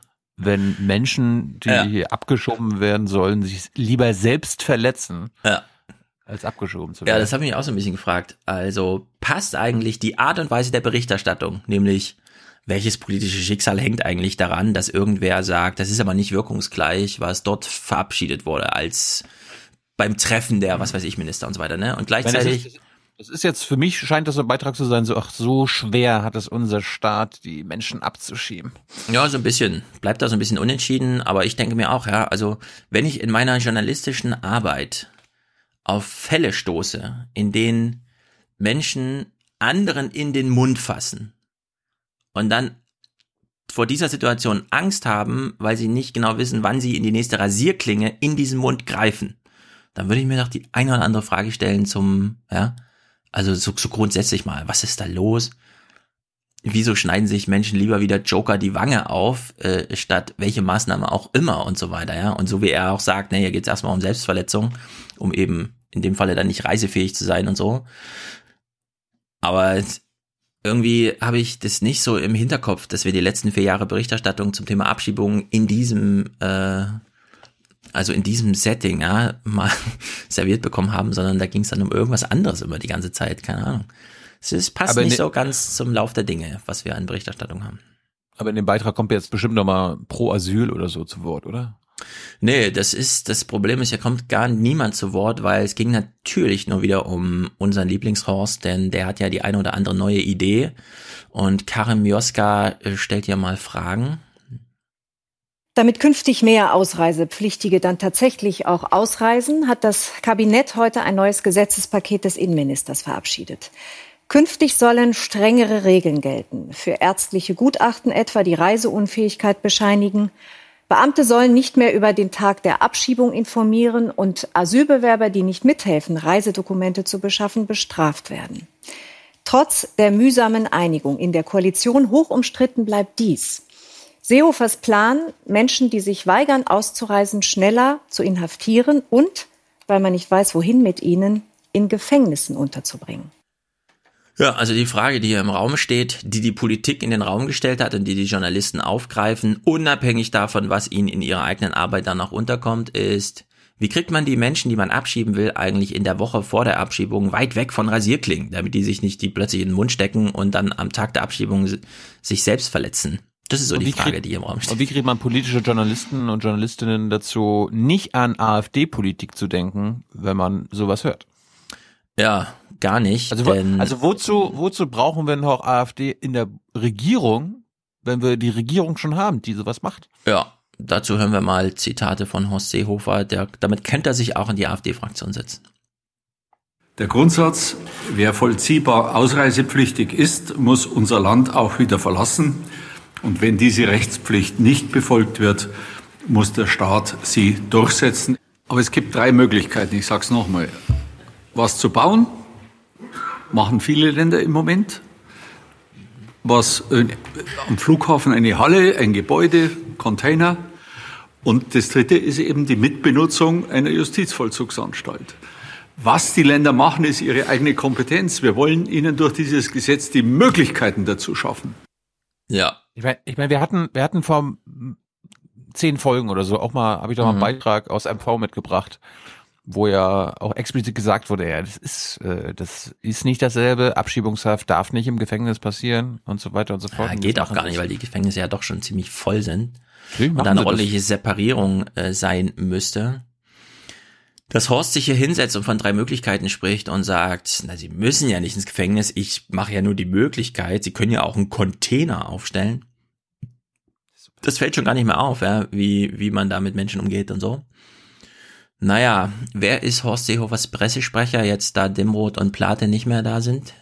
wenn Menschen, die ja. abgeschoben werden sollen, sich lieber selbst verletzen. Ja. Als abgeschoben zu werden. Ja, das habe ich mich auch so ein bisschen gefragt. Also passt eigentlich die Art und Weise der Berichterstattung, nämlich welches politische Schicksal hängt eigentlich daran, dass irgendwer sagt, das ist aber nicht wirkungsgleich, was dort verabschiedet wurde als beim Treffen der, was weiß ich, Minister und so weiter, ne? Und gleichzeitig es ist jetzt für mich scheint das ein Beitrag zu sein, so ach so schwer hat es unser Staat, die Menschen abzuschieben. Ja, so ein bisschen. Bleibt da so ein bisschen unentschieden, aber ich denke mir auch, ja, also wenn ich in meiner journalistischen Arbeit auf Fälle stoße, in denen Menschen anderen in den Mund fassen und dann vor dieser Situation Angst haben, weil sie nicht genau wissen, wann sie in die nächste Rasierklinge in diesen Mund greifen, dann würde ich mir doch die eine oder andere Frage stellen zum, ja, also so, so grundsätzlich mal, was ist da los? Wieso schneiden sich Menschen lieber wieder Joker die Wange auf, äh, statt welche Maßnahme auch immer und so weiter, ja? Und so wie er auch sagt, ne, hier geht's erstmal um Selbstverletzung, um eben in dem Falle dann nicht reisefähig zu sein und so. Aber irgendwie habe ich das nicht so im Hinterkopf, dass wir die letzten vier Jahre Berichterstattung zum Thema Abschiebung in diesem äh, also in diesem Setting, ja, mal serviert bekommen haben, sondern da ging es dann um irgendwas anderes immer die ganze Zeit, keine Ahnung. Es ist, passt aber nicht ne, so ganz zum Lauf der Dinge, was wir an Berichterstattung haben. Aber in dem Beitrag kommt jetzt bestimmt nochmal pro Asyl oder so zu Wort, oder? Nee, das ist, das Problem ist, hier kommt gar niemand zu Wort, weil es ging natürlich nur wieder um unseren Lieblingshorst, denn der hat ja die eine oder andere neue Idee und Karim Mioska äh, stellt ja mal Fragen damit künftig mehr Ausreisepflichtige dann tatsächlich auch ausreisen, hat das Kabinett heute ein neues Gesetzespaket des Innenministers verabschiedet. Künftig sollen strengere Regeln gelten. Für ärztliche Gutachten etwa, die Reiseunfähigkeit bescheinigen. Beamte sollen nicht mehr über den Tag der Abschiebung informieren und Asylbewerber, die nicht mithelfen, Reisedokumente zu beschaffen, bestraft werden. Trotz der mühsamen Einigung in der Koalition hoch umstritten bleibt dies. Seehofers Plan, Menschen, die sich weigern auszureisen, schneller zu inhaftieren und, weil man nicht weiß, wohin mit ihnen, in Gefängnissen unterzubringen. Ja, also die Frage, die hier im Raum steht, die die Politik in den Raum gestellt hat und die die Journalisten aufgreifen, unabhängig davon, was ihnen in ihrer eigenen Arbeit dann noch unterkommt, ist, wie kriegt man die Menschen, die man abschieben will, eigentlich in der Woche vor der Abschiebung weit weg von Rasierklingen, damit die sich nicht die plötzlich in den Mund stecken und dann am Tag der Abschiebung sich selbst verletzen? Das ist so die Frage, kriegt- die hier im Raum steht. Und wie kriegt man politische Journalisten und Journalistinnen dazu, nicht an AfD-Politik zu denken, wenn man sowas hört? Ja, gar nicht. Also, denn also wozu, wozu brauchen wir noch AfD in der Regierung, wenn wir die Regierung schon haben, die sowas macht? ja, dazu hören wir mal Zitate von Horst Seehofer, der, damit könnte er sich auch in die AfD-Fraktion setzen. Der Grundsatz, wer vollziehbar ausreisepflichtig ist, muss unser Land auch wieder verlassen. Und wenn diese Rechtspflicht nicht befolgt wird, muss der Staat sie durchsetzen. Aber es gibt drei Möglichkeiten, ich sage es nochmal. Was zu bauen, machen viele Länder im Moment. Was äh, am Flughafen eine Halle, ein Gebäude, Container. Und das dritte ist eben die Mitbenutzung einer Justizvollzugsanstalt. Was die Länder machen, ist ihre eigene Kompetenz. Wir wollen ihnen durch dieses Gesetz die Möglichkeiten dazu schaffen. Ja. Ich meine, ich mein, wir hatten, wir hatten vor mm, zehn Folgen oder so auch mal, habe ich doch mal einen Mhm. Beitrag aus MV mitgebracht, wo ja auch explizit gesagt wurde, ja, das ist, äh, das ist nicht dasselbe, Abschiebungshaft darf nicht im Gefängnis passieren und so weiter und so fort. Ja, geht auch gar nicht, weil die Gefängnisse ja doch schon ziemlich voll sind. Natürlich und machen da eine sie das. ordentliche Separierung äh, sein müsste. Dass Horst sich hier hinsetzt und von drei Möglichkeiten spricht und sagt, na, sie müssen ja nicht ins Gefängnis, ich mache ja nur die Möglichkeit, sie können ja auch einen Container aufstellen. Das fällt schon gar nicht mehr auf, ja, wie, wie man da mit Menschen umgeht und so. Naja, wer ist Horst Seehofers Pressesprecher, jetzt da Dimroth und Plate nicht mehr da sind?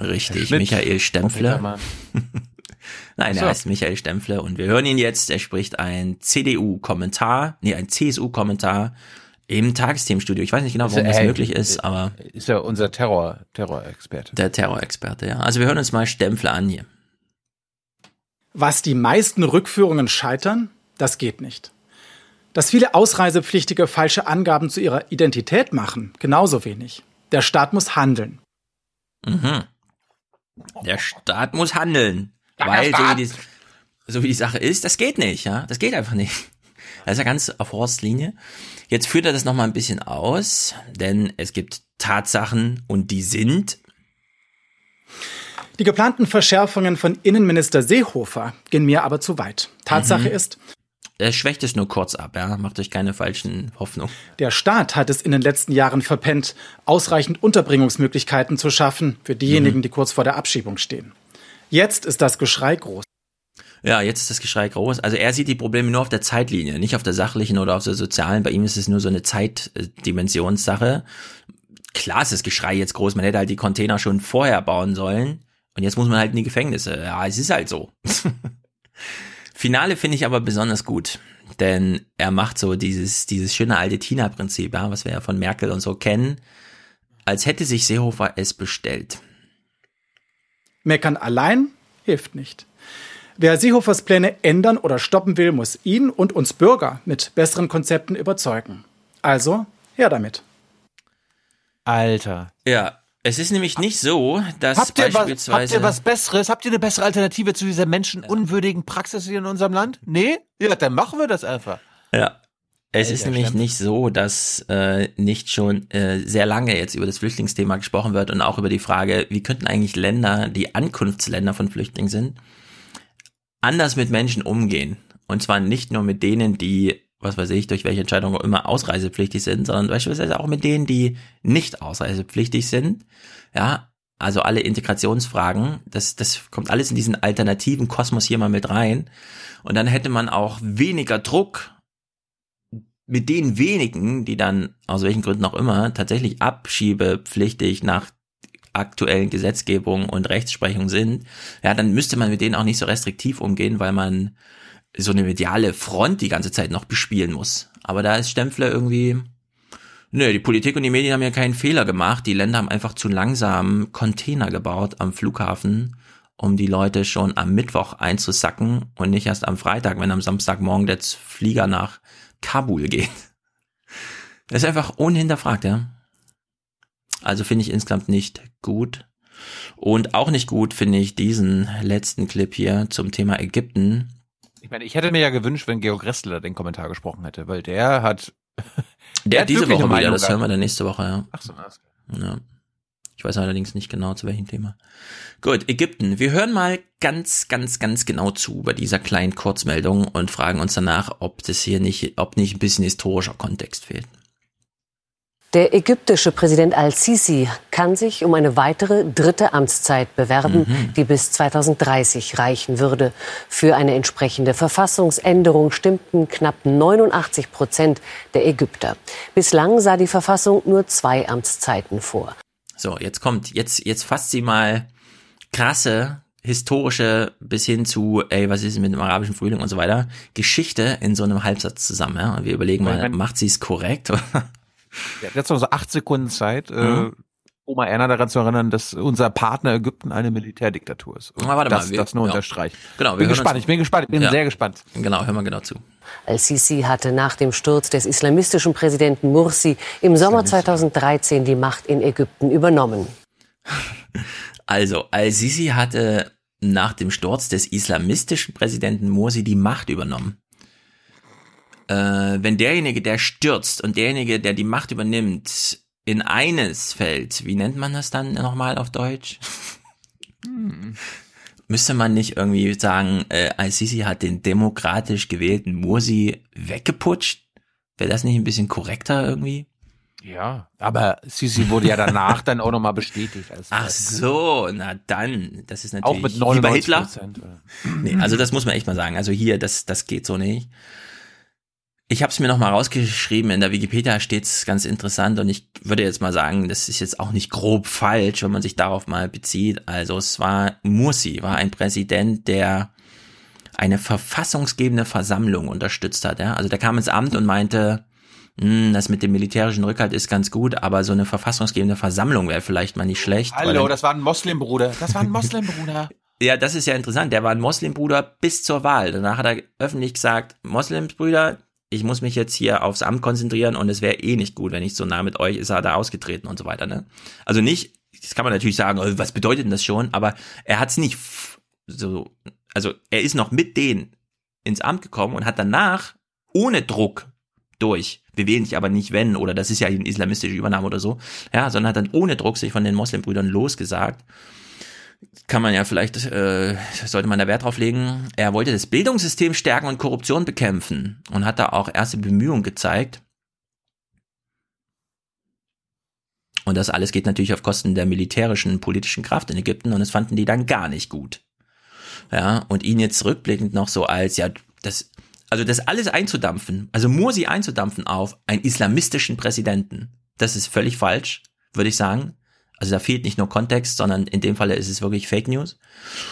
Richtig, Schmidt, Michael Stempfle. Nein, So. er heißt Michael Stempfle und wir hören ihn jetzt. Er spricht ein CDU-Kommentar, nee, ein CSU-Kommentar im Tagesthemenstudio. Ich weiß nicht genau, warum Ist das möglich ist, aber Ist ja unser Terror, Terrorexperte. der Terrorexperte, ja. Also wir hören uns mal Stempfle an hier. Was die meisten Rückführungen scheitern, das geht nicht. Dass viele Ausreisepflichtige falsche Angaben zu ihrer Identität machen, genauso wenig. Der Staat muss handeln. Mhm. Der Staat muss handeln. Der weil so wie, die, so wie die Sache ist, das geht nicht, ja. Das geht einfach nicht. Das ist ja ganz auf Horst Linie. Jetzt führt er das nochmal ein bisschen aus, denn es gibt Tatsachen und die sind, Die geplanten Verschärfungen von Innenminister Seehofer gehen mir aber zu weit. Tatsache Mhm. ist, er schwächt es nur kurz ab, ja. Macht euch keine falschen Hoffnungen. der Staat hat es in den letzten Jahren verpennt, ausreichend Unterbringungsmöglichkeiten zu schaffen für diejenigen, Mhm. die kurz vor der Abschiebung stehen. Jetzt ist das Geschrei groß. Ja, jetzt ist das Geschrei groß. Also er sieht die Probleme nur auf der Zeitlinie, nicht auf der sachlichen oder auf der sozialen. Bei ihm ist es nur so eine Zeitdimensionssache. Klar ist das Geschrei jetzt groß. Man hätte halt die Container schon vorher bauen sollen. Und jetzt muss man halt in die Gefängnisse. Ja, es ist halt so. Finale finde ich aber besonders gut. Denn er macht so dieses, dieses schöne alte Tina-Prinzip, ja, was wir ja von Merkel und so kennen. Als hätte sich Seehofer es bestellt. Meckern allein hilft nicht. Wer Seehofers Pläne ändern oder stoppen will, muss ihn und uns Bürger mit besseren Konzepten überzeugen. Also, her damit. Alter. Ja, es ist nämlich nicht so, dass Habt ihr, was, beispielsweise... habt ihr was Besseres? Habt ihr eine bessere Alternative zu dieser menschenunwürdigen Praxis hier in unserem Land? Nee? Ja, dann machen wir das einfach. Ja. Es Alter, ist nämlich Stempel. nicht so, dass äh, nicht schon äh, sehr lange jetzt über das Flüchtlingsthema gesprochen wird und auch über die Frage, wie könnten eigentlich Länder, die Ankunftsländer von Flüchtlingen sind, anders mit Menschen umgehen. Und zwar nicht nur mit denen, die, was weiß ich, durch welche Entscheidung auch immer ausreisepflichtig sind, sondern beispielsweise auch mit denen, die nicht ausreisepflichtig sind. Ja, also alle Integrationsfragen, das, das kommt alles in diesen alternativen Kosmos hier mal mit rein. Und dann hätte man auch weniger Druck mit den wenigen, die dann aus welchen Gründen auch immer tatsächlich abschiebepflichtig nach aktuellen Gesetzgebung und Rechtsprechung sind, ja, dann müsste man mit denen auch nicht so restriktiv umgehen, weil man so eine mediale Front die ganze Zeit noch bespielen muss. Aber da ist Stempfle irgendwie, nö, die Politik und die Medien haben ja keinen Fehler gemacht. Die Länder haben einfach zu langsam Container gebaut am Flughafen um die Leute schon am Mittwoch einzusacken und nicht erst am Freitag, wenn am Samstagmorgen der Flieger nach Kabul geht. Das ist einfach unhinterfragt, ja. Also finde ich insgesamt nicht gut. Und auch nicht gut finde ich diesen letzten Clip hier zum Thema Ägypten. Ich meine, ich hätte mir ja gewünscht, wenn Georg Restler den Kommentar gesprochen hätte, weil der hat. Der, hat diese Woche wieder, das hören wir dann nächste Woche, ja. Ach so, alles Ja. Ich weiß allerdings nicht genau, zu welchem Thema. Gut, Ägypten. Wir hören mal ganz, ganz, ganz genau zu bei dieser kleinen Kurzmeldung und fragen uns danach, ob das hier nicht, ob nicht ein bisschen historischer Kontext fehlt. Der ägyptische Präsident al-Sisi kann sich um eine weitere dritte Amtszeit bewerben, Mhm. die bis 2030 reichen würde. Für eine entsprechende Verfassungsänderung stimmten knapp 89 Prozent der Ägypter. Bislang sah die Verfassung nur zwei Amtszeiten vor. So, jetzt kommt, jetzt, jetzt fasst sie mal krasse historische bis hin zu, ey, was ist mit dem arabischen Frühling und so weiter, Geschichte in so einem Halbsatz zusammen, ja? Und wir überlegen mal, macht sie es korrekt? Der hat jetzt noch so acht Sekunden Zeit, äh, Mhm. Oma Erna daran zu erinnern, dass unser Partner Ägypten eine Militärdiktatur ist. Und Na, warte mal, das, wir- das nur ja. unterstreichen. Genau, wir bin hören gespannt, ich bin gespannt, ich bin Ja. sehr gespannt. Genau, hören wir genau zu. Al-Sisi hatte nach dem Sturz des islamistischen Präsidenten Mursi im Sommer 2013 die Macht in Ägypten übernommen. Also, Al-Sisi hatte nach dem Sturz des islamistischen Präsidenten Morsi die Macht übernommen. Äh, wenn derjenige, der stürzt und derjenige, der die Macht übernimmt, in eines fällt, wie nennt man das dann nochmal auf Deutsch? Müsste man nicht irgendwie sagen, äh, Al-Sisi hat den demokratisch gewählten Morsi weggeputscht? Wäre das nicht ein bisschen korrekter irgendwie? Ja, aber Sisi wurde ja danach dann auch nochmal bestätigt. Als Ach so, na dann, das ist Auch natürlich mit wie bei 99 Hitler. Prozent. Nee, also das muss man echt mal sagen. Also hier, das, das geht so nicht. Ich habe es mir noch mal rausgeschrieben, in der Wikipedia steht's ganz interessant und ich würde jetzt mal sagen, das ist jetzt auch nicht grob falsch, wenn man sich darauf mal bezieht. Also es war Mursi, war ein Präsident, der eine verfassungsgebende Versammlung unterstützt hat. Ja? Also der kam ins Amt und meinte, "Hm, das mit dem militärischen Rückhalt ist ganz gut, aber so eine verfassungsgebende Versammlung wäre vielleicht mal nicht schlecht. Hallo, das war ein Moslembruder. Das war ein Moslembruder. ja, das ist ja interessant. Der war ein Moslembruder bis zur Wahl. Danach hat er öffentlich gesagt, Moslemsbrüder, ich muss mich jetzt hier aufs Amt konzentrieren und es wäre eh nicht gut, wenn ich so nah mit euch ist er da ausgetreten und so weiter. Ne? Also nicht, das kann man natürlich sagen, oh, was bedeutet denn das schon? Aber er hat es nicht so, also er ist noch mit denen ins Amt gekommen und hat danach ohne Druck durch. Wir wählen dich aber nicht, wenn, oder das ist ja eine islamistische Übernahme oder so, ja, sondern hat dann ohne Druck sich von den Moslembrüdern losgesagt kann man ja vielleicht, äh, sollte man da Wert drauf legen. Er wollte das Bildungssystem stärken und Korruption bekämpfen und hat da auch erste Bemühungen gezeigt. Und das alles geht natürlich auf Kosten der militärischen, politischen Kraft in Ägypten und das fanden die dann gar nicht gut. Ja, und ihn jetzt rückblickend noch so als, ja, das, also das alles einzudampfen, also Mursi einzudampfen auf einen islamistischen Präsidenten, das ist völlig falsch, würde ich sagen. Also da fehlt nicht nur Kontext, sondern in dem Falle ist es wirklich Fake News.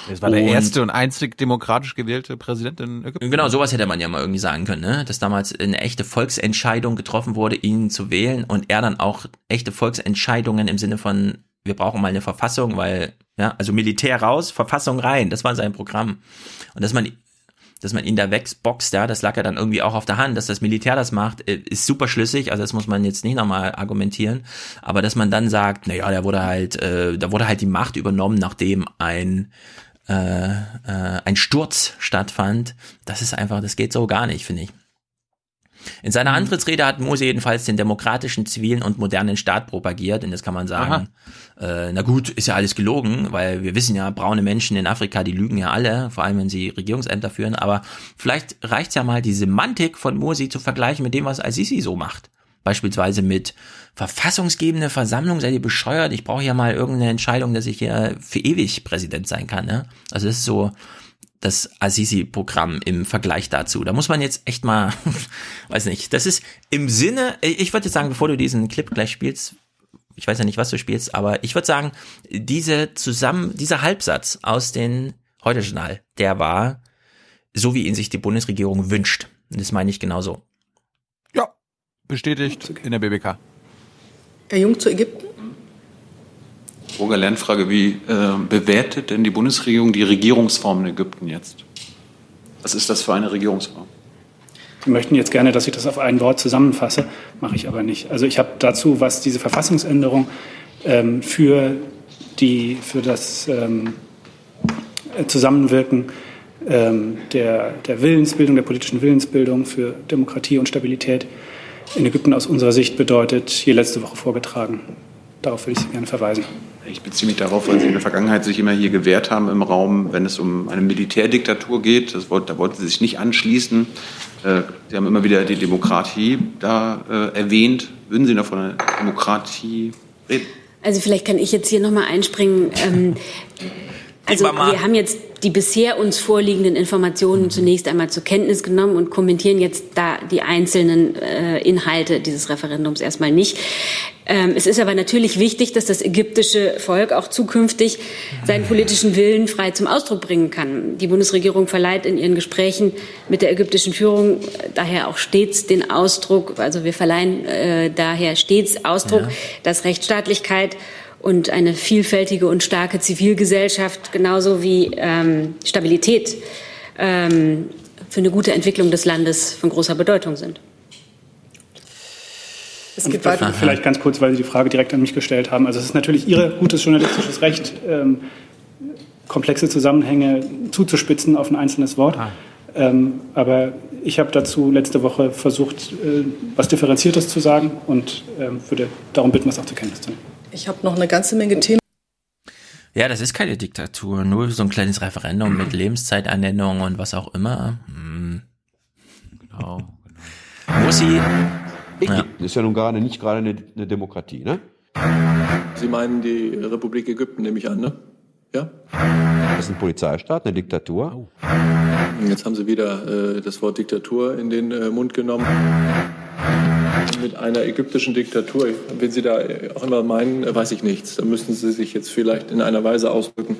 Das war der Und- erste und einzig demokratisch gewählte Präsident in Ägypten. Genau, sowas hätte man ja mal irgendwie sagen können, ne? dass damals eine echte Volksentscheidung getroffen wurde, ihn zu wählen und er dann auch echte Volksentscheidungen im Sinne von, wir brauchen mal eine Verfassung, weil, ja, also Militär raus, Verfassung rein, das war sein Programm. Und dass man, dass man ihn da wegboxt, ja, das lag ja dann irgendwie auch auf der Hand, dass das Militär das macht, äh, ist super schlüssig, also das muss man jetzt nicht nochmal argumentieren, aber dass man dann sagt, naja, da wurde halt, äh, da wurde halt die Macht übernommen, nachdem ein äh, äh, ein Sturz stattfand, das ist einfach, das geht so gar nicht, finde ich. In seiner Mhm. Antrittsrede hat Mose jedenfalls den demokratischen, zivilen und modernen Staat propagiert. Und jetzt kann man sagen, äh, na gut, ist ja alles gelogen, weil wir wissen ja, braune Menschen in Afrika, die lügen ja alle, vor allem wenn sie Regierungsämter führen. Aber vielleicht reicht's ja mal, die Semantik von Mursi zu vergleichen mit dem, was Al-Sisi so macht. Beispielsweise mit verfassungsgebende Versammlung, seid ihr bescheuert? Ich brauche ja mal irgendeine Entscheidung, dass ich hier für ewig Präsident sein kann. Ne? Also das ist so das Assisi-Programm im Vergleich dazu. Da muss man jetzt echt mal, weiß nicht, das ist im Sinne, ich würde jetzt sagen, bevor du diesen Clip gleich spielst, ich weiß ja nicht, was du spielst, aber ich würde sagen, diese zusammen, dieser Halbsatz aus den Heute-Journal, der war so, wie ihn sich die Bundesregierung wünscht. Und das meine ich genauso. Ja, bestätigt in der BBK. Herr Jung zu Ägypten. Roger Lernfrage, wie äh, bewertet denn die Bundesregierung die Regierungsform in Ägypten jetzt? Was ist das für eine Regierungsform? Sie möchten jetzt gerne, dass ich das auf ein Wort zusammenfasse, mache ich aber nicht. Also ich habe dazu, was diese Verfassungsänderung ähm, für, die, für das ähm, Zusammenwirken ähm, der, der Willensbildung, der politischen Willensbildung für Demokratie und Stabilität in Ägypten aus unserer Sicht bedeutet, hier letzte Woche vorgetragen. Darauf würde ich Sie gerne verweisen. Ich beziehe mich darauf, weil Sie in der Vergangenheit sich immer hier gewehrt haben im Raum, wenn es um eine Militärdiktatur geht. Das, da wollten Sie sich nicht anschließen. Äh, Sie haben immer wieder die Demokratie da äh, erwähnt. Würden Sie noch von einer Demokratie reden? Also vielleicht kann ich jetzt hier nochmal einspringen. Ähm, also wir haben jetzt die bisher uns vorliegenden Informationen zunächst einmal zur Kenntnis genommen und kommentieren jetzt da die einzelnen äh, Inhalte dieses Referendums erstmal nicht. Ähm, es ist aber natürlich wichtig, dass das ägyptische Volk auch zukünftig seinen politischen Willen frei zum Ausdruck bringen kann. Die Bundesregierung verleiht in ihren Gesprächen mit der ägyptischen Führung äh, daher auch stets den Ausdruck, also wir verleihen äh, daher stets Ausdruck, ja. dass Rechtsstaatlichkeit und eine vielfältige und starke Zivilgesellschaft genauso wie ähm, Stabilität ähm, für eine gute Entwicklung des Landes von großer Bedeutung sind. Es geht weiter. Vielleicht ganz kurz, weil Sie die Frage direkt an mich gestellt haben. Also es ist natürlich Ihr gutes journalistisches Recht, ähm, komplexe Zusammenhänge zuzuspitzen auf ein einzelnes Wort. Ah. Ähm, aber ich habe dazu letzte Woche versucht, äh, was Differenziertes zu sagen und äh, würde darum bitten, das auch zur Kenntnis zu nehmen. Ich habe noch eine ganze Menge Themen. Ja, das ist keine Diktatur, nur so ein kleines Referendum mit Lebenszeiternennung und was auch immer. Hm. Genau. genau. Muss Ja. Das ist ja nun gerade nicht gerade eine, eine Demokratie, ne? Sie meinen die Republik Ägypten, nehme ich an, ne? Ja? Das ist ein Polizeistaat, eine Diktatur. Jetzt haben Sie wieder äh, das Wort Diktatur in den äh, Mund genommen mit einer ägyptischen Diktatur. Wenn Sie da auch immer meinen, weiß ich nichts. Da müssen Sie sich jetzt vielleicht in einer Weise ausdrücken,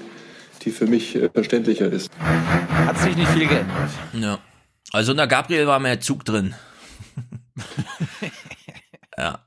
die für mich äh, verständlicher ist. Hat sich nicht viel geändert. Ja. Also unter Gabriel war mehr Zug drin. ja.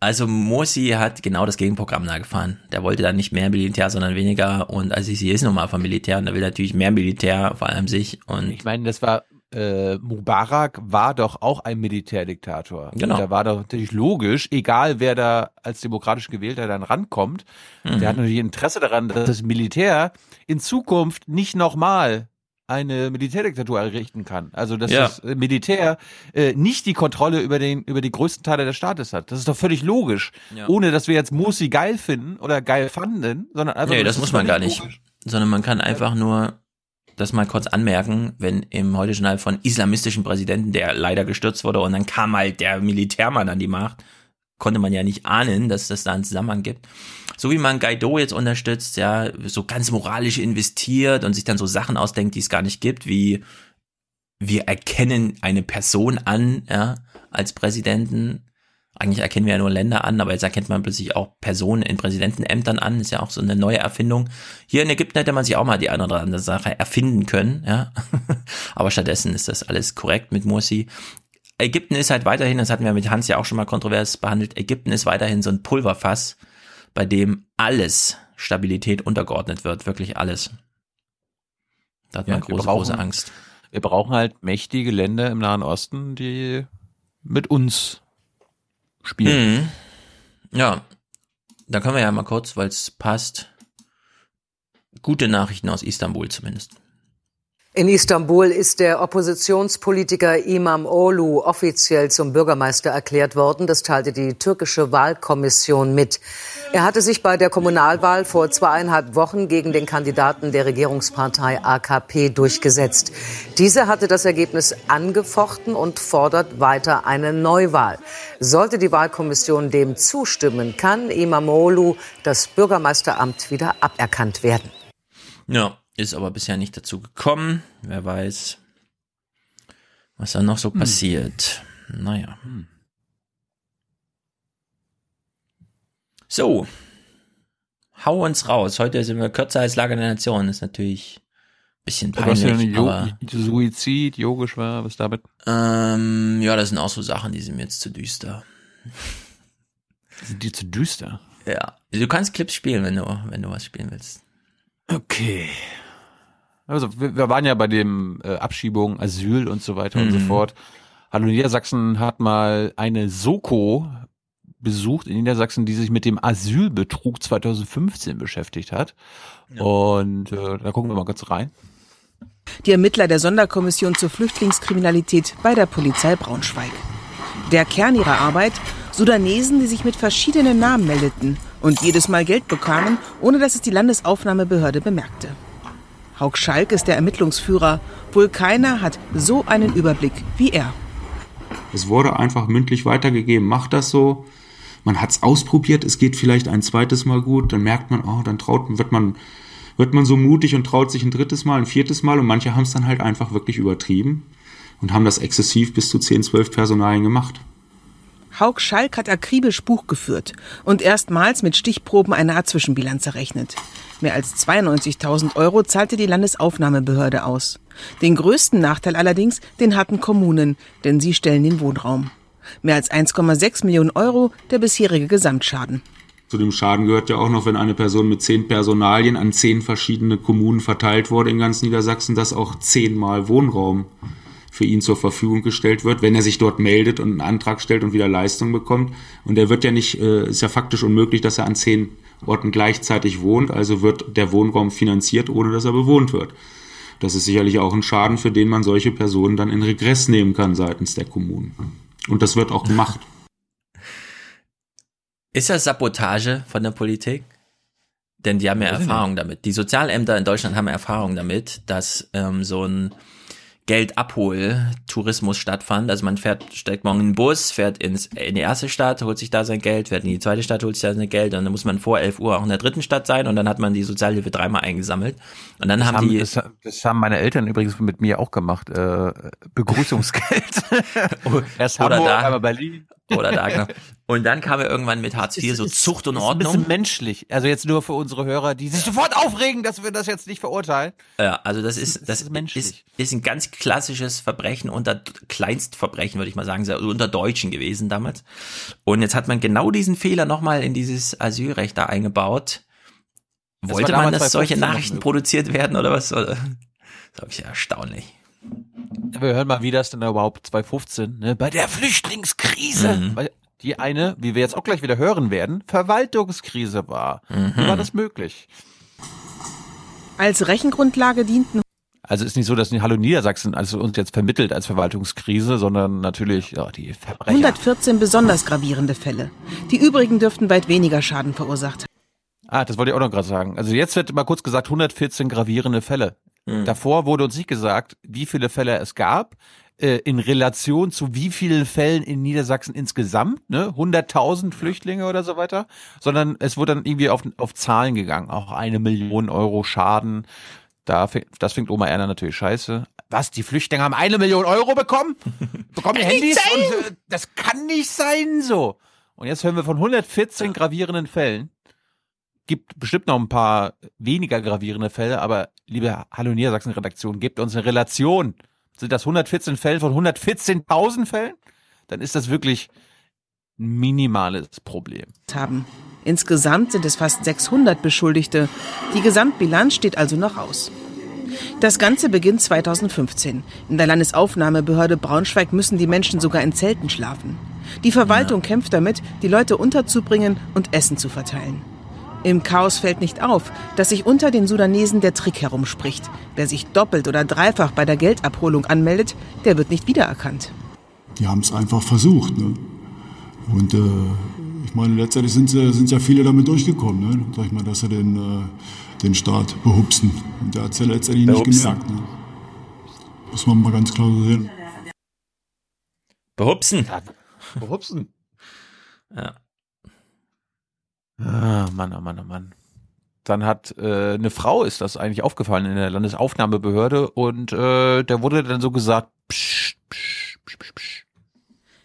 Also Morsi hat genau das Gegenprogramm da gefahren. Der wollte dann nicht mehr Militär, sondern weniger. Und also sie ist nun mal vom Militär und er will natürlich mehr Militär, vor allem sich. Und ich meine, das war äh, Mubarak war doch auch ein Militärdiktator. Genau. Da war doch natürlich logisch, egal wer da als demokratisch gewählter dann rankommt, mhm. der hat natürlich Interesse daran, dass das Militär in Zukunft nicht nochmal eine Militärdiktatur errichten kann. Also dass ja. das Militär äh, nicht die Kontrolle über den über die größten Teile des Staates hat. Das ist doch völlig logisch. Ja. Ohne dass wir jetzt Musi geil finden oder geil fanden, sondern einfach. Nee, das muss man gar nicht. Logisch. Sondern man kann einfach nur das mal kurz anmerken, wenn im heute Journal von islamistischen Präsidenten, der leider gestürzt wurde, und dann kam halt der Militärmann an die Macht, konnte man ja nicht ahnen, dass das da einen Zusammenhang gibt. So wie man Guaido jetzt unterstützt, ja, so ganz moralisch investiert und sich dann so Sachen ausdenkt, die es gar nicht gibt, wie wir erkennen eine Person an, ja, als Präsidenten eigentlich erkennen wir ja nur Länder an, aber jetzt erkennt man plötzlich auch Personen in Präsidentenämtern an. Ist ja auch so eine neue Erfindung. Hier in Ägypten hätte man sich auch mal die eine oder andere Sache erfinden können, ja. aber stattdessen ist das alles korrekt mit Mursi. Ägypten ist halt weiterhin, das hatten wir mit Hans ja auch schon mal kontrovers behandelt, Ägypten ist weiterhin so ein Pulverfass, bei dem alles Stabilität untergeordnet wird, wirklich alles. Da hat man ja, große, brauchen, große Angst. Wir brauchen halt mächtige Länder im Nahen Osten, die mit uns spielen. Mhm. Ja, da können wir ja mal kurz, weil es passt, gute Nachrichten aus Istanbul zumindest. In Istanbul ist der Oppositionspolitiker Imam Olu offiziell zum Bürgermeister erklärt worden. Das teilte die türkische Wahlkommission mit. Er hatte sich bei der Kommunalwahl vor zweieinhalb Wochen gegen den Kandidaten der Regierungspartei AKP durchgesetzt. Diese hatte das Ergebnis angefochten und fordert weiter eine Neuwahl. Sollte die Wahlkommission dem zustimmen, kann Imam Olu das Bürgermeisteramt wieder aberkannt werden. Ja, ist aber bisher nicht dazu gekommen. Wer weiß, was da noch so hm. passiert. Naja. Hm. So. Hau uns raus. Heute sind wir kürzer als Lager der Nation. Ist natürlich ein bisschen peinlich. Was jo aber, Suizid, yogisch war, was damit? Ähm, ja, das sind auch so Sachen, die sind mir jetzt zu düster. Sind die zu düster? Ja. Du kannst Clips spielen, wenn du, wenn du was spielen willst. Okay. Also wir, wir waren ja bei dem äh, Abschiebung, Asyl und so weiter mhm. und so mhm. fort. Hallo Niedersachsen hat mal eine Soko besucht in Niedersachsen, die sich mit dem Asylbetrug 2015 beschäftigt hat. Ja. Und äh, da gucken wir mal kurz rein. Die Ermittler der Sonderkommission zur Flüchtlingskriminalität bei der Polizei Braunschweig. Der Kern ihrer Arbeit, Sudanesen, die sich mit verschiedenen Namen meldeten und jedes Mal Geld bekamen, ohne dass es die Landesaufnahmebehörde bemerkte. Haug Schalk ist der Ermittlungsführer. Wohl keiner hat so einen Überblick wie er. Es wurde einfach mündlich weitergegeben, macht das so. Man hat es ausprobiert, es geht vielleicht ein zweites Mal gut, dann merkt man, oh, dann traut, wird man, wird man so mutig und traut sich ein drittes Mal, ein viertes Mal und manche haben es dann halt einfach wirklich übertrieben und haben das exzessiv bis zu 10, 12 Personalien gemacht. Haug Schalk hat akribisch Buch geführt und erstmals mit Stichproben eine Art Zwischenbilanz errechnet. Mehr als 92.000 Euro zahlte die Landesaufnahmebehörde aus. Den größten Nachteil allerdings, den hatten Kommunen, denn sie stellen den Wohnraum. Mehr als 1,6 Millionen Euro der bisherige Gesamtschaden. Zu dem Schaden gehört ja auch noch, wenn eine Person mit zehn Personalien an zehn verschiedene Kommunen verteilt wurde in ganz Niedersachsen, dass auch zehnmal Wohnraum für ihn zur Verfügung gestellt wird, wenn er sich dort meldet und einen Antrag stellt und wieder Leistung bekommt. Und er wird ja nicht, äh, ist ja faktisch unmöglich, dass er an zehn Orten gleichzeitig wohnt, also wird der Wohnraum finanziert, ohne dass er bewohnt wird. Das ist sicherlich auch ein Schaden, für den man solche Personen dann in Regress nehmen kann seitens der Kommunen. Und das wird auch gemacht. Ist das Sabotage von der Politik? Denn die haben ja Erfahrung damit. Die Sozialämter in Deutschland haben Erfahrung damit, dass ähm, so ein Geldabhol-Tourismus stattfand. Also man fährt, steigt morgen in den Bus, fährt ins, in die erste Stadt, holt sich da sein Geld, fährt in die zweite Stadt, holt sich da sein Geld und dann muss man vor 11 Uhr auch in der dritten Stadt sein und dann hat man die Sozialhilfe dreimal eingesammelt. Und dann das haben, haben die... Das, das, haben meine Eltern übrigens mit mir auch gemacht. Äh, Begrüßungsgeld. Erst Hamburg, da. aber Berlin. Oder da, genau. Und dann kam er irgendwann mit Hartz IV, so Zucht und Ordnung. Ist ein bisschen menschlich. Also jetzt nur für unsere Hörer, die sich sofort aufregen, dass wir das jetzt nicht verurteilen. Ja, also das ist, das, ist, menschlich. Ist, ist ein ganz klassisches Verbrechen unter Kleinstverbrechen, würde ich mal sagen, also unter Deutschen gewesen damals. Und jetzt hat man genau diesen Fehler nochmal in dieses Asylrecht da eingebaut. Wollte man, dass solche Nachrichten produziert werden oder was? Das habe ich erstaunlich. Wir hören mal, wie das denn überhaupt 2015, ne, bei der Flüchtlingskrise, mhm. weil die eine, wie wir jetzt auch gleich wieder hören werden, Verwaltungskrise war. Mhm. Wie war das möglich? Als Rechengrundlage dienten also ist nicht so, dass Hallo Niedersachsen also uns jetzt vermittelt als Verwaltungskrise, sondern natürlich ja, die Verbrecher. 114 besonders gravierende Fälle. Die übrigen dürften weit weniger Schaden verursacht haben. Ah, das wollte ich auch noch gerade sagen. Also jetzt wird mal kurz gesagt 114 gravierende Fälle. Mhm. Davor wurde uns nicht gesagt, wie viele Fälle es gab, äh, in Relation zu wie vielen Fällen in Niedersachsen insgesamt, ne, 100.000 Flüchtlinge oder so weiter, sondern es wurde dann irgendwie auf, auf Zahlen gegangen, auch eine Million Euro Schaden. Da, das fängt Oma Erna natürlich scheiße. Was, die Flüchtlinge haben eine Million Euro bekommen? Bekommen Handys? Und, äh, das kann nicht sein so. Und jetzt hören wir von 114 gravierenden Fällen gibt bestimmt noch ein paar weniger gravierende Fälle, aber liebe Hallo Niedersachsen Redaktion, gebt uns eine Relation. Sind das 114 Fälle von 114.000 Fällen? Dann ist das wirklich ein minimales Problem. Haben. Insgesamt sind es fast 600 Beschuldigte. Die Gesamtbilanz steht also noch aus. Das Ganze beginnt 2015. In der Landesaufnahmebehörde Braunschweig müssen die Menschen sogar in Zelten schlafen. Die Verwaltung ja. kämpft damit, die Leute unterzubringen und Essen zu verteilen. Im Chaos fällt nicht auf, dass sich unter den Sudanesen der Trick herumspricht. Wer sich doppelt oder dreifach bei der Geldabholung anmeldet, der wird nicht wiedererkannt. Die haben es einfach versucht. Ne? Und äh, ich meine, letztendlich sind, sie, sind ja viele damit durchgekommen. Ne? Sag ich mal, dass sie den, äh, den Staat behupsen. Und der hat es ja letztendlich Behupsen. nicht gemerkt. Ne? Muss man mal ganz klar sehen. Behupsen. Behupsen. Ja. Ah, Mann, oh Mann, oh Mann. Dann hat äh, eine Frau ist das eigentlich aufgefallen in der Landesaufnahmebehörde und äh, der wurde dann so gesagt, psch, psch, psch, psch, psch.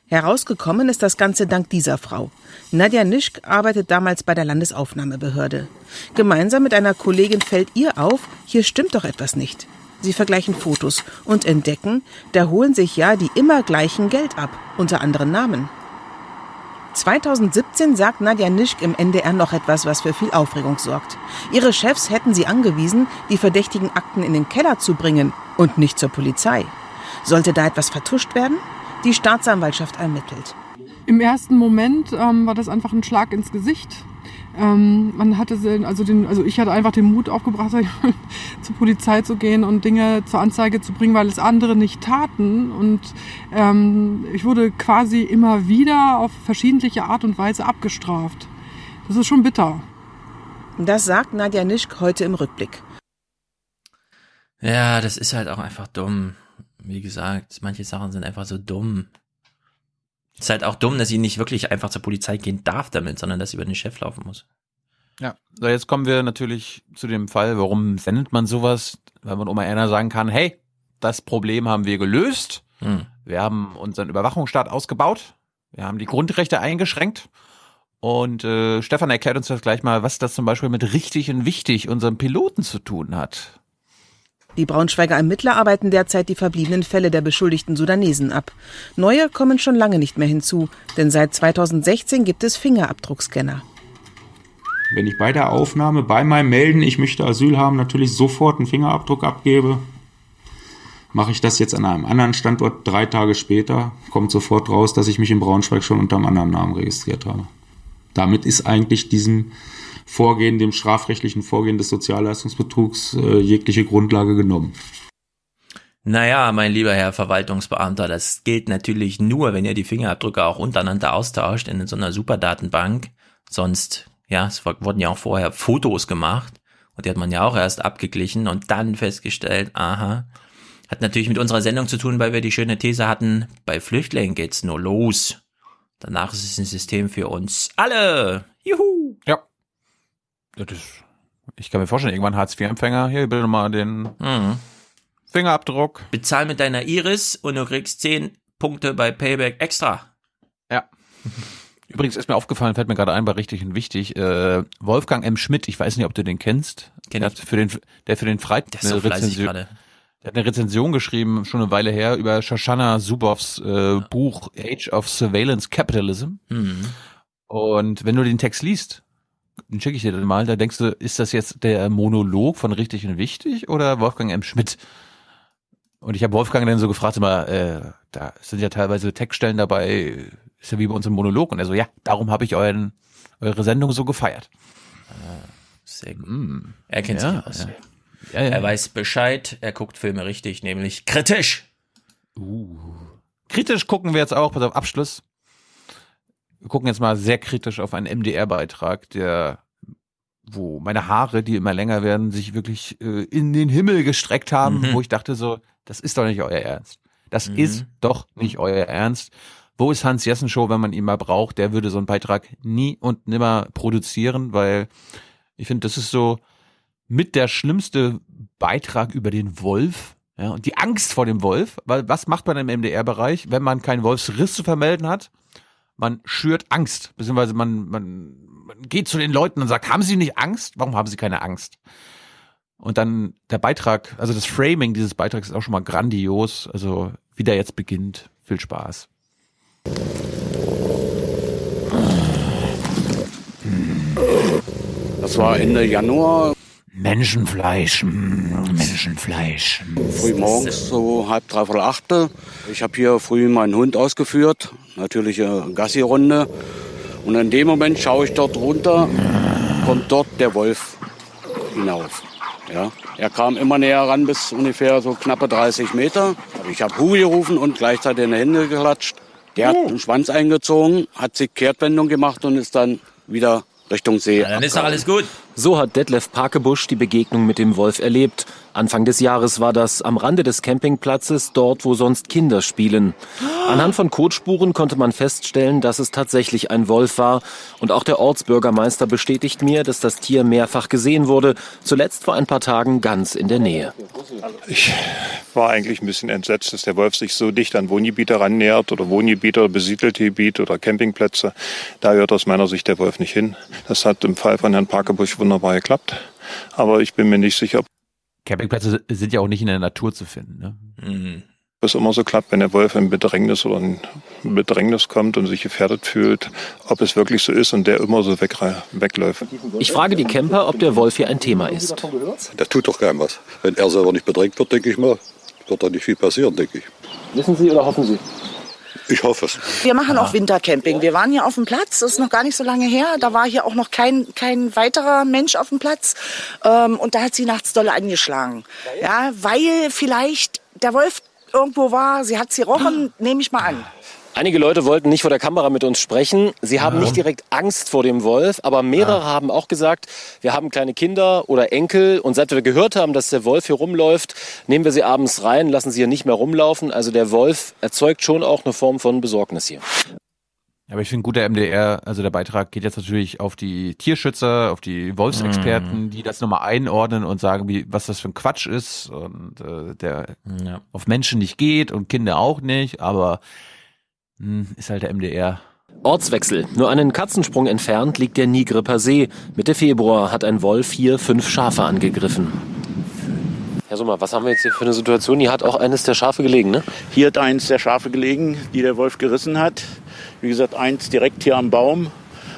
Herausgekommen ist das Ganze dank dieser Frau. Nadja Nischk arbeitet damals bei der Landesaufnahmebehörde. Gemeinsam mit einer Kollegin fällt ihr auf, hier stimmt doch etwas nicht. Sie vergleichen Fotos und entdecken, da holen sich ja die immer gleichen Geld ab, unter anderen Namen. 2017 sagt Nadja Nischk im NDR noch etwas, was für viel Aufregung sorgt. Ihre Chefs hätten sie angewiesen, die verdächtigen Akten in den Keller zu bringen und nicht zur Polizei. Sollte da etwas vertuscht werden? Die Staatsanwaltschaft ermittelt. Im ersten Moment ähm, war das einfach ein Schlag ins Gesicht. Ähm, man hatte also den, also ich hatte einfach den Mut aufgebracht, zur Polizei zu gehen und Dinge zur Anzeige zu bringen, weil es andere nicht taten. Und ähm, ich wurde quasi immer wieder auf verschiedentliche Art und Weise abgestraft. Das ist schon bitter. Das sagt Nadja Nischk heute im Rückblick. Ja, das ist halt auch einfach dumm. Wie gesagt, manche Sachen sind einfach so dumm. Ist halt auch dumm, dass sie nicht wirklich einfach zur Polizei gehen darf damit, sondern dass sie über den Chef laufen muss. Ja, so jetzt kommen wir natürlich zu dem Fall, warum sendet man sowas, weil man Oma Erna sagen kann, hey, das Problem haben wir gelöst. Hm. Wir haben unseren Überwachungsstaat ausgebaut. Wir haben die Grundrechte eingeschränkt. Und äh, Stefan erklärt uns das gleich mal, was das zum Beispiel mit richtig und wichtig unserem Piloten zu tun hat. Die Braunschweiger Ermittler arbeiten derzeit die verbliebenen Fälle der beschuldigten Sudanesen ab. Neue kommen schon lange nicht mehr hinzu, denn seit 2016 gibt es Fingerabdruckscanner. Wenn ich bei der Aufnahme, bei meinem Melden, ich möchte Asyl haben, natürlich sofort einen Fingerabdruck abgebe, mache ich das jetzt an einem anderen Standort drei Tage später, kommt sofort raus, dass ich mich in Braunschweig schon unter einem anderen Namen registriert habe. Damit ist eigentlich diesem Vorgehen, dem strafrechtlichen Vorgehen des Sozialleistungsbetrugs äh, jegliche Grundlage genommen. Naja, mein lieber Herr Verwaltungsbeamter, das gilt natürlich nur, wenn ihr die Fingerabdrücke auch untereinander austauscht in so einer Superdatenbank. Sonst, ja, es wurden ja auch vorher Fotos gemacht und die hat man ja auch erst abgeglichen und dann festgestellt, aha, hat natürlich mit unserer Sendung zu tun, weil wir die schöne These hatten, bei Flüchtlingen geht's nur los. Danach ist es ein System für uns alle. Juhu! Das, ich kann mir vorstellen, irgendwann Hartz-IV-Empfänger, hier, bitte mal den mhm. Fingerabdruck. Bezahl mit deiner Iris und du kriegst 10 Punkte bei Payback extra. Ja. Übrigens ist mir aufgefallen, fällt mir gerade ein, war richtig und wichtig, äh, Wolfgang M. Schmidt, ich weiß nicht, ob du den kennst. Kenn der, hat für den, der für den Freitag ist so Rezension, der hat eine Rezension geschrieben, schon eine Weile her, über Shoshana Zuboffs äh, ja. Buch Age of Surveillance Capitalism. Mhm. Und wenn du den Text liest, schicke ich dir dann mal, da denkst du, ist das jetzt der Monolog von Richtig und Wichtig oder Wolfgang M. Schmidt? Und ich habe Wolfgang dann so gefragt, immer, äh, da sind ja teilweise Textstellen dabei, ist ja wie bei uns im Monolog. Und er so, ja, darum habe ich euren, eure Sendung so gefeiert. Ah, sehr gut. Mm. Er kennt ja, sich aus. Ja, ja. Er weiß Bescheid, er guckt Filme richtig, nämlich kritisch. Uh. Kritisch gucken wir jetzt auch, pass auf, Abschluss wir gucken jetzt mal sehr kritisch auf einen MDR-Beitrag, der wo meine Haare, die immer länger werden, sich wirklich äh, in den Himmel gestreckt haben, mhm. wo ich dachte so, das ist doch nicht euer Ernst. Das mhm. ist doch nicht euer Ernst. Wo ist Hans Jessen Show, wenn man ihn mal braucht? Der würde so einen Beitrag nie und nimmer produzieren, weil ich finde, das ist so mit der schlimmste Beitrag über den Wolf. Ja, und die Angst vor dem Wolf, weil was macht man im MDR-Bereich, wenn man keinen Wolfsriss zu vermelden hat? Man schürt Angst, beziehungsweise man, man, man geht zu den Leuten und sagt, haben Sie nicht Angst? Warum haben Sie keine Angst? Und dann der Beitrag, also das Framing dieses Beitrags ist auch schon mal grandios. Also wie der jetzt beginnt, viel Spaß. Das war Ende Januar. Menschenfleisch, mm, Menschenfleisch. Früh morgens so halb, dreiviertel achte. Ich habe hier früh meinen Hund ausgeführt, natürliche Gassi-Runde. Und in dem Moment schaue ich dort runter, kommt dort der Wolf hinauf. Ja, er kam immer näher ran bis ungefähr so knappe 30 Meter. Ich habe Hu gerufen und gleichzeitig in die Hände geklatscht. Der hat den Schwanz eingezogen, hat sich Kehrtwendung gemacht und ist dann wieder Richtung See. Ja, dann ist doch alles gut. So hat Detlef Parkebusch die Begegnung mit dem Wolf erlebt. Anfang des Jahres war das am Rande des Campingplatzes, dort wo sonst Kinder spielen. Anhand von Kotspuren konnte man feststellen, dass es tatsächlich ein Wolf war. Und auch der Ortsbürgermeister bestätigt mir, dass das Tier mehrfach gesehen wurde, zuletzt vor ein paar Tagen ganz in der Nähe. Ich war eigentlich ein bisschen entsetzt, dass der Wolf sich so dicht an Wohngebiete rannähert oder Wohngebiete besiedelte Gebiete oder Campingplätze. Da hört aus meiner Sicht der Wolf nicht hin. Das hat im Fall von Herrn Parkebusch wunderbar geklappt. Aber ich bin mir nicht sicher. Campingplätze sind ja auch nicht in der Natur zu finden. Ne? Mhm. es immer so klappt, wenn der Wolf in Bedrängnis oder in Bedrängnis kommt und sich gefährdet fühlt, ob es wirklich so ist und der immer so weg, wegläuft. Ich frage die Camper, ob der Wolf hier ein Thema ist. Der tut doch keinem was. Wenn er selber nicht bedrängt wird, denke ich mal, wird da nicht viel passieren, denke ich. Wissen Sie oder hoffen Sie? Ich hoffe es. Wir machen auch Wintercamping. Wir waren hier auf dem Platz, das ist noch gar nicht so lange her. Da war hier auch noch kein, kein weiterer Mensch auf dem Platz. Ähm, und da hat sie nachts dolle angeschlagen. Ja, weil vielleicht der Wolf irgendwo war, sie hat sie rochen, nehme ich mal an. Einige Leute wollten nicht vor der Kamera mit uns sprechen. Sie haben nicht direkt Angst vor dem Wolf, aber mehrere haben auch gesagt, wir haben kleine Kinder oder Enkel und seit wir gehört haben, dass der Wolf hier rumläuft, nehmen wir sie abends rein, lassen sie hier nicht mehr rumlaufen. Also der Wolf erzeugt schon auch eine Form von Besorgnis hier. Aber ich finde gut, der MDR, also der Beitrag geht jetzt natürlich auf die Tierschützer, auf die Wolfsexperten, Mhm. die das nochmal einordnen und sagen, wie, was das für ein Quatsch ist und äh, der Ja. auf Menschen nicht geht und Kinder auch nicht, aber ist halt der MDR. Ortswechsel. Nur einen Katzensprung entfernt liegt der Nigripper See. Mitte Februar hat ein Wolf hier fünf Schafe angegriffen. Herr Sommer, was haben wir jetzt hier für eine Situation? Hier hat auch eines der Schafe gelegen, ne? Hier hat eins der Schafe gelegen, die der Wolf gerissen hat. Wie gesagt, eins direkt hier am Baum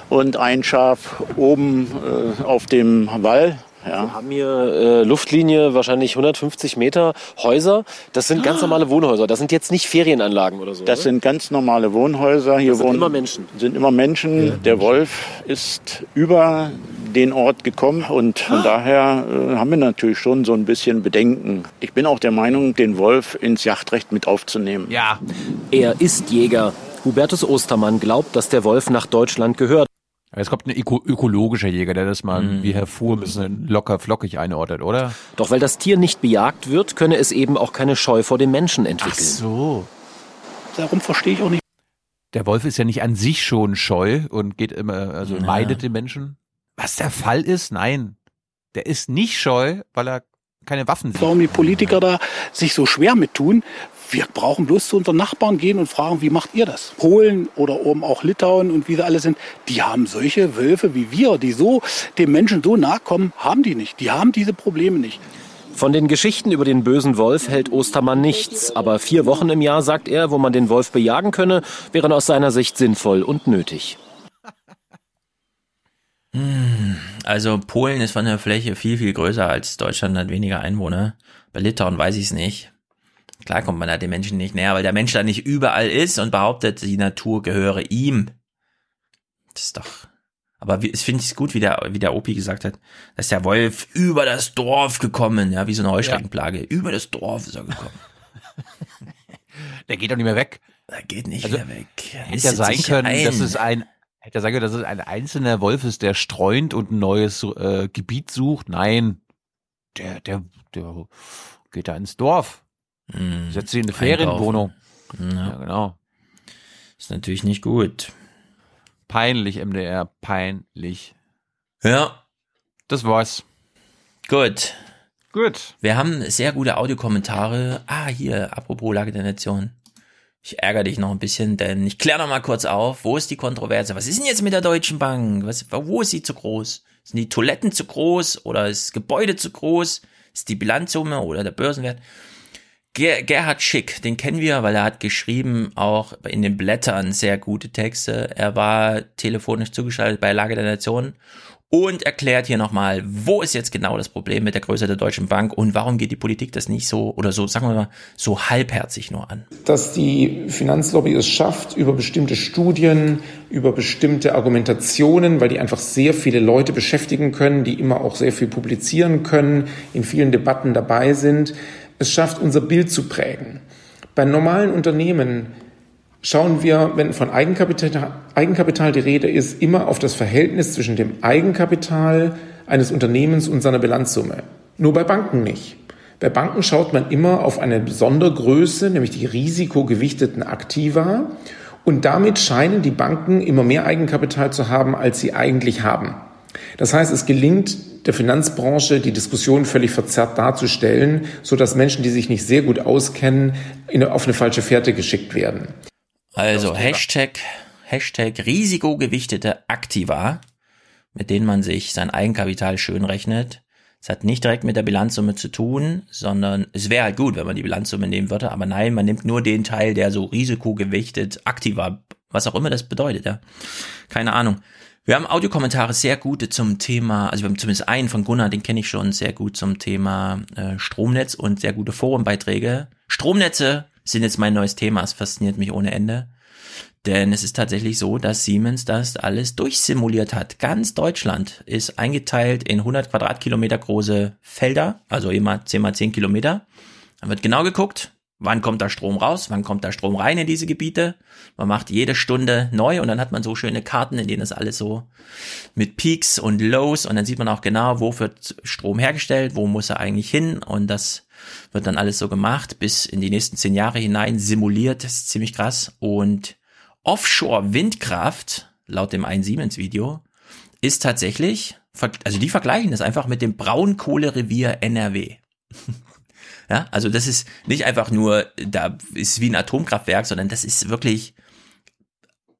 und ein Schaf oben äh, auf dem Wall. Ja. Wir haben hier äh, Luftlinie, wahrscheinlich 150 Meter, Häuser. Das sind ganz normale Wohnhäuser. Das sind jetzt nicht Ferienanlagen oder so. Das oder? sind ganz normale Wohnhäuser. Hier Das sind wohnen immer Menschen. Sind immer Menschen. der Wolf ist über den Ort gekommen und von daher äh, haben wir natürlich schon so ein bisschen Bedenken. Ich bin auch der Meinung, den Wolf ins Jachtrecht mit aufzunehmen. Ja. Er ist Jäger. Hubertus Ostermann glaubt, dass der Wolf nach Deutschland gehört. Jetzt kommt ein öko ökologischer Jäger, der das mal wie Herr Fuhr ein bisschen locker flockig einordnet, oder? Doch weil das Tier nicht bejagt wird, könne es eben auch keine Scheu vor dem Menschen entwickeln. so. Darum verstehe ich auch nicht. Der Wolf ist ja nicht an sich schon scheu und geht immer, also Ja. meidet den Menschen. Was der Fall ist, nein. Der ist nicht scheu, weil er keine Waffen sieht. Warum die Politiker da sich so schwer mit tun. Wir brauchen bloß zu unseren Nachbarn gehen und fragen, wie macht ihr das? Polen oder oben auch Litauen und wie sie alle sind, die haben solche Wölfe wie wir, die so dem Menschen so nahe kommen, haben die nicht. Die haben diese Probleme nicht. Von den Geschichten über den bösen Wolf hält Ostermann nichts, aber vier Wochen im Jahr, sagt er, wo man den Wolf bejagen könne, wären aus seiner Sicht sinnvoll und nötig. Hm, Also Polen ist von der Fläche viel, viel größer als Deutschland, hat weniger Einwohner. Bei Litauen weiß ich es nicht. Klar kommt man da den Menschen nicht näher, weil der Mensch da nicht überall ist und behauptet, die Natur gehöre ihm. Das ist doch. Aber wie- es finde ich gut, wie der, wie der Opi gesagt hat, dass der Wolf über das Dorf gekommen, ja, wie so eine Heuschreckenplage. Über das Dorf ist er gekommen. Der geht doch nicht mehr weg. Der geht nicht Also, mehr weg. Hätte ja sein können, ein. dass es ein hätte ja sein können, dass es ein einzelner Wolf ist, der streunt und ein neues äh, Gebiet sucht. Nein, der der der geht da ins Dorf, Hm, setzt sich in eine. Ferienwohnung. Ja. Ja, genau. Ist natürlich nicht gut. Peinlich, MDR, peinlich. Ja. Das war's. Gut. Gut. Wir haben sehr gute Audiokommentare. Ah, hier, apropos Lage der Nation. Ich ärgere dich noch ein bisschen, denn ich kläre noch mal kurz auf, wo ist die Kontroverse? Was ist denn jetzt mit der Deutschen Bank? Was, wo ist sie zu groß? Sind die Toiletten zu groß oder ist das Gebäude zu groß? Ist die Bilanzsumme oder der Börsenwert? Ger Gerhard Schick, den kennen wir, weil er hat geschrieben, auch in den Blättern sehr gute Texte. Er war telefonisch zugeschaltet bei Lage der Nation und erklärt hier nochmal, wo ist jetzt genau das Problem mit der Größe der Deutschen Bank und warum geht die Politik das nicht so oder so, sagen wir mal, so halbherzig nur an. dass die Finanzlobby es schafft, über bestimmte Studien, über bestimmte Argumentationen, weil die einfach sehr viele Leute beschäftigen können, die immer auch sehr viel publizieren können, in vielen Debatten dabei sind, es schafft, unser Bild zu prägen. Bei normalen Unternehmen schauen wir, wenn von Eigenkapital, Eigenkapital die Rede ist, immer auf das Verhältnis zwischen dem Eigenkapital eines Unternehmens und seiner Bilanzsumme. Nur bei Banken nicht. Bei Banken schaut man immer auf eine Sondergröße, nämlich die risikogewichteten Aktiva. Und damit scheinen die Banken immer mehr Eigenkapital zu haben, als sie eigentlich haben. Das heißt, es gelingt der Finanzbranche, die Diskussion völlig verzerrt darzustellen, so dass Menschen, die sich nicht sehr gut auskennen, in, auf eine falsche Fährte geschickt werden. Also Hashtag, Hashtag risikogewichtete Aktiva, mit denen man sich sein Eigenkapital schön rechnet, Es hat nicht direkt mit der Bilanzsumme zu tun, sondern es wäre halt gut, wenn man die Bilanzsumme nehmen würde, aber nein, man nimmt nur den Teil, der so risikogewichtet aktiver, was auch immer das bedeutet, ja. Keine Ahnung. Wir haben Audiokommentare sehr gute zum Thema, also wir haben zumindest einen von Gunnar, den kenne ich schon sehr gut zum Thema äh, Stromnetz und sehr gute Forumbeiträge. Stromnetze sind jetzt mein neues Thema, es fasziniert mich ohne Ende. Denn es ist tatsächlich so, dass Siemens das alles durchsimuliert hat. Ganz Deutschland ist eingeteilt in 100 Quadratkilometer große Felder, also immer 10 mal 10 Kilometer. Dann wird genau geguckt, wann kommt da Strom raus, wann kommt da Strom rein in diese Gebiete. Man macht jede Stunde neu und dann hat man so schöne Karten, in denen das alles so mit Peaks und Lows und dann sieht man auch genau, wo wird Strom hergestellt, wo muss er eigentlich hin und das wird dann alles so gemacht bis in die nächsten zehn Jahre hinein simuliert. Das ist ziemlich krass und Offshore-Windkraft, laut dem 1 Siemens-Video, ist tatsächlich, also die vergleichen das einfach mit dem Braunkohlerevier NRW. Ja, also das ist nicht einfach nur, da ist wie ein Atomkraftwerk, sondern das ist wirklich,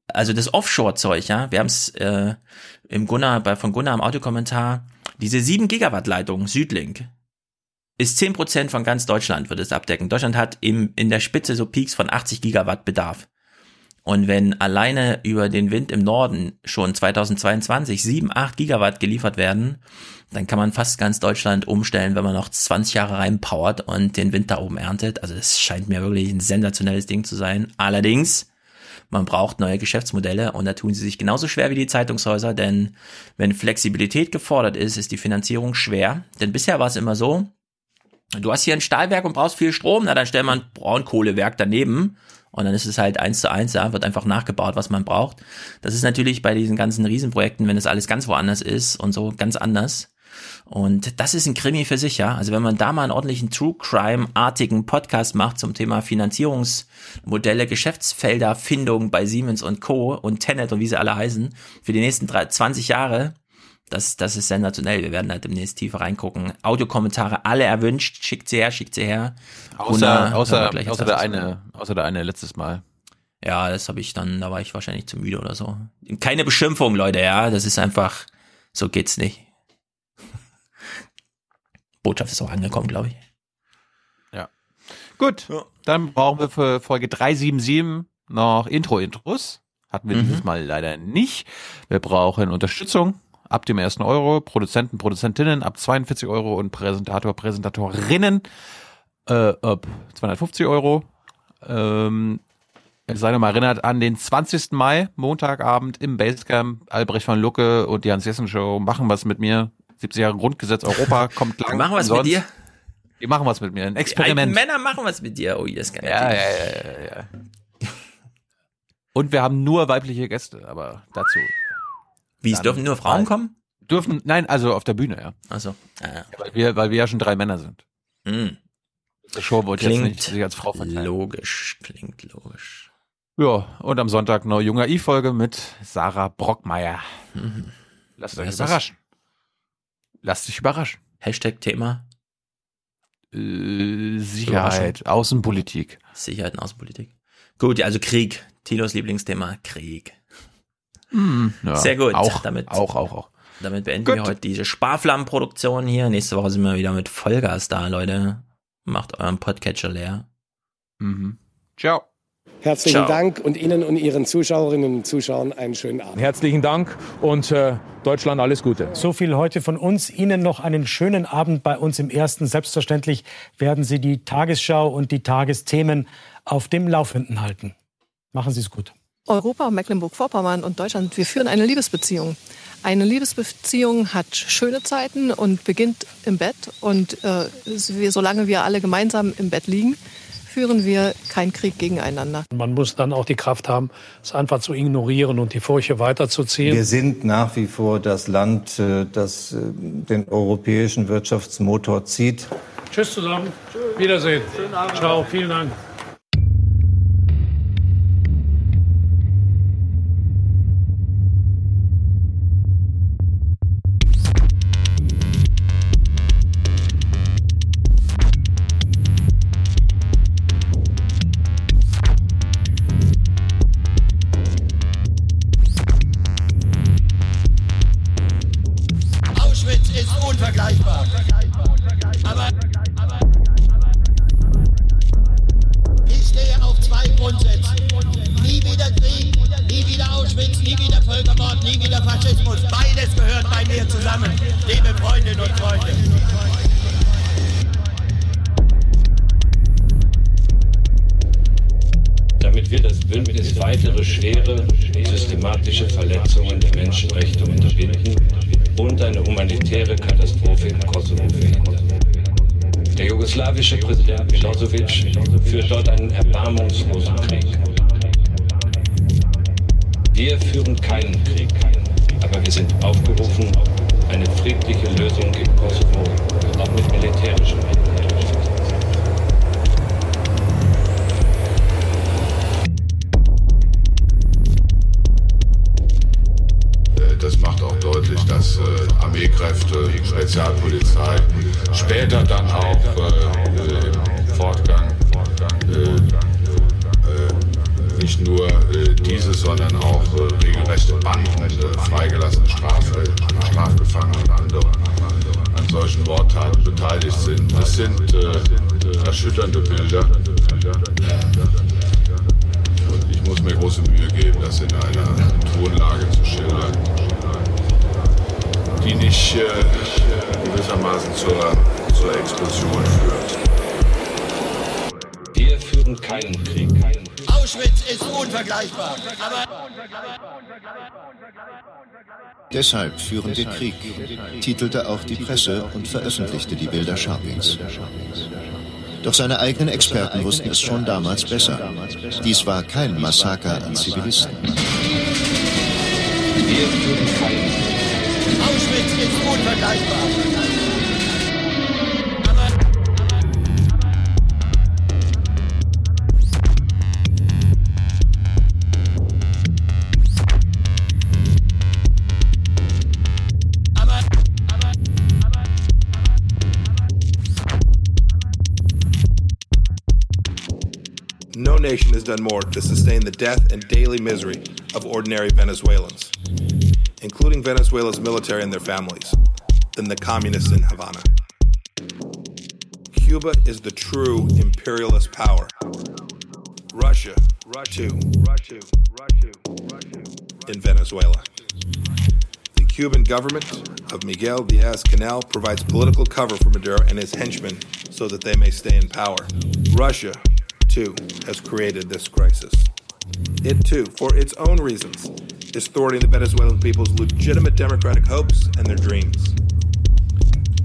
also das Offshore-Zeug, ja, wir haben es äh, im Gunnar, bei, von Gunnar im Audiokommentar, diese 7 Gigawatt Leitung Südlink ist 10% von ganz Deutschland, wird es abdecken. Deutschland hat im, in der Spitze so Peaks von 80 Gigawatt Bedarf. Und wenn alleine über den Wind im Norden schon 2022 7, 8 Gigawatt geliefert werden, dann kann man fast ganz Deutschland umstellen, wenn man noch 20 Jahre reinpowert und den Wind da oben erntet. Also das scheint mir wirklich ein sensationelles Ding zu sein. Allerdings, man braucht neue Geschäftsmodelle und da tun sie sich genauso schwer wie die Zeitungshäuser, denn wenn Flexibilität gefordert ist, ist die Finanzierung schwer. Denn bisher war es immer so, du hast hier ein Stahlwerk und brauchst viel Strom, na dann stell mal ein Braunkohlewerk daneben und dann ist es halt eins zu eins, ja, wird einfach nachgebaut, was man braucht. Das ist natürlich bei diesen ganzen Riesenprojekten, wenn es alles ganz woanders ist und so ganz anders. Und das ist ein Krimi für sich, ja. Also wenn man da mal einen ordentlichen True Crime-artigen Podcast macht zum Thema Finanzierungsmodelle, Geschäftsfelder, Findung bei Siemens und Co. und Tenet und wie sie alle heißen, für die nächsten 20 Jahre, das, das ist sensationell. Wir werden halt demnächst tiefer reingucken. Audiokommentare alle erwünscht. Schickt sie her, schickt sie her. Außer, außer, außer der eine, außer der eine letztes Mal. Ja, das habe ich dann, da war ich wahrscheinlich zu müde oder so. Keine Beschimpfung, Leute, ja. Das ist einfach, so geht's nicht. Botschaft ist auch angekommen, glaube ich. Ja. Gut, ja. dann brauchen wir für Folge 377 noch Intro-Intros. Hatten wir mhm. dieses Mal leider nicht. Wir brauchen Unterstützung ab dem ersten Euro, Produzenten, Produzentinnen ab 42 Euro und Präsentator, Präsentatorinnen äh, ab 250 Euro. Ähm, sei nochmal erinnert an den 20. Mai, Montagabend im Basecamp, Albrecht von Lucke und die Hans-Jessen-Show machen was mit mir. 70 Jahre Grundgesetz Europa kommt lang. Die machen was mit dir? Die machen was mit mir. Ein Experiment. Die Männer machen was mit dir. Oh, das kann ja, ja, ja, ja, ja. Und wir haben nur weibliche Gäste, aber dazu wie, es dürfen nur Frauen kommen? Dürfen, nein, also auf der Bühne, ja. Also, ah, ja. weil wir, weil wir ja schon drei Männer sind. Mhm. Die Show wollte klingt jetzt nicht sich als Frau verteilen. Logisch, klingt logisch. Ja, und am Sonntag noch junger I-Folge mit Sarah Brockmeier. Mhm. Lasst euch überraschen. Lasst dich überraschen. Hashtag Thema. Äh, Sicherheit, Außenpolitik. Sicherheit und Außenpolitik. Gut, also Krieg. Tinos Lieblingsthema, Krieg. Mm, ja, Sehr gut. Auch, damit, auch, auch, auch. Damit beenden gut. wir heute diese Sparflammenproduktion hier. Nächste Woche sind wir wieder mit Vollgas da, Leute. Macht euren Podcatcher leer. Mhm. Ciao. Herzlichen Ciao. Dank und Ihnen und Ihren Zuschauerinnen und Zuschauern einen schönen Abend. Herzlichen Dank und äh, Deutschland alles Gute. So viel heute von uns. Ihnen noch einen schönen Abend bei uns im Ersten. Selbstverständlich werden Sie die Tagesschau und die Tagesthemen auf dem Laufenden halten. Machen Sie es gut. Europa, Mecklenburg-Vorpommern und Deutschland, wir führen eine Liebesbeziehung. Eine Liebesbeziehung hat schöne Zeiten und beginnt im Bett. Und äh, wir, solange wir alle gemeinsam im Bett liegen, führen wir keinen Krieg gegeneinander. Man muss dann auch die Kraft haben, es einfach zu ignorieren und die Furche weiterzuziehen. Wir sind nach wie vor das Land, äh, das äh, den europäischen Wirtschaftsmotor zieht. Tschüss zusammen. Tschüss. Wiedersehen. Ciao. Vielen Dank. Schwitz, nie wieder Völkermord, nie wieder Faschismus. Beides gehört bei mir zusammen, liebe Freundinnen und Freunde. Damit wird das Bündnis weitere schwere systematische Verletzungen der Menschenrechte unterbinden und eine humanitäre Katastrophe im Kosovo verhindern. Der jugoslawische Präsident Milosevic führt dort einen erbarmungslosen Krieg. Wir führen keinen Krieg, aber wir sind aufgerufen, eine friedliche Lösung im Kosovo auch mit militärischen Mitteln durchzuführen. Das macht auch deutlich, dass äh, Armeekräfte, Spezialpolizei, später dann auch äh, im Fortgang äh, äh, nicht nur äh, diese, sondern auch äh, regelrechte Banden, äh, freigelassene Straf Strafgefangene und andere an solchen Mordtaten beteiligt sind. Das sind äh, erschütternde Bilder. Und ich muss mir große Mühe geben, das in einer Tonlage zu schildern, die nicht äh, gewissermaßen zur, zur Explosion führt. Wir führen keinen Krieg. Auschwitz ist unvergleichbar. Aber Deshalb führen wir Krieg, titelte auch die Presse und veröffentlichte die Bilder Scharpings. Doch seine eigenen Experten wussten es schon damals besser. Dies war kein Massaker an Zivilisten. Wir führen Krieg. Auschwitz ist unvergleichbar. Done more to sustain the death and daily misery of ordinary Venezuelans, including Venezuela's military and their families, than the communists in Havana. Cuba is the true imperialist power. Russia, Russia, Russia, Russia, Russia, in Venezuela. The Cuban government of Miguel Diaz Canal provides political cover for Maduro and his henchmen so that they may stay in power. Russia, too, has created this crisis. It, too, for its own reasons, is thwarting the Venezuelan people's legitimate democratic hopes and their dreams.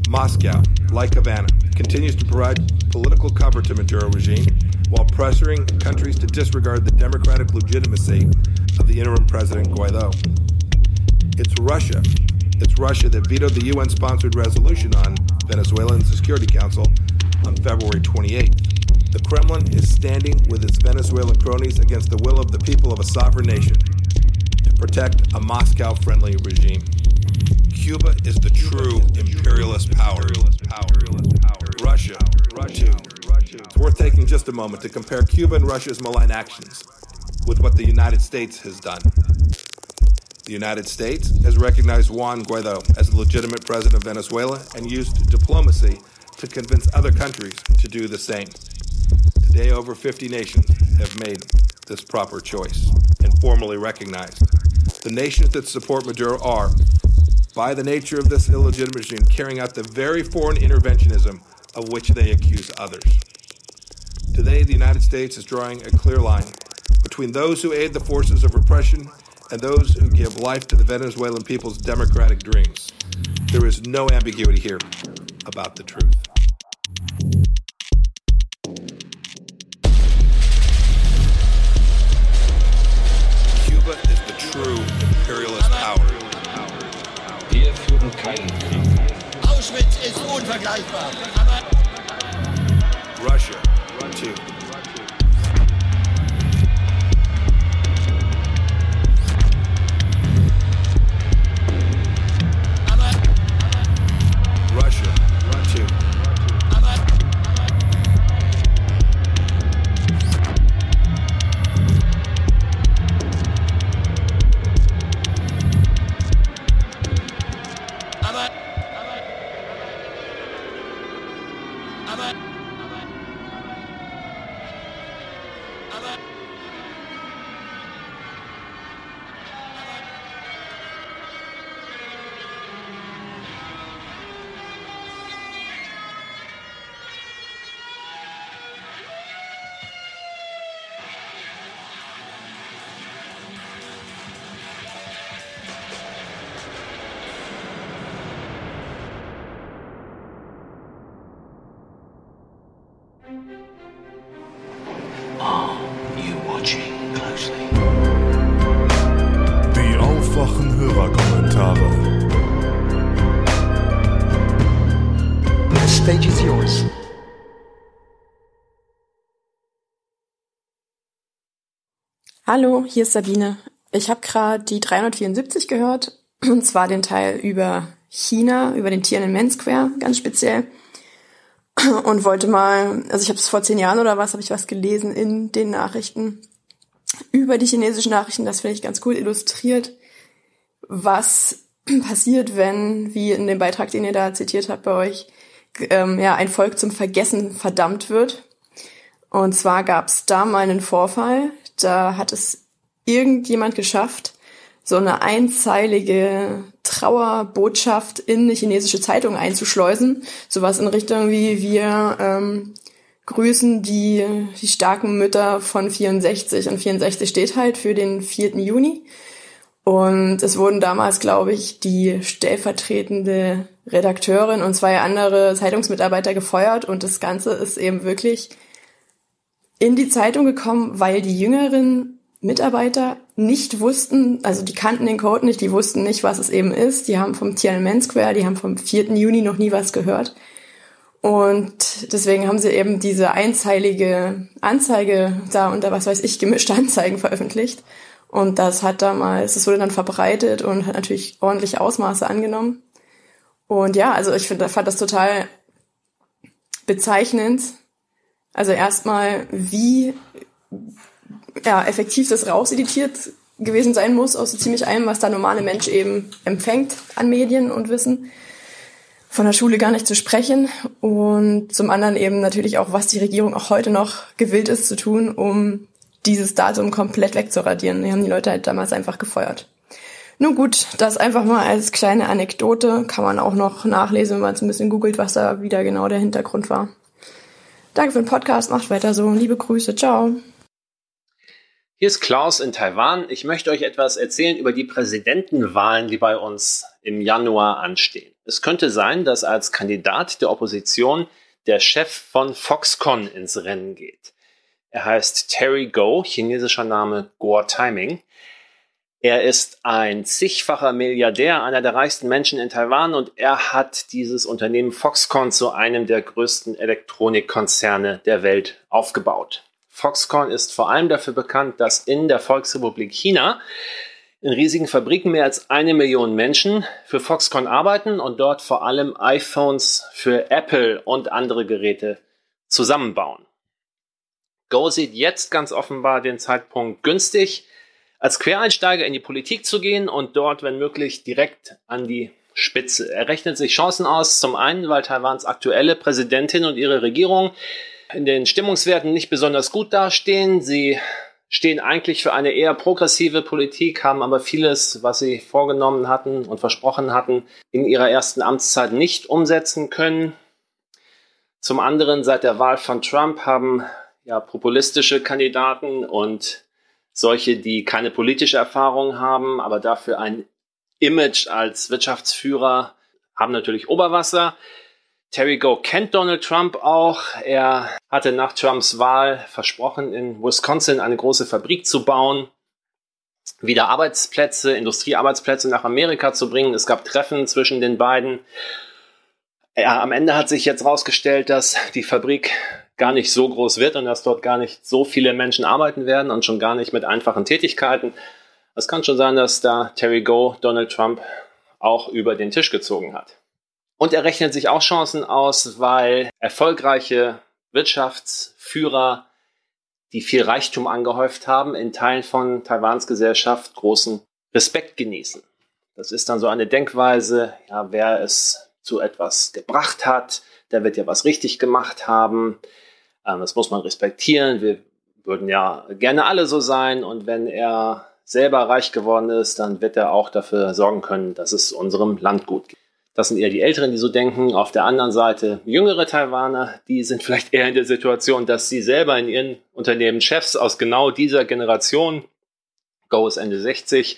Moscow, like Havana, continues to provide political cover to Maduro regime while pressuring countries to disregard the democratic legitimacy of the interim president Guaido. It's Russia. It's Russia that vetoed the UN-sponsored resolution on Venezuela in the Security Council on February 28th. The Kremlin is standing with its Venezuelan cronies against the will of the people of a sovereign nation to protect a Moscow friendly regime. Cuba is the true imperialist power. Russia. It's worth taking just a moment to compare Cuba and Russia's malign actions with what the United States has done. The United States has recognized Juan Guaido as the legitimate president of Venezuela and used diplomacy to convince other countries to do the same. Today, over 50 nations have made this proper choice and formally recognized. The nations that support Maduro are, by the nature of this illegitimate regime, carrying out the very foreign interventionism of which they accuse others. Today, the United States is drawing a clear line between those who aid the forces of repression and those who give life to the Venezuelan people's democratic dreams. There is no ambiguity here about the truth. Cuba is the true imperialist power. Wir führen keinen Krieg. Auschwitz ist unvergleichbar. Russia, too. Hallo, hier ist Sabine. Ich habe gerade die 374 gehört, und zwar den Teil über China, über den Tiananmen Square ganz speziell. Und wollte mal, also ich habe es vor zehn Jahren oder was, habe ich was gelesen in den Nachrichten über die chinesischen Nachrichten. Das finde ich ganz cool illustriert, was passiert, wenn, wie in dem Beitrag, den ihr da zitiert habt bei euch, ähm, ja, ein Volk zum Vergessen verdammt wird. Und zwar gab es da mal einen Vorfall, da hat es irgendjemand geschafft, so eine einzeilige Trauerbotschaft in eine chinesische Zeitung einzuschleusen. Sowas in Richtung wie wir ähm, grüßen die, die starken Mütter von 64. Und 64 steht halt für den 4. Juni. Und es wurden damals, glaube ich, die stellvertretende Redakteurin und zwei andere Zeitungsmitarbeiter gefeuert. Und das Ganze ist eben wirklich in die Zeitung gekommen, weil die jüngeren Mitarbeiter nicht wussten, also die kannten den Code nicht, die wussten nicht, was es eben ist. Die haben vom Tiananmen Square, die haben vom 4. Juni noch nie was gehört. Und deswegen haben sie eben diese einzeilige Anzeige da unter, was weiß ich, gemischte Anzeigen veröffentlicht. Und das hat damals, das wurde dann verbreitet und hat natürlich ordentliche Ausmaße angenommen. Und ja, also ich find, fand das total bezeichnend. Also erstmal, wie ja, effektiv das rauseditiert gewesen sein muss aus so ziemlich allem, was der normale Mensch eben empfängt an Medien und Wissen. Von der Schule gar nicht zu sprechen. Und zum anderen eben natürlich auch, was die Regierung auch heute noch gewillt ist zu tun, um dieses Datum komplett wegzuradieren. Die haben die Leute halt damals einfach gefeuert. Nun gut, das einfach mal als kleine Anekdote. Kann man auch noch nachlesen, wenn man es ein bisschen googelt, was da wieder genau der Hintergrund war. Danke für den Podcast, macht weiter so. Liebe Grüße, ciao. Hier ist Klaus in Taiwan. Ich möchte euch etwas erzählen über die Präsidentenwahlen, die bei uns im Januar anstehen. Es könnte sein, dass als Kandidat der Opposition der Chef von Foxconn ins Rennen geht. Er heißt Terry Go, chinesischer Name Guo Timing. Er ist ein zigfacher Milliardär, einer der reichsten Menschen in Taiwan und er hat dieses Unternehmen Foxconn zu einem der größten Elektronikkonzerne der Welt aufgebaut. Foxconn ist vor allem dafür bekannt, dass in der Volksrepublik China in riesigen Fabriken mehr als eine Million Menschen für Foxconn arbeiten und dort vor allem iPhones für Apple und andere Geräte zusammenbauen. Go sieht jetzt ganz offenbar den Zeitpunkt günstig, als Quereinsteiger in die Politik zu gehen und dort, wenn möglich, direkt an die Spitze. Er rechnet sich Chancen aus, zum einen, weil Taiwans aktuelle Präsidentin und ihre Regierung in den Stimmungswerten nicht besonders gut dastehen. Sie stehen eigentlich für eine eher progressive Politik, haben aber vieles, was sie vorgenommen hatten und versprochen hatten, in ihrer ersten Amtszeit nicht umsetzen können. Zum anderen, seit der Wahl von Trump haben ja populistische Kandidaten und solche, die keine politische Erfahrung haben, aber dafür ein Image als Wirtschaftsführer haben natürlich Oberwasser. Terry Go kennt Donald Trump auch. Er hatte nach Trumps Wahl versprochen, in Wisconsin eine große Fabrik zu bauen, wieder Arbeitsplätze, Industriearbeitsplätze nach Amerika zu bringen. Es gab Treffen zwischen den beiden. Ja, am Ende hat sich jetzt herausgestellt, dass die Fabrik gar nicht so groß wird und dass dort gar nicht so viele Menschen arbeiten werden und schon gar nicht mit einfachen Tätigkeiten. Es kann schon sein, dass da Terry Go Donald Trump auch über den Tisch gezogen hat. Und er rechnet sich auch Chancen aus, weil erfolgreiche Wirtschaftsführer, die viel Reichtum angehäuft haben, in Teilen von Taiwans Gesellschaft großen Respekt genießen. Das ist dann so eine Denkweise, ja, wer es zu etwas gebracht hat, der wird ja was richtig gemacht haben. Ähm, das muss man respektieren. Wir würden ja gerne alle so sein. Und wenn er selber reich geworden ist, dann wird er auch dafür sorgen können, dass es unserem Land gut geht. Das sind eher die Älteren, die so denken. Auf der anderen Seite jüngere Taiwaner, die sind vielleicht eher in der Situation, dass sie selber in ihren Unternehmen Chefs aus genau dieser Generation, Go ist Ende 60,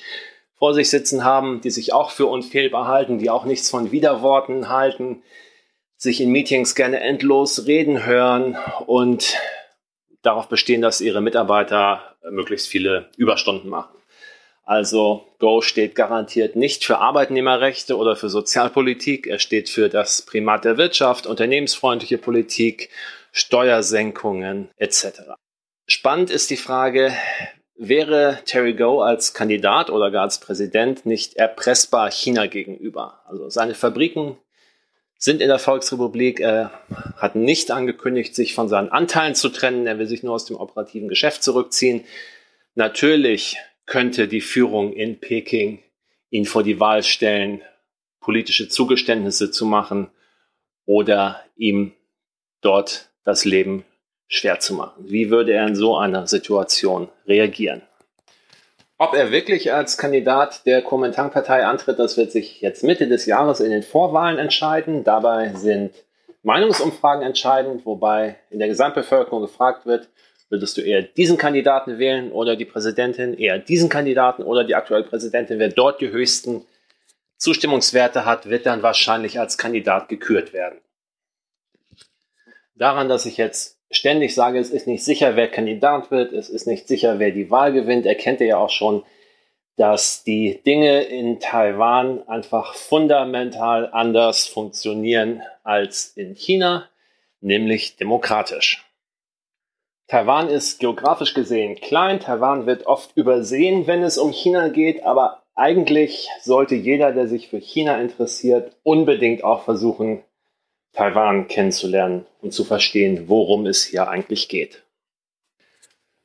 vor sich sitzen haben, die sich auch für unfehlbar halten, die auch nichts von Widerworten halten, sich in Meetings gerne endlos reden hören und darauf bestehen, dass ihre Mitarbeiter möglichst viele Überstunden machen. Also Go steht garantiert nicht für Arbeitnehmerrechte oder für Sozialpolitik. Er steht für das Primat der Wirtschaft, unternehmensfreundliche Politik, Steuersenkungen etc. Spannend ist die Frage, wäre Terry Go als Kandidat oder gar als Präsident nicht erpressbar China gegenüber? Also seine Fabriken sind in der Volksrepublik. Er hat nicht angekündigt, sich von seinen Anteilen zu trennen. Er will sich nur aus dem operativen Geschäft zurückziehen. Natürlich könnte die Führung in Peking ihn vor die Wahl stellen, politische Zugeständnisse zu machen oder ihm dort das Leben schwer zu machen. Wie würde er in so einer Situation reagieren? Ob er wirklich als Kandidat der Kuomintang-Partei antritt, das wird sich jetzt Mitte des Jahres in den Vorwahlen entscheiden. Dabei sind Meinungsumfragen entscheidend, wobei in der Gesamtbevölkerung gefragt wird, würdest du eher diesen Kandidaten wählen oder die Präsidentin, eher diesen Kandidaten oder die aktuelle Präsidentin. Wer dort die höchsten Zustimmungswerte hat, wird dann wahrscheinlich als Kandidat gekürt werden. Daran, dass ich jetzt ständig sage, es ist nicht sicher, wer Kandidat wird, es ist nicht sicher, wer die Wahl gewinnt, erkennt ihr ja auch schon, dass die Dinge in Taiwan einfach fundamental anders funktionieren als in China, nämlich demokratisch. Taiwan ist geografisch gesehen klein, Taiwan wird oft übersehen, wenn es um China geht, aber eigentlich sollte jeder, der sich für China interessiert, unbedingt auch versuchen, Taiwan kennenzulernen und zu verstehen, worum es hier eigentlich geht.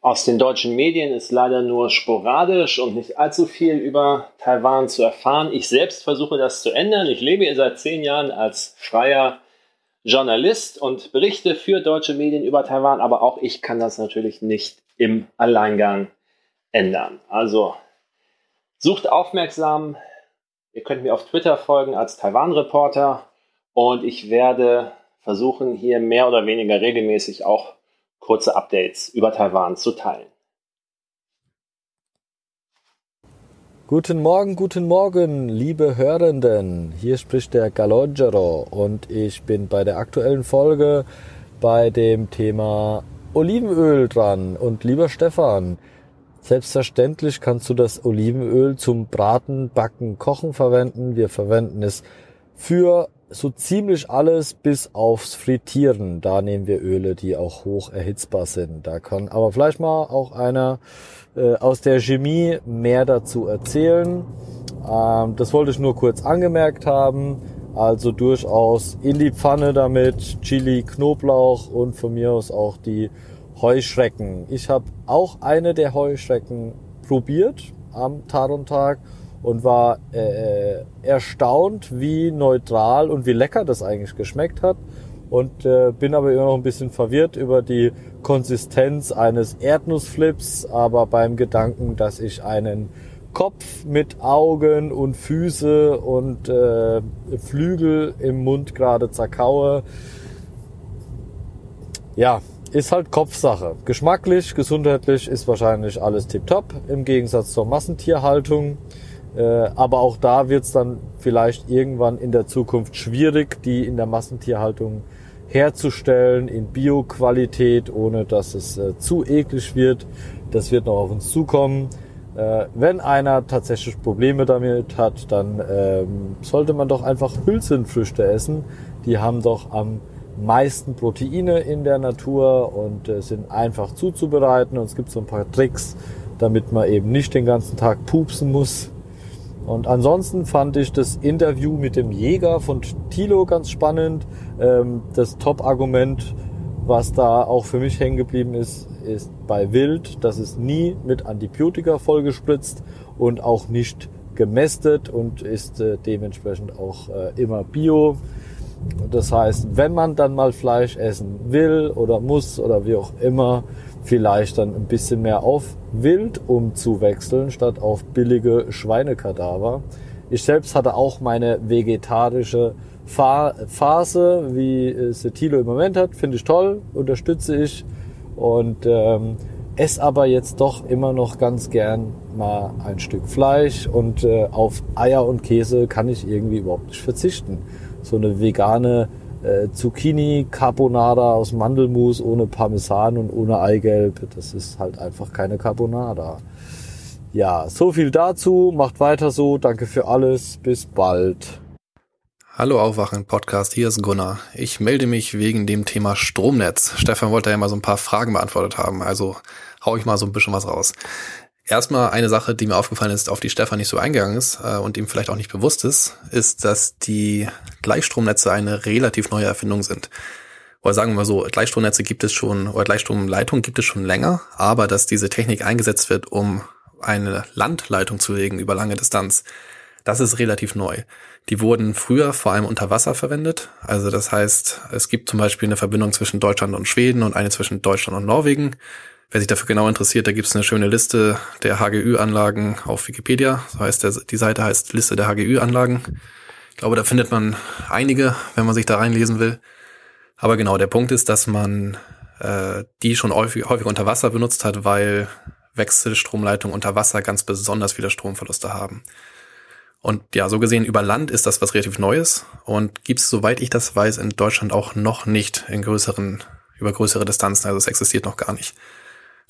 Aus den deutschen Medien ist leider nur sporadisch und nicht allzu viel über Taiwan zu erfahren. Ich selbst versuche das zu ändern. Ich lebe hier seit zehn Jahren als freier Journalist und berichte für deutsche Medien über Taiwan, aber auch ich kann das natürlich nicht im Alleingang ändern. Also sucht aufmerksam. Ihr könnt mir auf Twitter folgen als Taiwan-Reporter und ich werde versuchen, hier mehr oder weniger regelmäßig auch kurze Updates über Taiwan zu teilen. Guten Morgen, guten Morgen, liebe Hörenden. Hier spricht der Galogero und ich bin bei der aktuellen Folge bei dem Thema Olivenöl dran. Und lieber Stefan, selbstverständlich kannst du das Olivenöl zum Braten, Backen, Kochen verwenden. Wir verwenden es für so ziemlich alles bis aufs Frittieren. Da nehmen wir Öle, die auch hoch erhitzbar sind. Da kann aber vielleicht mal auch einer äh, aus der Chemie mehr dazu erzählen. Ähm, das wollte ich nur kurz angemerkt haben. Also durchaus in die Pfanne damit, Chili, Knoblauch und von mir aus auch die Heuschrecken. Ich habe auch eine der Heuschrecken probiert am Tarontag und war äh, erstaunt, wie neutral und wie lecker das eigentlich geschmeckt hat. Und äh, bin aber immer noch ein bisschen verwirrt über die Konsistenz eines Erdnussflips, aber beim Gedanken, dass ich einen Kopf mit Augen und Füße und äh, Flügel im Mund gerade zerkaue. Ja, ist halt Kopfsache. Geschmacklich, gesundheitlich ist wahrscheinlich alles tiptop im Gegensatz zur Massentierhaltung. Äh, aber auch da wird es dann vielleicht irgendwann in der Zukunft schwierig, die in der Massentierhaltung herzustellen in Bioqualität, ohne dass es äh, zu eklig wird. Das wird noch auf uns zukommen. Äh, wenn einer tatsächlich Probleme damit hat, dann ähm, sollte man doch einfach Hülsenfrüchte essen. Die haben doch am meisten Proteine in der Natur und äh, sind einfach zuzubereiten. Und es gibt so ein paar Tricks, damit man eben nicht den ganzen Tag pupsen muss. Und ansonsten fand ich das Interview mit dem Jäger von Thilo ganz spannend. Ähm, das Top-Argument, was da auch für mich hängen geblieben ist, ist bei Wild, dass es nie mit Antibiotika vollgespritzt und auch nicht gemästet und ist äh, dementsprechend auch äh, immer bio. Das heißt, wenn man dann mal Fleisch essen will oder muss oder wie auch immer, vielleicht dann ein bisschen mehr auf Wild umzuwechseln, statt auf billige Schweinekadaver. Ich selbst hatte auch meine vegetarische Phase, wie es Tilo im Moment hat, finde ich toll, unterstütze ich und ähm, esse aber jetzt doch immer noch ganz gern mal ein Stück Fleisch und äh, auf Eier und Käse kann ich irgendwie überhaupt nicht verzichten. So eine vegane äh, Zucchini Carbonara aus Mandelmus ohne Parmesan und ohne Eigelb. Das ist halt einfach keine Carbonara. Ja, so viel dazu. Macht weiter so. Danke für alles. Bis bald. Hallo Aufwachen Podcast, hier ist Gunnar. Ich melde mich wegen dem Thema Stromnetz. Stefan wollte ja mal so ein paar Fragen beantwortet haben, also hau ich mal so ein bisschen was raus. Erstmal eine Sache, die mir aufgefallen ist, auf die Stefan nicht so eingegangen ist äh, und ihm vielleicht auch nicht bewusst ist, ist, dass die Gleichstromnetze eine relativ neue Erfindung sind. Oder sagen wir mal so, Gleichstromnetze gibt es schon, oder Gleichstromleitungen gibt es schon länger, aber dass diese Technik eingesetzt wird, um eine Landleitung zu legen über lange Distanz, das ist relativ neu. Die wurden früher vor allem unter Wasser verwendet. Also das heißt, es gibt zum Beispiel eine Verbindung zwischen Deutschland und Schweden und eine zwischen Deutschland und Norwegen. Wer sich dafür genau interessiert, da gibt es eine schöne Liste der HGÜ-Anlagen auf Wikipedia. So heißt der, die Seite heißt Liste der HGÜ-Anlagen. Ich glaube, da findet man einige, wenn man sich da reinlesen will. Aber genau, der Punkt ist, dass man äh, die schon häufig, häufig unter Wasser benutzt hat, weil Wechselstromleitungen unter Wasser ganz besonders viele Stromverluste haben. Und ja, so gesehen über Land ist das was relativ Neues und gibt es, soweit ich das weiß, in Deutschland auch noch nicht in größeren, über größere Distanzen. Also es existiert noch gar nicht.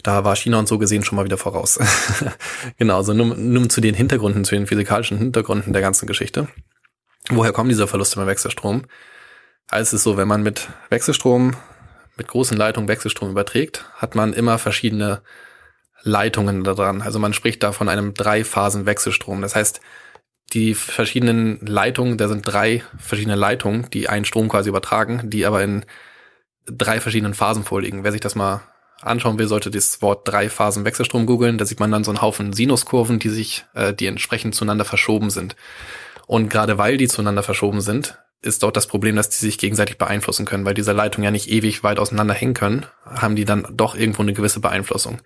Da war China und so gesehen schon mal wieder voraus. genau, also nur, nur zu den Hintergründen, zu den physikalischen Hintergründen der ganzen Geschichte. Woher kommen diese Verluste beim Wechselstrom? Also es ist so, wenn man mit Wechselstrom, mit großen Leitungen Wechselstrom überträgt, hat man immer verschiedene Leitungen da dran. Also man spricht da von einem Drei-Phasen-Wechselstrom. Das heißt, die verschiedenen Leitungen, da sind drei verschiedene Leitungen, die einen Strom quasi übertragen, die aber in drei verschiedenen Phasen vorliegen. Wer sich das mal anschauen will, sollte das Wort drei Phasen Wechselstrom googeln. Da sieht man dann so einen Haufen Sinuskurven, die sich, äh, die entsprechend zueinander verschoben sind. Und gerade weil die zueinander verschoben sind, ist dort das Problem, dass die sich gegenseitig beeinflussen können, weil diese Leitungen ja nicht ewig weit auseinander hängen können, haben die dann doch irgendwo eine gewisse Beeinflussung.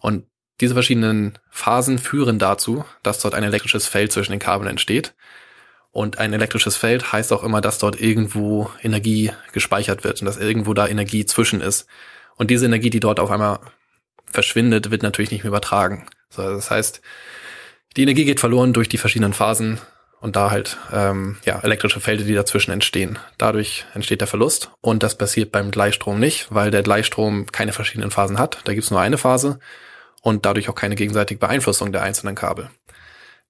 Und diese verschiedenen Phasen führen dazu, dass dort ein elektrisches Feld zwischen den Kabeln entsteht. Und ein elektrisches Feld heißt auch immer, dass dort irgendwo Energie gespeichert wird und dass irgendwo da Energie zwischen ist. Und diese Energie, die dort auf einmal verschwindet, wird natürlich nicht mehr übertragen. So, das heißt, die Energie geht verloren durch die verschiedenen Phasen und da halt ähm, ja elektrische Felder, die dazwischen entstehen. Dadurch entsteht der Verlust und das passiert beim Gleichstrom nicht, weil der Gleichstrom keine verschiedenen Phasen hat. Da gibt's nur eine Phase und dadurch auch keine gegenseitige Beeinflussung der einzelnen Kabel.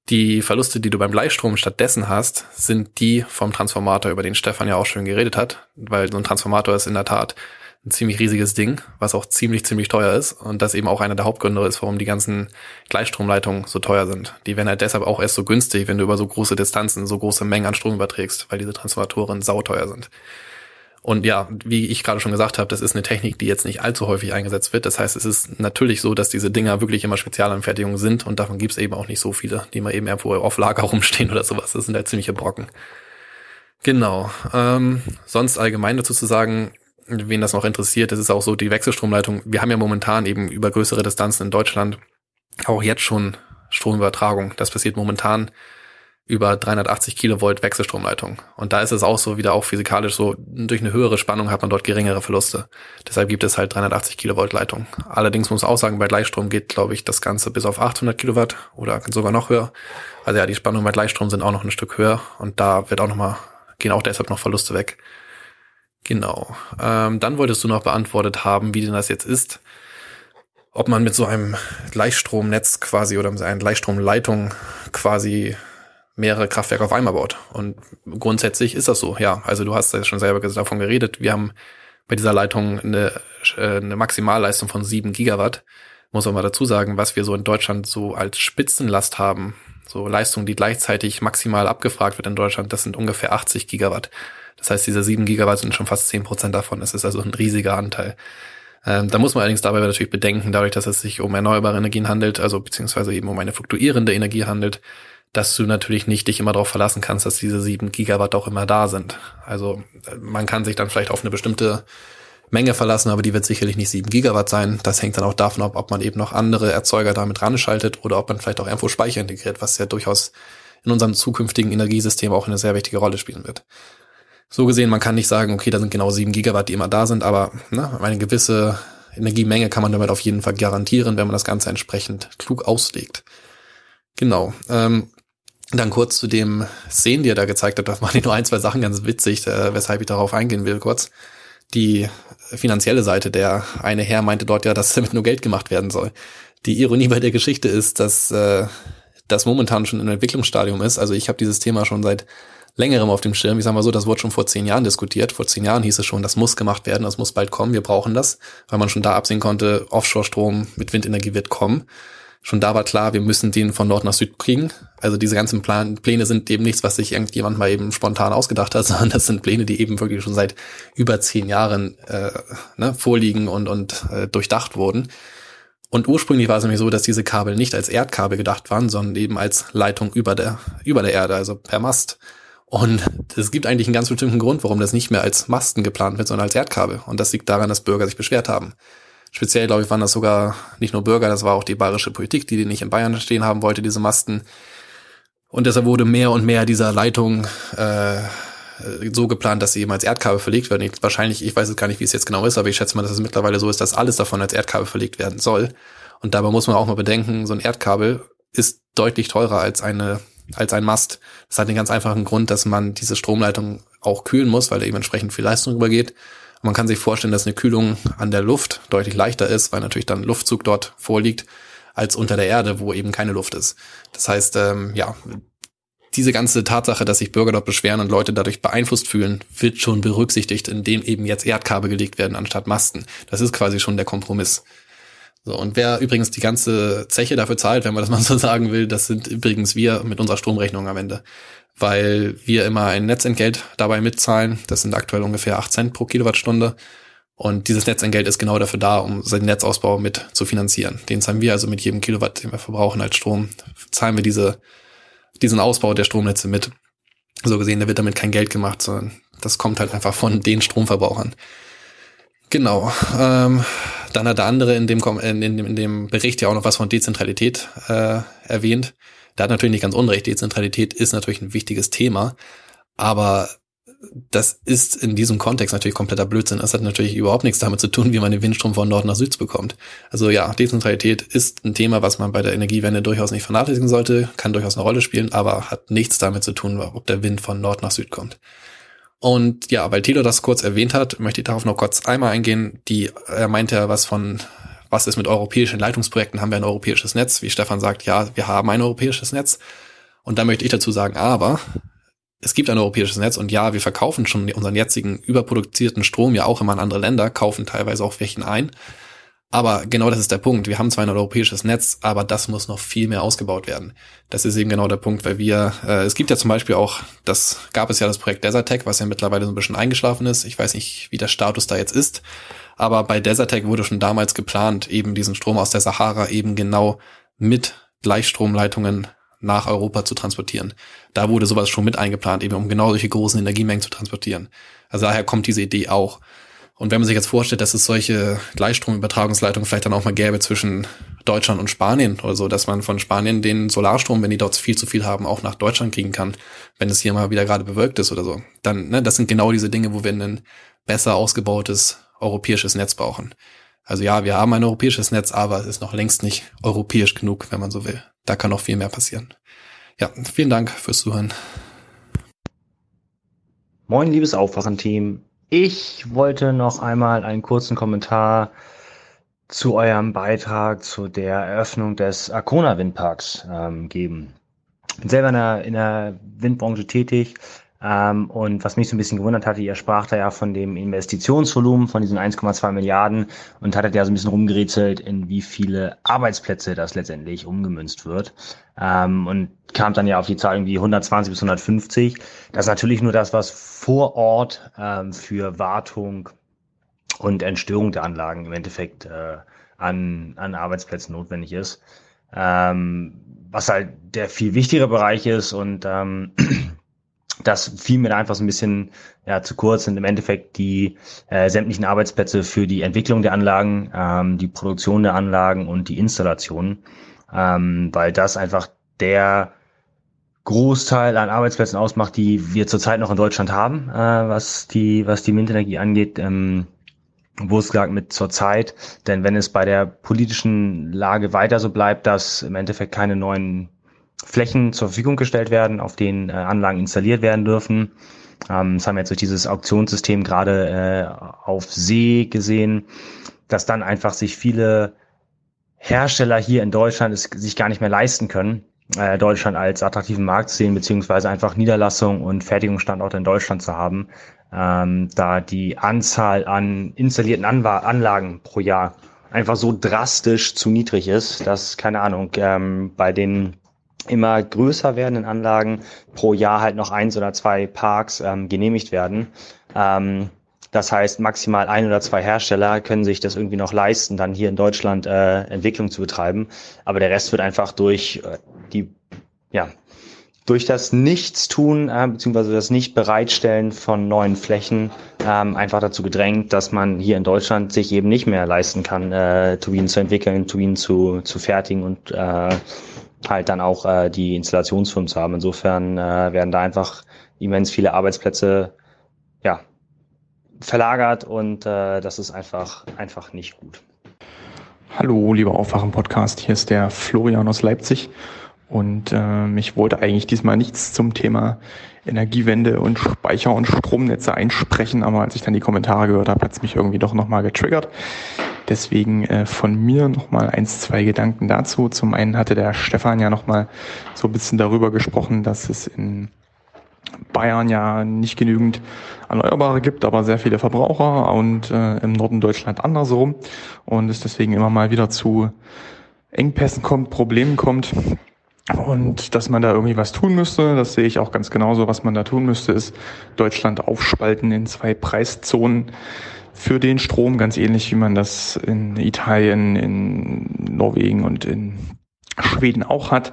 Die Verluste, die du beim Gleichstrom stattdessen hast, sind die vom Transformator, über den Stefan ja auch schon geredet hat, weil so ein Transformator ist in der Tat ein ziemlich riesiges Ding, was auch ziemlich, ziemlich teuer ist und das eben auch einer der Hauptgründe ist, warum die ganzen Gleichstromleitungen so teuer sind. Die werden halt deshalb auch erst so günstig, wenn du über so große Distanzen so große Mengen an Strom überträgst, weil diese Transformatoren sauteuer sind. Und ja, wie ich gerade schon gesagt habe, das ist eine Technik, die jetzt nicht allzu häufig eingesetzt wird. Das heißt, es ist natürlich so, dass diese Dinger wirklich immer Spezialanfertigungen sind und davon gibt es eben auch nicht so viele, die mal eben irgendwo auf Lager rumstehen oder sowas. Das sind halt ziemliche Brocken. Genau. Ähm, sonst allgemein dazu zu sagen, wen das noch interessiert, das ist auch so die Wechselstromleitung. Wir haben ja momentan eben über größere Distanzen in Deutschland auch jetzt schon Stromübertragung. Das passiert momentan über 380 Kilovolt Wechselstromleitung. Und da ist es auch so wieder auch physikalisch so, durch eine höhere Spannung hat man dort geringere Verluste. Deshalb gibt es halt 380 Kilovolt Leitung. Allerdings muss man auch sagen, bei Gleichstrom geht, glaube ich, das Ganze bis auf 800 Kilowatt oder sogar noch höher. Also ja, die Spannungen bei Gleichstrom sind auch noch ein Stück höher und da wird auch noch mal, gehen auch deshalb noch Verluste weg. Genau. Ähm, dann wolltest du noch beantwortet haben, wie denn das jetzt ist ob man mit so einem Gleichstromnetz quasi oder mit einer Gleichstromleitung quasi mehrere Kraftwerke auf einmal baut. Und grundsätzlich ist das so, ja. Also du hast ja schon selber davon geredet. Wir haben bei dieser Leitung eine, äh, eine Maximalleistung von sieben Gigawatt. Muss man mal dazu sagen, was wir so in Deutschland so als Spitzenlast haben, so Leistung, die gleichzeitig maximal abgefragt wird in Deutschland, das sind ungefähr 80 Gigawatt. Das heißt, diese sieben Gigawatt sind schon fast zehn Prozent davon. Das ist also ein riesiger Anteil. Ähm, da muss man allerdings dabei natürlich bedenken, dadurch, dass es sich um erneuerbare Energien handelt, also beziehungsweise eben um eine fluktuierende Energie handelt, dass du natürlich nicht dich immer darauf verlassen kannst, dass diese sieben Gigawatt auch immer da sind. Also man kann sich dann vielleicht auf eine bestimmte Menge verlassen, aber die wird sicherlich nicht sieben Gigawatt sein. Das hängt dann auch davon ab, ob man eben noch andere Erzeuger damit ranschaltet oder ob man vielleicht auch irgendwo Speicher integriert, was ja durchaus in unserem zukünftigen Energiesystem auch eine sehr wichtige Rolle spielen wird. So gesehen, man kann nicht sagen, okay, da sind genau sieben Gigawatt, die immer da sind, aber ne, eine gewisse Energiemenge kann man damit auf jeden Fall garantieren, wenn man das Ganze entsprechend klug auslegt. Genau. Ähm, dann kurz zu dem Szenen, die er da gezeigt hat, da waren nur ein, zwei Sachen ganz witzig, äh, weshalb ich darauf eingehen will kurz. Die finanzielle Seite, der eine Herr meinte dort ja, dass damit nur Geld gemacht werden soll. Die Ironie bei der Geschichte ist, dass äh, das momentan schon im Entwicklungsstadium ist. Also ich habe dieses Thema schon seit längerem auf dem Schirm. Ich sage mal so, das wurde schon vor zehn Jahren diskutiert. Vor zehn Jahren hieß es schon, das muss gemacht werden, das muss bald kommen, wir brauchen das, weil man schon da absehen konnte, Offshore-Strom mit Windenergie wird kommen. Schon da war klar, wir müssen den von Nord nach Süd kriegen. Also diese ganzen Plan Pläne sind eben nichts, was sich irgendjemand mal eben spontan ausgedacht hat, sondern das sind Pläne, die eben wirklich schon seit über zehn Jahren äh, ne, vorliegen und, und äh, durchdacht wurden. Und ursprünglich war es nämlich so, dass diese Kabel nicht als Erdkabel gedacht waren, sondern eben als Leitung über der, über der Erde, also per Mast. Und es gibt eigentlich einen ganz bestimmten Grund, warum das nicht mehr als Masten geplant wird, sondern als Erdkabel. Und das liegt daran, dass Bürger sich beschwert haben. Speziell, glaube ich, waren das sogar nicht nur Bürger, das war auch die bayerische Politik, die die nicht in Bayern stehen haben wollte, diese Masten. Und deshalb wurde mehr und mehr dieser Leitung äh, so geplant, dass sie eben als Erdkabel verlegt werden. Ich, wahrscheinlich, ich weiß jetzt gar nicht, wie es jetzt genau ist, aber ich schätze mal, dass es mittlerweile so ist, dass alles davon als Erdkabel verlegt werden soll. Und dabei muss man auch mal bedenken, so ein Erdkabel ist deutlich teurer als eine als ein Mast. Das hat den ganz einfachen Grund, dass man diese Stromleitung auch kühlen muss, weil da eben entsprechend viel Leistung übergeht. Man kann sich vorstellen, dass eine Kühlung an der Luft deutlich leichter ist, weil natürlich dann Luftzug dort vorliegt, als unter der Erde, wo eben keine Luft ist. Das heißt, ähm, ja, diese ganze Tatsache, dass sich Bürger dort beschweren und Leute dadurch beeinflusst fühlen, wird schon berücksichtigt, indem eben jetzt Erdkabel gelegt werden anstatt Masten. Das ist quasi schon der Kompromiss. So, und wer übrigens die ganze Zeche dafür zahlt, wenn man das mal so sagen will, das sind übrigens wir mit unserer Stromrechnung am Ende. Weil wir immer ein Netzentgelt dabei mitzahlen. Das sind aktuell ungefähr 8 Cent pro Kilowattstunde. Und dieses Netzentgelt ist genau dafür da, um seinen Netzausbau mit zu finanzieren. Den zahlen wir also mit jedem Kilowatt, den wir verbrauchen als Strom, zahlen wir diese, diesen Ausbau der Stromnetze mit. So gesehen, da wird damit kein Geld gemacht, sondern das kommt halt einfach von den Stromverbrauchern. Genau. Ähm, dann hat der andere in dem, in, dem, in dem Bericht ja auch noch was von Dezentralität äh, erwähnt. Der hat natürlich nicht ganz unrecht. Dezentralität ist natürlich ein wichtiges Thema, aber das ist in diesem Kontext natürlich kompletter Blödsinn. Das hat natürlich überhaupt nichts damit zu tun, wie man den Windstrom von Nord nach Süd bekommt. Also ja, Dezentralität ist ein Thema, was man bei der Energiewende durchaus nicht vernachlässigen sollte, kann durchaus eine Rolle spielen, aber hat nichts damit zu tun, ob der Wind von Nord nach Süd kommt. Und ja, weil Thilo das kurz erwähnt hat, möchte ich darauf noch kurz einmal eingehen. Die, er meinte ja was von, was ist mit europäischen Leitungsprojekten? Haben wir ein europäisches Netz? Wie Stefan sagt, ja, wir haben ein europäisches Netz. Und da möchte ich dazu sagen, aber es gibt ein europäisches Netz und ja, wir verkaufen schon unseren jetzigen überproduzierten Strom ja auch immer an andere Länder, kaufen teilweise auch welchen ein. Aber genau das ist der Punkt. Wir haben zwar ein europäisches Netz, aber das muss noch viel mehr ausgebaut werden. Das ist eben genau der Punkt, weil wir, äh, es gibt ja zum Beispiel auch, das gab es ja das Projekt Desertec, was ja mittlerweile so ein bisschen eingeschlafen ist. Ich weiß nicht, wie der Status da jetzt ist. Aber bei Desertec wurde schon damals geplant, eben diesen Strom aus der Sahara eben genau mit Gleichstromleitungen nach Europa zu transportieren. Da wurde sowas schon mit eingeplant, eben um genau solche großen Energiemengen zu transportieren. Also daher kommt diese Idee auch. Und wenn man sich jetzt vorstellt, dass es solche Gleichstromübertragungsleitungen vielleicht dann auch mal gäbe zwischen Deutschland und Spanien oder so, dass man von Spanien den Solarstrom, wenn die dort viel zu viel haben, auch nach Deutschland kriegen kann, wenn es hier mal wieder gerade bewölkt ist oder so. Dann, ne, das sind genau diese Dinge, wo wir ein besser ausgebautes europäisches Netz brauchen. Also ja, wir haben ein europäisches Netz, aber es ist noch längst nicht europäisch genug, wenn man so will. Da kann noch viel mehr passieren. Ja, vielen Dank fürs Zuhören. Moin, liebes Aufwachen-Team. Ich wollte noch einmal einen kurzen Kommentar zu eurem Beitrag zu der Eröffnung des Arcona Windparks ähm, geben. Ich bin selber in der, in der Windbranche tätig ähm, und was mich so ein bisschen gewundert hatte, ihr sprach da ja von dem Investitionsvolumen von diesen 1,2 Milliarden und hattet ja so ein bisschen rumgerätselt, in wie viele Arbeitsplätze das letztendlich umgemünzt wird. Ähm, und kam dann ja auf die Zahl irgendwie 120 bis 150. Das ist natürlich nur das, was vor Ort ähm, für Wartung und Entstörung der Anlagen im Endeffekt äh, an, an Arbeitsplätzen notwendig ist. Ähm, was halt der viel wichtigere Bereich ist und ähm, das fiel mir einfach so ein bisschen ja, zu kurz sind im Endeffekt die äh, sämtlichen Arbeitsplätze für die Entwicklung der Anlagen, ähm, die Produktion der Anlagen und die Installation, ähm, weil das einfach der Großteil an Arbeitsplätzen ausmacht, die wir zurzeit noch in Deutschland haben, äh, was die was die Windenergie angeht. Ähm, wo es gesagt mit zur Zeit, denn wenn es bei der politischen Lage weiter so bleibt, dass im Endeffekt keine neuen Flächen zur Verfügung gestellt werden, auf denen äh, Anlagen installiert werden dürfen. Ähm, das haben wir jetzt durch dieses Auktionssystem gerade äh, auf See gesehen, dass dann einfach sich viele Hersteller hier in Deutschland es sich gar nicht mehr leisten können, äh, Deutschland als attraktiven Markt zu sehen, beziehungsweise einfach Niederlassung und Fertigungsstandorte in Deutschland zu haben, ähm, da die Anzahl an installierten Anwa Anlagen pro Jahr einfach so drastisch zu niedrig ist, dass, keine Ahnung, ähm, bei den immer größer werdenden Anlagen pro Jahr halt noch eins oder zwei Parks ähm, genehmigt werden. Ähm, das heißt, maximal ein oder zwei Hersteller können sich das irgendwie noch leisten, dann hier in Deutschland äh, Entwicklung zu betreiben. Aber der Rest wird einfach durch äh, die, ja, durch das Nichtstun äh, beziehungsweise das Nicht-Bereitstellen von neuen Flächen ähm, einfach dazu gedrängt, dass man hier in Deutschland sich eben nicht mehr leisten kann, äh, Turbinen zu entwickeln, Turbinen zu, zu fertigen und äh, halt dann auch äh, die Installationsfirmen zu haben. Insofern äh, werden da einfach immens viele Arbeitsplätze ja, verlagert und äh, das ist einfach, einfach nicht gut. Hallo, lieber Aufwachen-Podcast, hier ist der Florian aus Leipzig und äh, ich wollte eigentlich diesmal nichts zum Thema Energiewende und Speicher- und Stromnetze einsprechen, aber als ich dann die Kommentare gehört habe, hat es mich irgendwie doch nochmal getriggert. Deswegen äh, von mir nochmal eins, zwei Gedanken dazu. Zum einen hatte der Stefan ja nochmal so ein bisschen darüber gesprochen, dass es in Bayern ja nicht genügend Erneuerbare gibt, aber sehr viele Verbraucher und äh, im Norden Deutschland andersrum und es deswegen immer mal wieder zu Engpässen kommt, Problemen kommt und dass man da irgendwie was tun müsste. Das sehe ich auch ganz genauso. Was man da tun müsste, ist Deutschland aufspalten in zwei Preiszonen für den Strom, ganz ähnlich wie man das in Italien, in Norwegen und in Schweden auch hat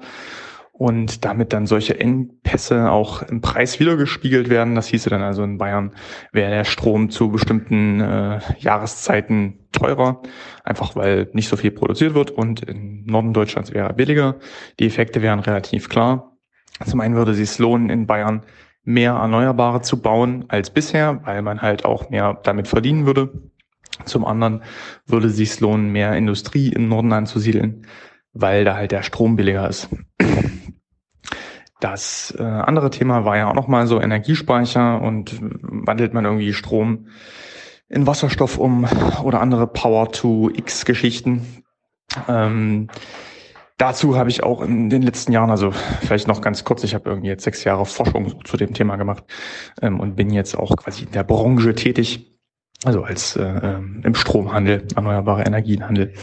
und damit dann solche Engpässe auch im Preis wiedergespiegelt werden. Das hieße dann also in Bayern wäre der Strom zu bestimmten äh, Jahreszeiten teurer, einfach weil nicht so viel produziert wird und im Norden Deutschlands wäre er billiger. Die Effekte wären relativ klar. Zum einen würde es sich lohnen, in Bayern mehr Erneuerbare zu bauen als bisher, weil man halt auch mehr damit verdienen würde. Zum anderen würde es sich lohnen, mehr Industrie im Norden anzusiedeln, weil da halt der Strom billiger ist. Das äh, andere Thema war ja auch nochmal so Energiespeicher und wandelt man irgendwie Strom in Wasserstoff um oder andere Power-to-X-Geschichten. Ähm, dazu habe ich auch in den letzten Jahren, also vielleicht noch ganz kurz, ich habe irgendwie jetzt sechs Jahre Forschung zu dem Thema gemacht ähm, und bin jetzt auch quasi in der Branche tätig, also als äh, ähm, im Stromhandel, erneuerbare Energienhandel.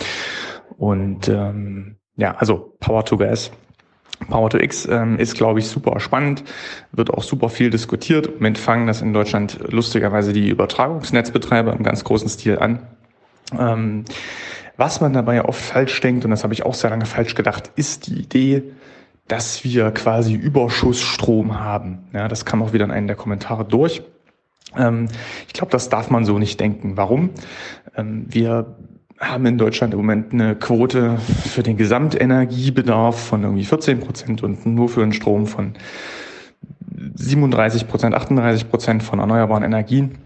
Und ähm, ja, also Power to Gas Power to X ähm, ist, glaube ich, super spannend, wird auch super viel diskutiert. Im Moment fangen das in Deutschland lustigerweise die Übertragungsnetzbetreiber im ganz großen Stil an. Ähm, was man dabei oft falsch denkt, und das habe ich auch sehr lange falsch gedacht, ist die Idee, dass wir quasi Überschussstrom haben. Ja, das kam auch wieder in einem der Kommentare durch. Ähm, ich glaube, das darf man so nicht denken. Warum? Ähm, wir haben in Deutschland im Moment eine Quote für den Gesamtenergiebedarf von irgendwie 14 Prozent und nur für den Strom von 37 Prozent, 38 Prozent von erneuerbaren Energien.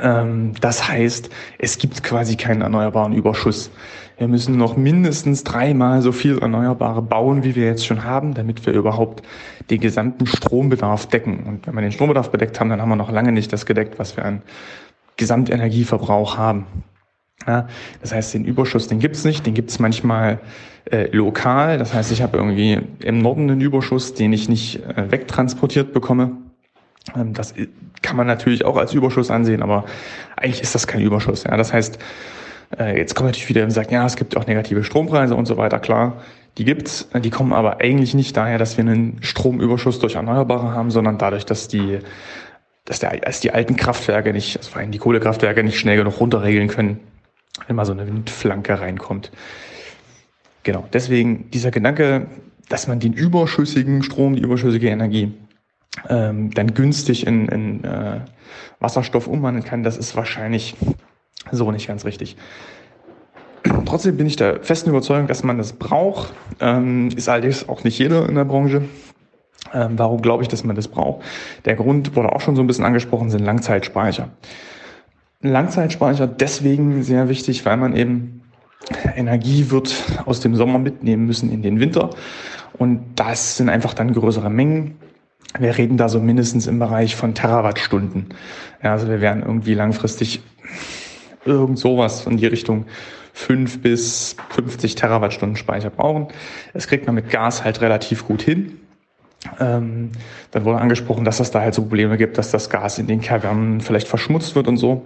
Ähm, das heißt, es gibt quasi keinen erneuerbaren Überschuss. Wir müssen noch mindestens dreimal so viel Erneuerbare bauen, wie wir jetzt schon haben, damit wir überhaupt den gesamten Strombedarf decken. Und wenn wir den Strombedarf bedeckt haben, dann haben wir noch lange nicht das gedeckt, was wir an Gesamtenergieverbrauch haben. Ja, das heißt, den Überschuss, den gibt's nicht, den gibt's manchmal äh, lokal. Das heißt, ich habe irgendwie im Norden einen Überschuss, den ich nicht äh, wegtransportiert bekomme. Ähm, das kann man natürlich auch als Überschuss ansehen, aber eigentlich ist das kein Überschuss. Ja, das heißt, äh, jetzt kommt natürlich wieder und sagt, ja, es gibt auch negative Strompreise und so weiter. Klar, die gibt's, die kommen aber eigentlich nicht daher, dass wir einen Stromüberschuss durch Erneuerbare haben, sondern dadurch, dass die dass, der, dass die alten Kraftwerke nicht, also vor allem die Kohlekraftwerke nicht schnell genug runterregeln können, wenn mal so eine Windflanke reinkommt. Genau, deswegen dieser Gedanke, dass man den überschüssigen Strom, die überschüssige Energie ähm, dann günstig in, in äh, Wasserstoff umwandeln kann, das ist wahrscheinlich so nicht ganz richtig. Trotzdem bin ich der festen Überzeugung, dass man das braucht. Ähm, ist allerdings auch nicht jeder in der Branche. Ähm, warum glaube ich, dass man das braucht? Der Grund wurde auch schon so ein bisschen angesprochen, sind Langzeitspeicher. Langzeitspeicher deswegen sehr wichtig, weil man eben Energie wird aus dem Sommer mitnehmen müssen in den Winter. Und das sind einfach dann größere Mengen. Wir reden da so mindestens im Bereich von Terawattstunden. Ja, also wir werden irgendwie langfristig irgend sowas in die Richtung 5 bis 50 Terawattstunden Speicher brauchen. Das kriegt man mit Gas halt relativ gut hin. Ähm, dann wurde angesprochen, dass es da halt so Probleme gibt, dass das Gas in den Kavernen vielleicht verschmutzt wird und so.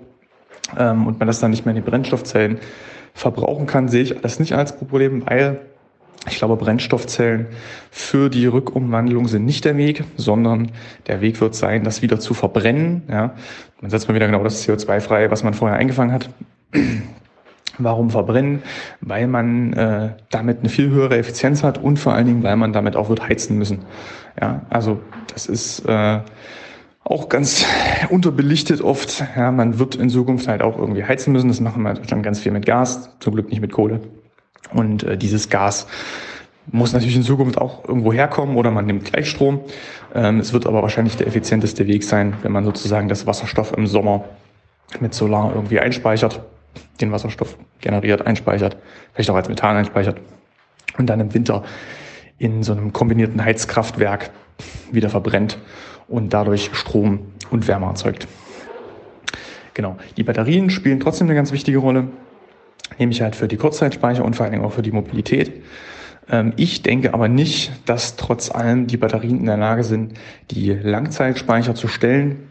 Ähm, und man das dann nicht mehr in den Brennstoffzellen verbrauchen kann, sehe ich das nicht als Problem, weil ich glaube, Brennstoffzellen für die Rückumwandlung sind nicht der Weg, sondern der Weg wird sein, das wieder zu verbrennen. Ja. Man setzt mal wieder genau das CO2 frei, was man vorher eingefangen hat. Warum verbrennen? Weil man äh, damit eine viel höhere Effizienz hat und vor allen Dingen, weil man damit auch wird heizen müssen. Ja, also das ist äh, auch ganz unterbelichtet oft. Ja, man wird in Zukunft halt auch irgendwie heizen müssen. Das machen wir in Deutschland ganz viel mit Gas, zum Glück nicht mit Kohle. Und äh, dieses Gas muss natürlich in Zukunft auch irgendwo herkommen oder man nimmt Gleichstrom. Ähm, es wird aber wahrscheinlich der effizienteste Weg sein, wenn man sozusagen das Wasserstoff im Sommer mit Solar irgendwie einspeichert, den Wasserstoff generiert, einspeichert, vielleicht auch als Methan einspeichert und dann im Winter in so einem kombinierten Heizkraftwerk wieder verbrennt und dadurch Strom und Wärme erzeugt. Genau. Die Batterien spielen trotzdem eine ganz wichtige Rolle, nämlich halt für die Kurzzeitspeicher und vor allen Dingen auch für die Mobilität. Ähm, ich denke aber nicht, dass trotz allem die Batterien in der Lage sind, die Langzeitspeicher zu stellen.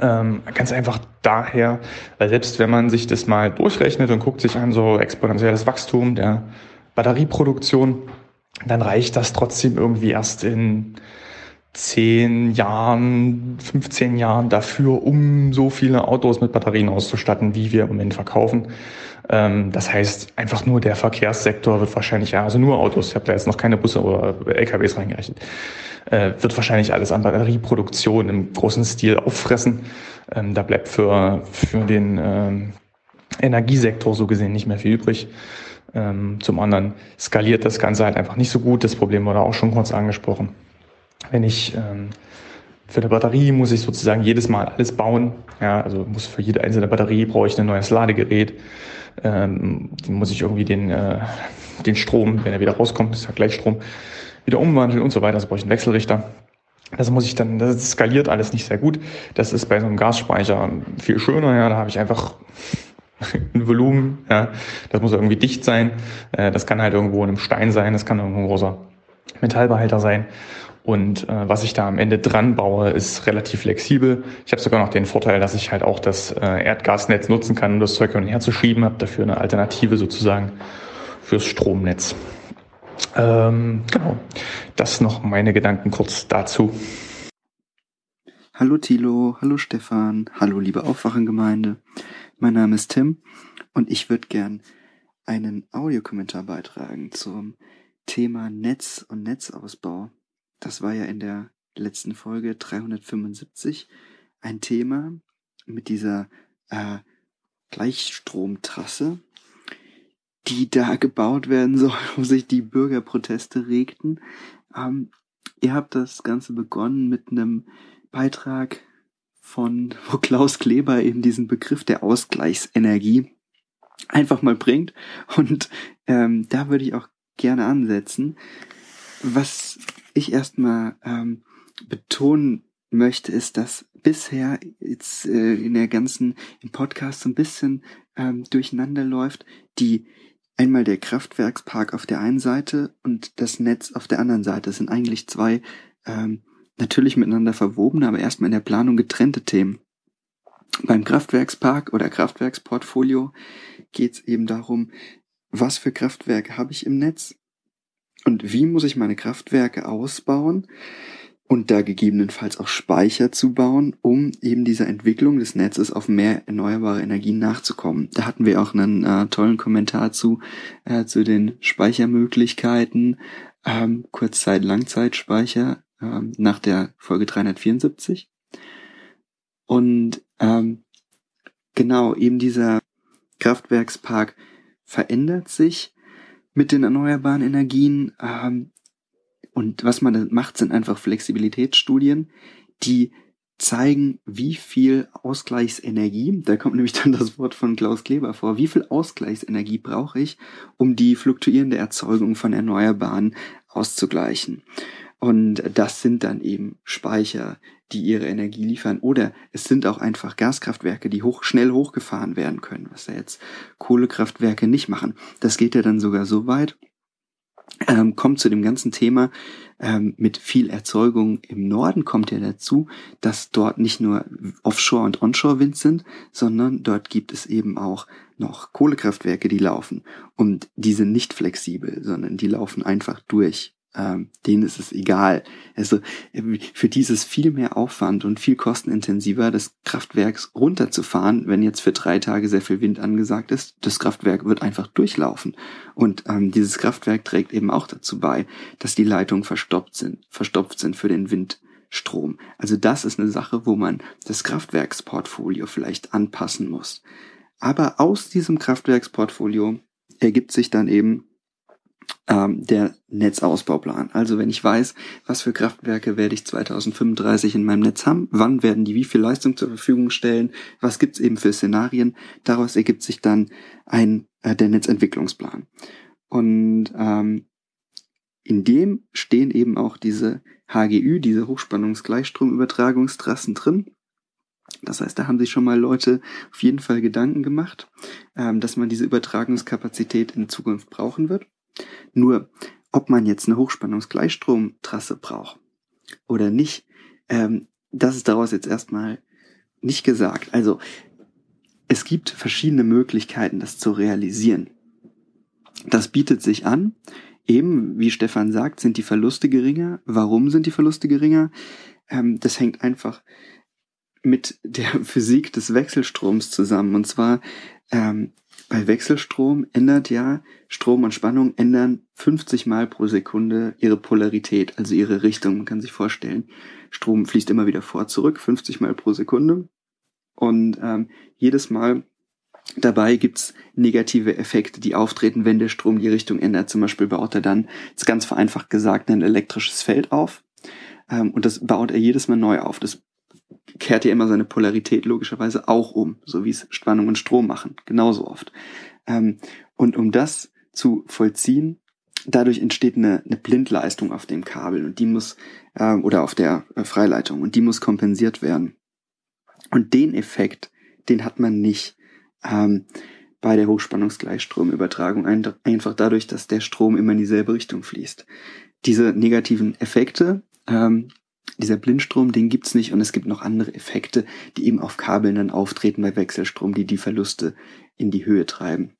Ähm, ganz einfach daher, weil selbst wenn man sich das mal durchrechnet und guckt sich an so exponentielles Wachstum der Batterieproduktion, dann reicht das trotzdem irgendwie erst in zehn Jahren, 15 Jahren dafür, um so viele Autos mit Batterien auszustatten, wie wir im Moment verkaufen. Ähm, das heißt, einfach nur der Verkehrssektor wird wahrscheinlich, ja, also nur Autos, ich habe da jetzt noch keine Busse oder LKWs reingerechnet, äh, wird wahrscheinlich alles an Batterieproduktion im großen Stil auffressen. Ähm, da bleibt für, für den ähm, Energiesektor so gesehen nicht mehr viel übrig. Zum anderen skaliert das Ganze halt einfach nicht so gut. Das Problem wurde auch schon kurz angesprochen. Wenn ich ähm, für eine Batterie muss ich sozusagen jedes Mal alles bauen. Ja, also muss für jede einzelne Batterie brauche ich ein neues Ladegerät. Ähm, muss ich irgendwie den, äh, den Strom, wenn er wieder rauskommt, ist ja Gleichstrom, wieder umwandeln und so weiter. Also brauche ich einen Wechselrichter. Das muss ich dann, das skaliert alles nicht sehr gut. Das ist bei so einem Gasspeicher viel schöner. Ja, da habe ich einfach ein Volumen. Ja, das muss irgendwie dicht sein. Äh, das kann halt irgendwo in einem Stein sein. Das kann irgendwo ein großer Metallbehälter sein. Und äh, was ich da am Ende dran baue, ist relativ flexibel. Ich habe sogar noch den Vorteil, dass ich halt auch das äh, Erdgasnetz nutzen kann, um das Zeug hin und her zu schieben. Habe dafür eine Alternative sozusagen fürs Stromnetz. Ähm, genau, das noch meine Gedanken kurz dazu. Hallo Thilo, hallo Stefan, hallo liebe Aufwachengemeinde. Mein Name ist Tim und ich würde gern einen Audiokommentar beitragen zum Thema Netz und Netzausbau. Das war ja in der letzten Folge 375 ein Thema mit dieser äh, Gleichstromtrasse, die da gebaut werden soll, wo sich die Bürgerproteste regten. Ähm, ihr habt das Ganze begonnen mit einem Beitrag von, wo Klaus Kleber eben diesen Begriff der Ausgleichsenergie einfach mal bringt. Und ähm, da würde ich auch gerne ansetzen. Was ich erstmal ähm, betonen möchte, ist, dass bisher jetzt äh, in der ganzen im Podcast so ein bisschen ähm, durcheinander läuft, die einmal der Kraftwerkspark auf der einen Seite und das Netz auf der anderen Seite. Das sind eigentlich zwei ähm, natürlich miteinander verwobene, aber erstmal in der Planung getrennte Themen. Beim Kraftwerkspark oder Kraftwerksportfolio geht es eben darum, was für Kraftwerke habe ich im Netz und wie muss ich meine Kraftwerke ausbauen und da gegebenenfalls auch Speicher zu bauen, um eben dieser Entwicklung des Netzes auf mehr erneuerbare Energien nachzukommen. Da hatten wir auch einen äh, tollen Kommentar zu, äh, zu den Speichermöglichkeiten, ähm, Kurzzeit-, Langzeitspeicher ähm, nach der Folge 374. Und ähm, genau, eben dieser Kraftwerkspark verändert sich mit den erneuerbaren Energien. Ähm, und was man macht, sind einfach Flexibilitätsstudien, die zeigen, wie viel Ausgleichsenergie, da kommt nämlich dann das Wort von Klaus Kleber vor, wie viel Ausgleichsenergie brauche ich, um die fluktuierende Erzeugung von Erneuerbaren auszugleichen. Und das sind dann eben Speicher, die ihre Energie liefern. Oder es sind auch einfach Gaskraftwerke, die hoch, schnell hochgefahren werden können, was ja jetzt Kohlekraftwerke nicht machen. Das geht ja dann sogar so weit, ähm, kommt zu dem ganzen Thema ähm, mit viel Erzeugung im Norden kommt ja dazu, dass dort nicht nur Offshore- und Onshore-Wind sind, sondern dort gibt es eben auch noch Kohlekraftwerke, die laufen. Und die sind nicht flexibel, sondern die laufen einfach durch ähm, denen ist es egal. Also für dieses viel mehr Aufwand und viel kostenintensiver des Kraftwerks runterzufahren, wenn jetzt für drei Tage sehr viel Wind angesagt ist, das Kraftwerk wird einfach durchlaufen. Und ähm, dieses Kraftwerk trägt eben auch dazu bei, dass die Leitungen verstopft sind, verstopft sind für den Windstrom. Also das ist eine Sache, wo man das Kraftwerksportfolio vielleicht anpassen muss. Aber aus diesem Kraftwerksportfolio ergibt sich dann eben ähm, der Netzausbauplan. Also wenn ich weiß, was für Kraftwerke werde ich 2035 in meinem Netz haben, wann werden die wie viel Leistung zur Verfügung stellen, was gibt's eben für Szenarien, daraus ergibt sich dann ein äh, der Netzentwicklungsplan. Und ähm, in dem stehen eben auch diese HGÜ, diese Hochspannungsgleichstromübertragungstrassen drin. Das heißt, da haben sich schon mal Leute auf jeden Fall Gedanken gemacht, ähm, dass man diese Übertragungskapazität in Zukunft brauchen wird. Nur, ob man jetzt eine Hochspannungsgleichstromtrasse braucht oder nicht, ähm, das ist daraus jetzt erstmal nicht gesagt. Also, es gibt verschiedene Möglichkeiten, das zu realisieren. Das bietet sich an. Eben, wie Stefan sagt, sind die Verluste geringer. Warum sind die Verluste geringer? Ähm, das hängt einfach mit der Physik des Wechselstroms zusammen. Und zwar ähm, bei Wechselstrom ändert ja Strom und Spannung ändern 50 Mal pro Sekunde ihre Polarität, also ihre Richtung. Man kann sich vorstellen, Strom fließt immer wieder vor zurück, 50 Mal pro Sekunde. Und ähm, jedes Mal dabei gibt's negative Effekte, die auftreten, wenn der Strom die Richtung ändert. Zum Beispiel baut er dann, ist ganz vereinfacht gesagt, ein elektrisches Feld auf. Ähm, und das baut er jedes Mal neu auf. Das kehrt ja immer seine Polarität logischerweise auch um, so wie es Spannung und Strom machen, genauso oft. Ähm, und um das zu vollziehen, dadurch entsteht eine, eine Blindleistung auf dem Kabel und die muss, äh, oder auf der äh, Freileitung und die muss kompensiert werden. Und den Effekt, den hat man nicht ähm, bei der Hochspannungsgleichstromübertragung, ein, einfach dadurch, dass der Strom immer in dieselbe Richtung fließt. Diese negativen Effekte, ähm, dieser Blindstrom, den gibt's nicht und es gibt noch andere Effekte, die eben auf Kabeln dann auftreten bei Wechselstrom, die die Verluste in die Höhe treiben.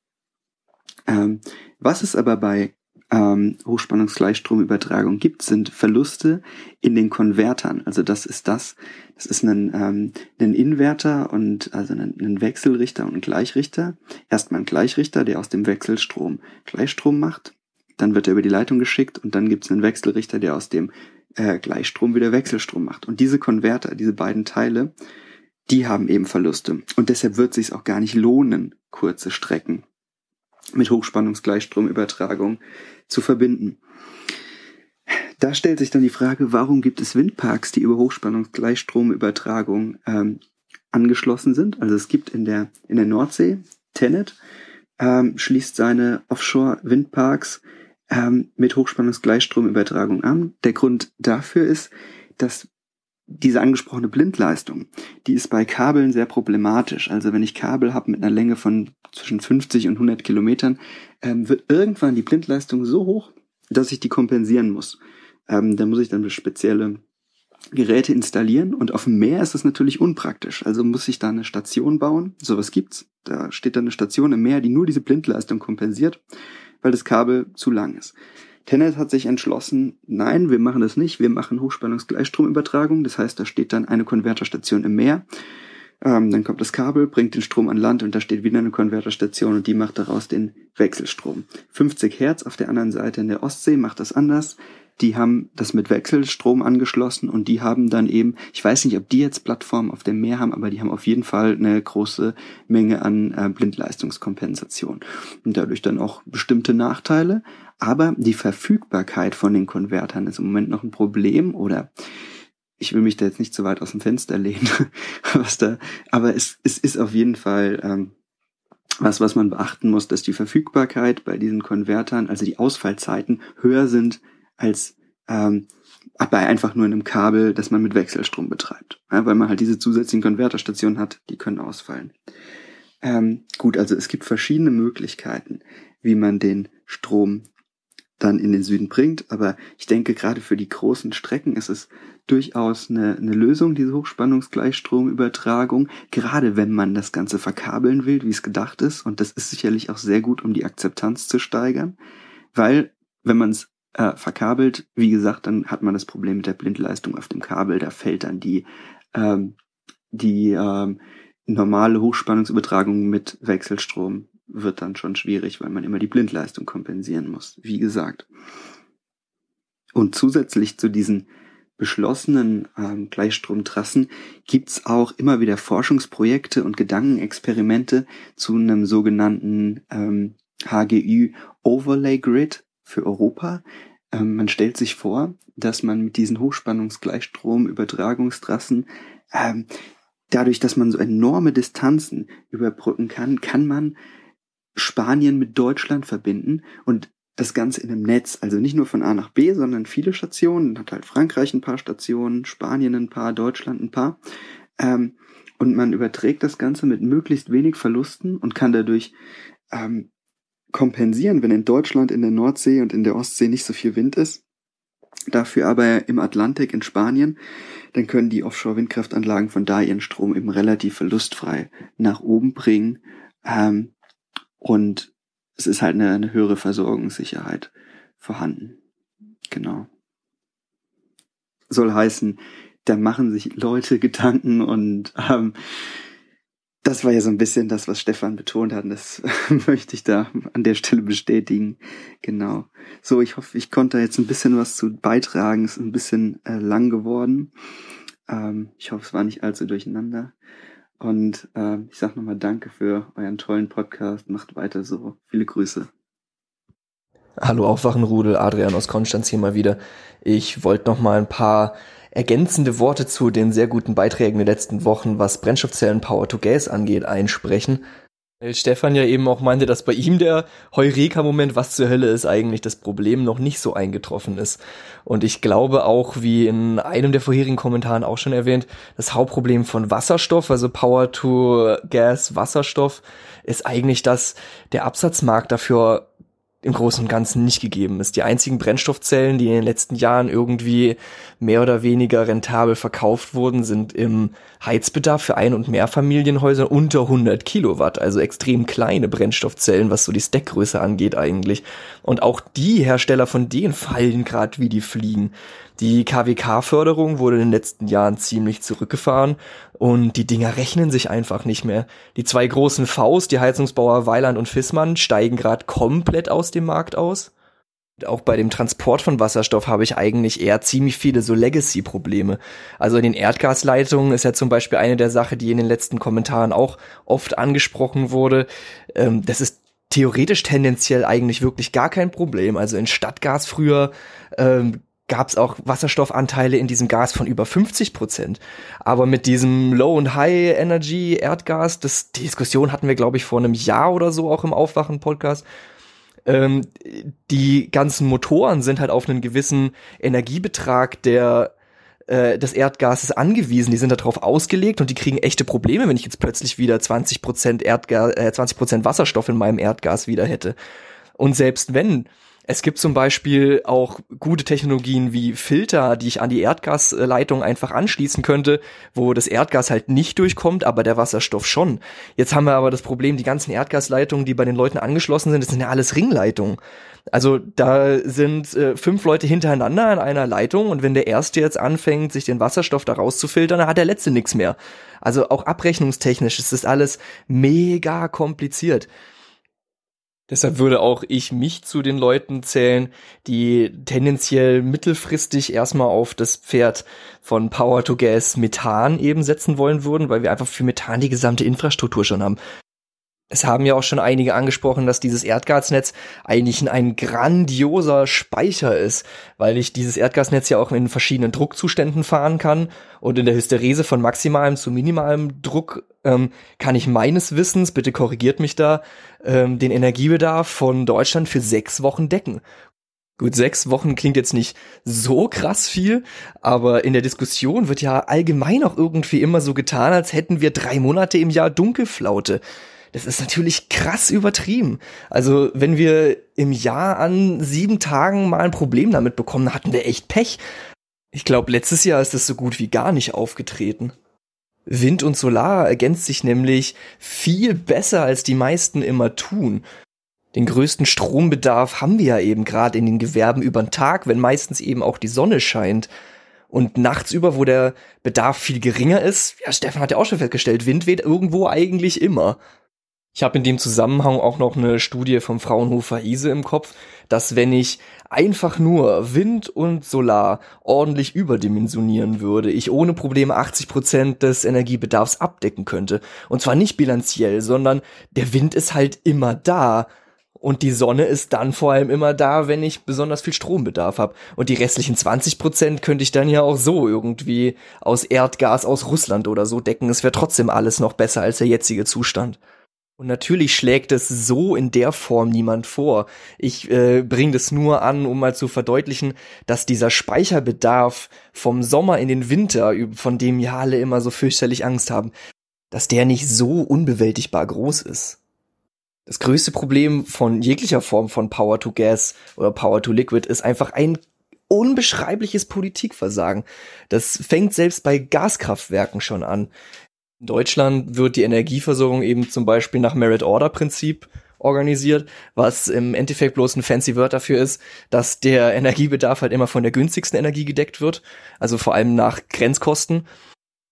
Ähm, was es aber bei ähm, Hochspannungsgleichstromübertragung gibt, sind Verluste in den Konvertern. Also das ist das, das ist ein, ähm, ein Inverter und also ein, ein Wechselrichter und ein Gleichrichter. Erstmal ein Gleichrichter, der aus dem Wechselstrom Gleichstrom macht. Dann wird er über die Leitung geschickt und dann gibt es einen Wechselrichter, der aus dem äh, Gleichstrom wieder Wechselstrom macht. Und diese Konverter, diese beiden Teile, die haben eben Verluste. Und deshalb wird es sich auch gar nicht lohnen, kurze Strecken mit Hochspannungsgleichstromübertragung zu verbinden. Da stellt sich dann die Frage, warum gibt es Windparks, die über Hochspannungsgleichstromübertragung ähm, angeschlossen sind? Also es gibt in der, in der Nordsee, Tenet ähm, schließt seine Offshore-Windparks ähm, mit Hochspannungsgleichstromübertragung an. Der Grund dafür ist, dass diese angesprochene Blindleistung, die ist bei Kabeln sehr problematisch. Also wenn ich Kabel habe mit einer Länge von zwischen 50 und 100 Kilometern, ähm, wird irgendwann die Blindleistung so hoch, dass ich die kompensieren muss. Ähm, da muss ich dann spezielle Geräte installieren und auf dem Meer ist das natürlich unpraktisch. Also muss ich da eine Station bauen. Sowas gibt's. Da steht dann eine Station im Meer, die nur diese Blindleistung kompensiert weil das Kabel zu lang ist. Tenet hat sich entschlossen, nein, wir machen das nicht, wir machen Hochspannungsgleichstromübertragung, das heißt, da steht dann eine Konverterstation im Meer, ähm, dann kommt das Kabel, bringt den Strom an Land und da steht wieder eine Konverterstation und die macht daraus den Wechselstrom. 50 Hertz auf der anderen Seite in der Ostsee macht das anders die haben das mit Wechselstrom angeschlossen und die haben dann eben, ich weiß nicht, ob die jetzt Plattformen auf dem Meer haben, aber die haben auf jeden Fall eine große Menge an äh, Blindleistungskompensation und dadurch dann auch bestimmte Nachteile. Aber die Verfügbarkeit von den Konvertern ist im Moment noch ein Problem oder ich will mich da jetzt nicht zu weit aus dem Fenster lehnen, was da, aber es, es ist auf jeden Fall ähm, was, was man beachten muss, dass die Verfügbarkeit bei diesen Konvertern, also die Ausfallzeiten, höher sind als, ähm, bei einfach nur einem Kabel, das man mit Wechselstrom betreibt. Ja, weil man halt diese zusätzlichen Konverterstationen hat, die können ausfallen. Ähm, gut, also es gibt verschiedene Möglichkeiten, wie man den Strom dann in den Süden bringt. Aber ich denke, gerade für die großen Strecken ist es durchaus eine, eine Lösung, diese Hochspannungsgleichstromübertragung, gerade wenn man das Ganze verkabeln will, wie es gedacht ist. Und das ist sicherlich auch sehr gut, um die Akzeptanz zu steigern, weil wenn man es äh, verkabelt, wie gesagt, dann hat man das Problem mit der Blindleistung auf dem Kabel. Da fällt dann die, ähm, die ähm, normale Hochspannungsübertragung mit Wechselstrom wird dann schon schwierig, weil man immer die Blindleistung kompensieren muss, wie gesagt. Und zusätzlich zu diesen beschlossenen ähm, Gleichstromtrassen gibt's auch immer wieder Forschungsprojekte und Gedankenexperimente zu einem sogenannten ähm, HGÜ Overlay Grid für Europa. Ähm, man stellt sich vor, dass man mit diesen Hochspannungsgleichstromübertragungstrassen ähm, dadurch, dass man so enorme Distanzen überbrücken kann, kann man Spanien mit Deutschland verbinden und das Ganze in einem Netz, also nicht nur von A nach B, sondern viele Stationen, hat halt Frankreich ein paar Stationen, Spanien ein paar, Deutschland ein paar. Ähm, und man überträgt das Ganze mit möglichst wenig Verlusten und kann dadurch ähm, kompensieren, wenn in Deutschland in der Nordsee und in der Ostsee nicht so viel Wind ist. Dafür aber im Atlantik in Spanien, dann können die Offshore-Windkraftanlagen von da ihren Strom eben relativ verlustfrei nach oben bringen. Ähm, und es ist halt eine, eine höhere Versorgungssicherheit vorhanden. Genau. Soll heißen, da machen sich Leute Gedanken und ähm, das war ja so ein bisschen das, was Stefan betont hat. Und das möchte ich da an der Stelle bestätigen. Genau. So, ich hoffe, ich konnte jetzt ein bisschen was zu beitragen. Es ist ein bisschen äh, lang geworden. Ähm, ich hoffe, es war nicht allzu durcheinander. Und äh, ich sage nochmal Danke für euren tollen Podcast. Macht weiter so. Viele Grüße. Hallo Aufwachenrudel, Adrian aus Konstanz hier mal wieder. Ich wollte noch mal ein paar ergänzende Worte zu den sehr guten Beiträgen der letzten Wochen, was Brennstoffzellen Power to Gas angeht, einsprechen. Stefan ja eben auch meinte, dass bei ihm der Heureka-Moment, was zur Hölle ist eigentlich das Problem, noch nicht so eingetroffen ist. Und ich glaube auch, wie in einem der vorherigen Kommentaren auch schon erwähnt, das Hauptproblem von Wasserstoff, also Power to Gas Wasserstoff, ist eigentlich, dass der Absatzmarkt dafür im Großen und Ganzen nicht gegeben ist. Die einzigen Brennstoffzellen, die in den letzten Jahren irgendwie mehr oder weniger rentabel verkauft wurden, sind im Heizbedarf für Ein- und Mehrfamilienhäuser unter 100 Kilowatt, also extrem kleine Brennstoffzellen, was so die Stackgröße angeht eigentlich. Und auch die Hersteller von denen fallen gerade wie die Fliegen. Die KWK-Förderung wurde in den letzten Jahren ziemlich zurückgefahren und die Dinger rechnen sich einfach nicht mehr. Die zwei großen Vs, die Heizungsbauer Weiland und Fissmann, steigen gerade komplett aus dem Markt aus. Auch bei dem Transport von Wasserstoff habe ich eigentlich eher ziemlich viele so Legacy-Probleme. Also in den Erdgasleitungen ist ja zum Beispiel eine der Sachen, die in den letzten Kommentaren auch oft angesprochen wurde. Ähm, das ist theoretisch tendenziell eigentlich wirklich gar kein Problem. Also in Stadtgas früher ähm, gab es auch Wasserstoffanteile in diesem Gas von über 50 Prozent. Aber mit diesem Low- und High-Energy-Erdgas, das die Diskussion hatten wir, glaube ich, vor einem Jahr oder so auch im Aufwachen-Podcast. Ähm, die ganzen Motoren sind halt auf einen gewissen Energiebetrag der äh, des Erdgases angewiesen. Die sind darauf ausgelegt und die kriegen echte Probleme, wenn ich jetzt plötzlich wieder 20 Prozent Erdgas, äh, 20 Prozent Wasserstoff in meinem Erdgas wieder hätte. Und selbst wenn es gibt zum Beispiel auch gute Technologien wie Filter, die ich an die Erdgasleitung einfach anschließen könnte, wo das Erdgas halt nicht durchkommt, aber der Wasserstoff schon. Jetzt haben wir aber das Problem, die ganzen Erdgasleitungen, die bei den Leuten angeschlossen sind, das sind ja alles Ringleitungen. Also da sind äh, fünf Leute hintereinander an einer Leitung und wenn der erste jetzt anfängt, sich den Wasserstoff da rauszufiltern, dann hat der letzte nichts mehr. Also auch abrechnungstechnisch ist das alles mega kompliziert. Deshalb würde auch ich mich zu den Leuten zählen, die tendenziell mittelfristig erstmal auf das Pferd von Power to Gas Methan eben setzen wollen würden, weil wir einfach für Methan die gesamte Infrastruktur schon haben. Es haben ja auch schon einige angesprochen, dass dieses Erdgasnetz eigentlich ein grandioser Speicher ist, weil ich dieses Erdgasnetz ja auch in verschiedenen Druckzuständen fahren kann und in der Hysterese von maximalem zu minimalem Druck ähm, kann ich meines Wissens, bitte korrigiert mich da, ähm, den Energiebedarf von Deutschland für sechs Wochen decken Gut, sechs Wochen klingt jetzt nicht so krass viel, aber in der Diskussion wird ja allgemein auch irgendwie immer so getan, als hätten wir drei Monate im Jahr Dunkelflaute. Das ist natürlich krass übertrieben. Also, wenn wir im Jahr an sieben Tagen mal ein Problem damit bekommen, hatten wir echt Pech. Ich glaube, letztes Jahr ist das so gut wie gar nicht aufgetreten. Wind und Solar ergänzt sich nämlich viel besser, als die meisten immer tun. Den größten Strombedarf haben wir ja eben gerade in den Gewerben über den Tag, wenn meistens eben auch die Sonne scheint. Und nachts über, wo der Bedarf viel geringer ist, ja, Stefan hat ja auch schon festgestellt, Wind weht irgendwo eigentlich immer. Ich habe in dem Zusammenhang auch noch eine Studie vom Fraunhofer ISE im Kopf, dass wenn ich einfach nur Wind und Solar ordentlich überdimensionieren würde, ich ohne Probleme 80 Prozent des Energiebedarfs abdecken könnte. Und zwar nicht bilanziell, sondern der Wind ist halt immer da. Und die Sonne ist dann vor allem immer da, wenn ich besonders viel Strombedarf habe. Und die restlichen 20 Prozent könnte ich dann ja auch so irgendwie aus Erdgas aus Russland oder so decken. Es wäre trotzdem alles noch besser als der jetzige Zustand. Und natürlich schlägt es so in der Form niemand vor. Ich äh, bringe das nur an, um mal zu verdeutlichen, dass dieser Speicherbedarf vom Sommer in den Winter, von dem ja alle immer so fürchterlich Angst haben, dass der nicht so unbewältigbar groß ist. Das größte Problem von jeglicher Form von Power to Gas oder Power to Liquid ist einfach ein unbeschreibliches Politikversagen. Das fängt selbst bei Gaskraftwerken schon an. In Deutschland wird die Energieversorgung eben zum Beispiel nach Merit-Order-Prinzip organisiert, was im Endeffekt bloß ein fancy Word dafür ist, dass der Energiebedarf halt immer von der günstigsten Energie gedeckt wird, also vor allem nach Grenzkosten.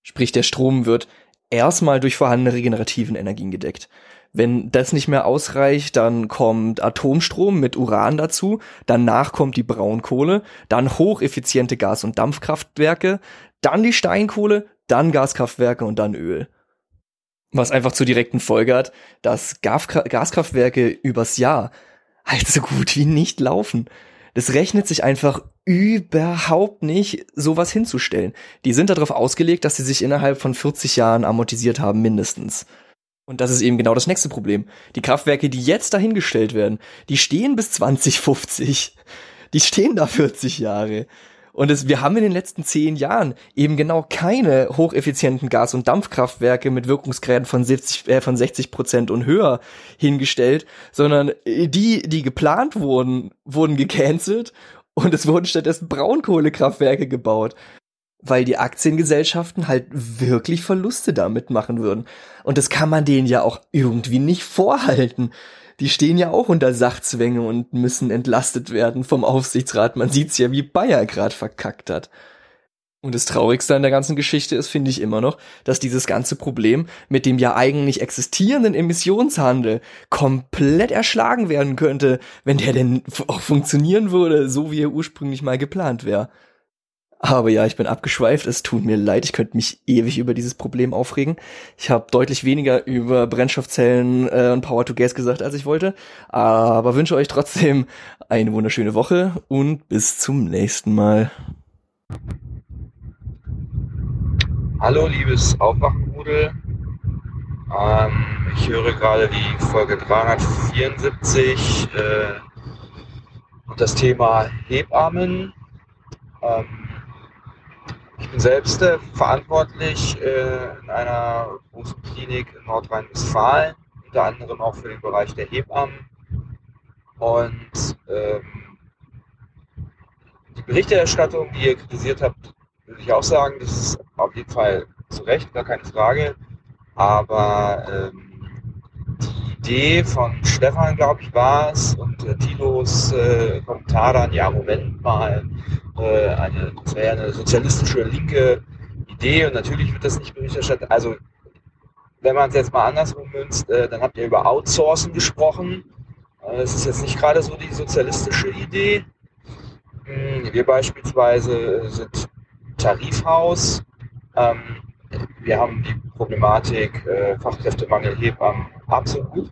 Sprich, der Strom wird erstmal durch vorhandene regenerativen Energien gedeckt. Wenn das nicht mehr ausreicht, dann kommt Atomstrom mit Uran dazu, danach kommt die Braunkohle, dann hocheffiziente Gas- und Dampfkraftwerke, dann die Steinkohle, dann Gaskraftwerke und dann Öl. Was einfach zur direkten Folge hat, dass Gaskraftwerke übers Jahr halt so gut wie nicht laufen. Das rechnet sich einfach überhaupt nicht, sowas hinzustellen. Die sind darauf ausgelegt, dass sie sich innerhalb von 40 Jahren amortisiert haben, mindestens. Und das ist eben genau das nächste Problem. Die Kraftwerke, die jetzt dahingestellt werden, die stehen bis 2050. Die stehen da 40 Jahre. Und es, wir haben in den letzten zehn Jahren eben genau keine hocheffizienten Gas- und Dampfkraftwerke mit Wirkungsgraden von 70, äh, von 60 Prozent und höher hingestellt, sondern die, die geplant wurden, wurden gecancelt und es wurden stattdessen Braunkohlekraftwerke gebaut weil die Aktiengesellschaften halt wirklich Verluste damit machen würden. Und das kann man denen ja auch irgendwie nicht vorhalten die stehen ja auch unter Sachzwänge und müssen entlastet werden vom Aufsichtsrat. Man sieht's ja, wie Bayer gerade verkackt hat. Und das Traurigste an der ganzen Geschichte ist, finde ich immer noch, dass dieses ganze Problem mit dem ja eigentlich existierenden Emissionshandel komplett erschlagen werden könnte, wenn der denn auch funktionieren würde, so wie er ursprünglich mal geplant wäre. Aber ja, ich bin abgeschweift. Es tut mir leid. Ich könnte mich ewig über dieses Problem aufregen. Ich habe deutlich weniger über Brennstoffzellen äh, und Power to Gas gesagt, als ich wollte. Aber wünsche euch trotzdem eine wunderschöne Woche und bis zum nächsten Mal. Hallo, liebes Aufwachenrudel. Ähm, ich höre gerade die Folge 374 äh, und das Thema Hebammen. Ähm, ich bin selbst äh, verantwortlich äh, in einer großen Klinik in Nordrhein-Westfalen, unter anderem auch für den Bereich der Hebammen. Und ähm, die Berichterstattung, die ihr kritisiert habt, würde ich auch sagen, das ist auf jeden Fall zu Recht, gar keine Frage. Aber ähm, die Idee von Stefan, glaube ich, war es, und äh, Tilos äh, Kommentar dann, ja, Moment mal, äh, eine, das wäre ja eine sozialistische linke Idee und natürlich wird das nicht berichterstattet. Also wenn man es jetzt mal andersrum münzt, äh, dann habt ihr über Outsourcen gesprochen. Äh, das ist jetzt nicht gerade so die sozialistische Idee. Hm, wir beispielsweise sind Tarifhaus. Ähm, wir haben die Problematik äh, Fachkräftemangel, Hebammen absolut,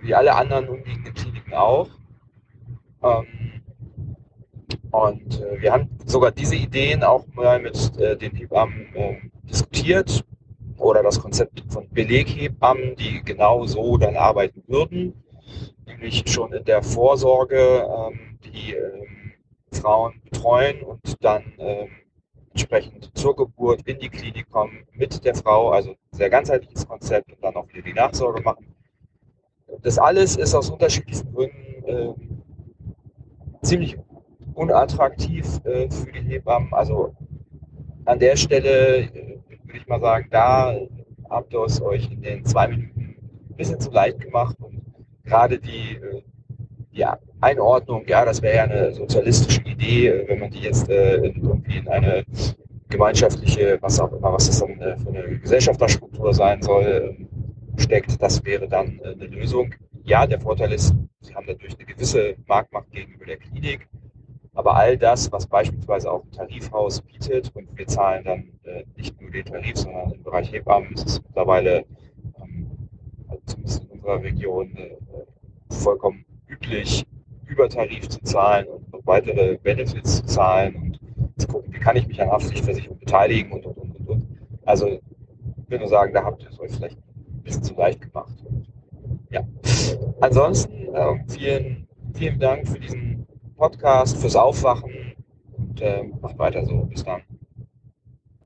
wie alle anderen umliegenden Kliniken auch. Ähm, und äh, wir haben sogar diese Ideen auch mal mit äh, den Hebammen äh, diskutiert oder das Konzept von Beleghebammen, die genau so dann arbeiten würden, nämlich schon in der Vorsorge ähm, die ähm, Frauen betreuen und dann ähm, entsprechend zur Geburt in die Klinik kommen mit der Frau, also sehr ganzheitliches Konzept und dann auch wieder die Nachsorge machen. Das alles ist aus unterschiedlichen Gründen ziemlich unattraktiv äh, für die Hebammen. Also an der Stelle äh, würde ich mal sagen, da habt ihr es euch in den zwei Minuten ein bisschen zu leicht gemacht und gerade die, äh, die Einordnung, ja, das wäre ja eine sozialistische Idee, äh, wenn man die jetzt äh, irgendwie in eine gemeinschaftliche, was auch immer, was das dann äh, für eine Gesellschafterstruktur sein soll, ähm, steckt, das wäre dann eine Lösung. Ja, der Vorteil ist, sie haben natürlich eine gewisse Marktmacht gegenüber der Klinik, aber all das, was beispielsweise auch ein Tarifhaus bietet, und wir zahlen dann äh, nicht nur den Tarif, sondern im Bereich Hebammen ist es mittlerweile, ähm, also zumindest in unserer Region, äh, vollkommen üblich, über Tarif zu zahlen und noch weitere Benefits zu zahlen und zu gucken, wie kann ich mich an Haftpflichtversicherung beteiligen und, und, und, und. Also ich will nur sagen, da habt ihr es euch vielleicht ein bisschen zu leicht gemacht. Und, ja. Ansonsten äh, vielen, vielen Dank für diesen Podcast, fürs Aufwachen und äh, macht weiter so. Bis dann.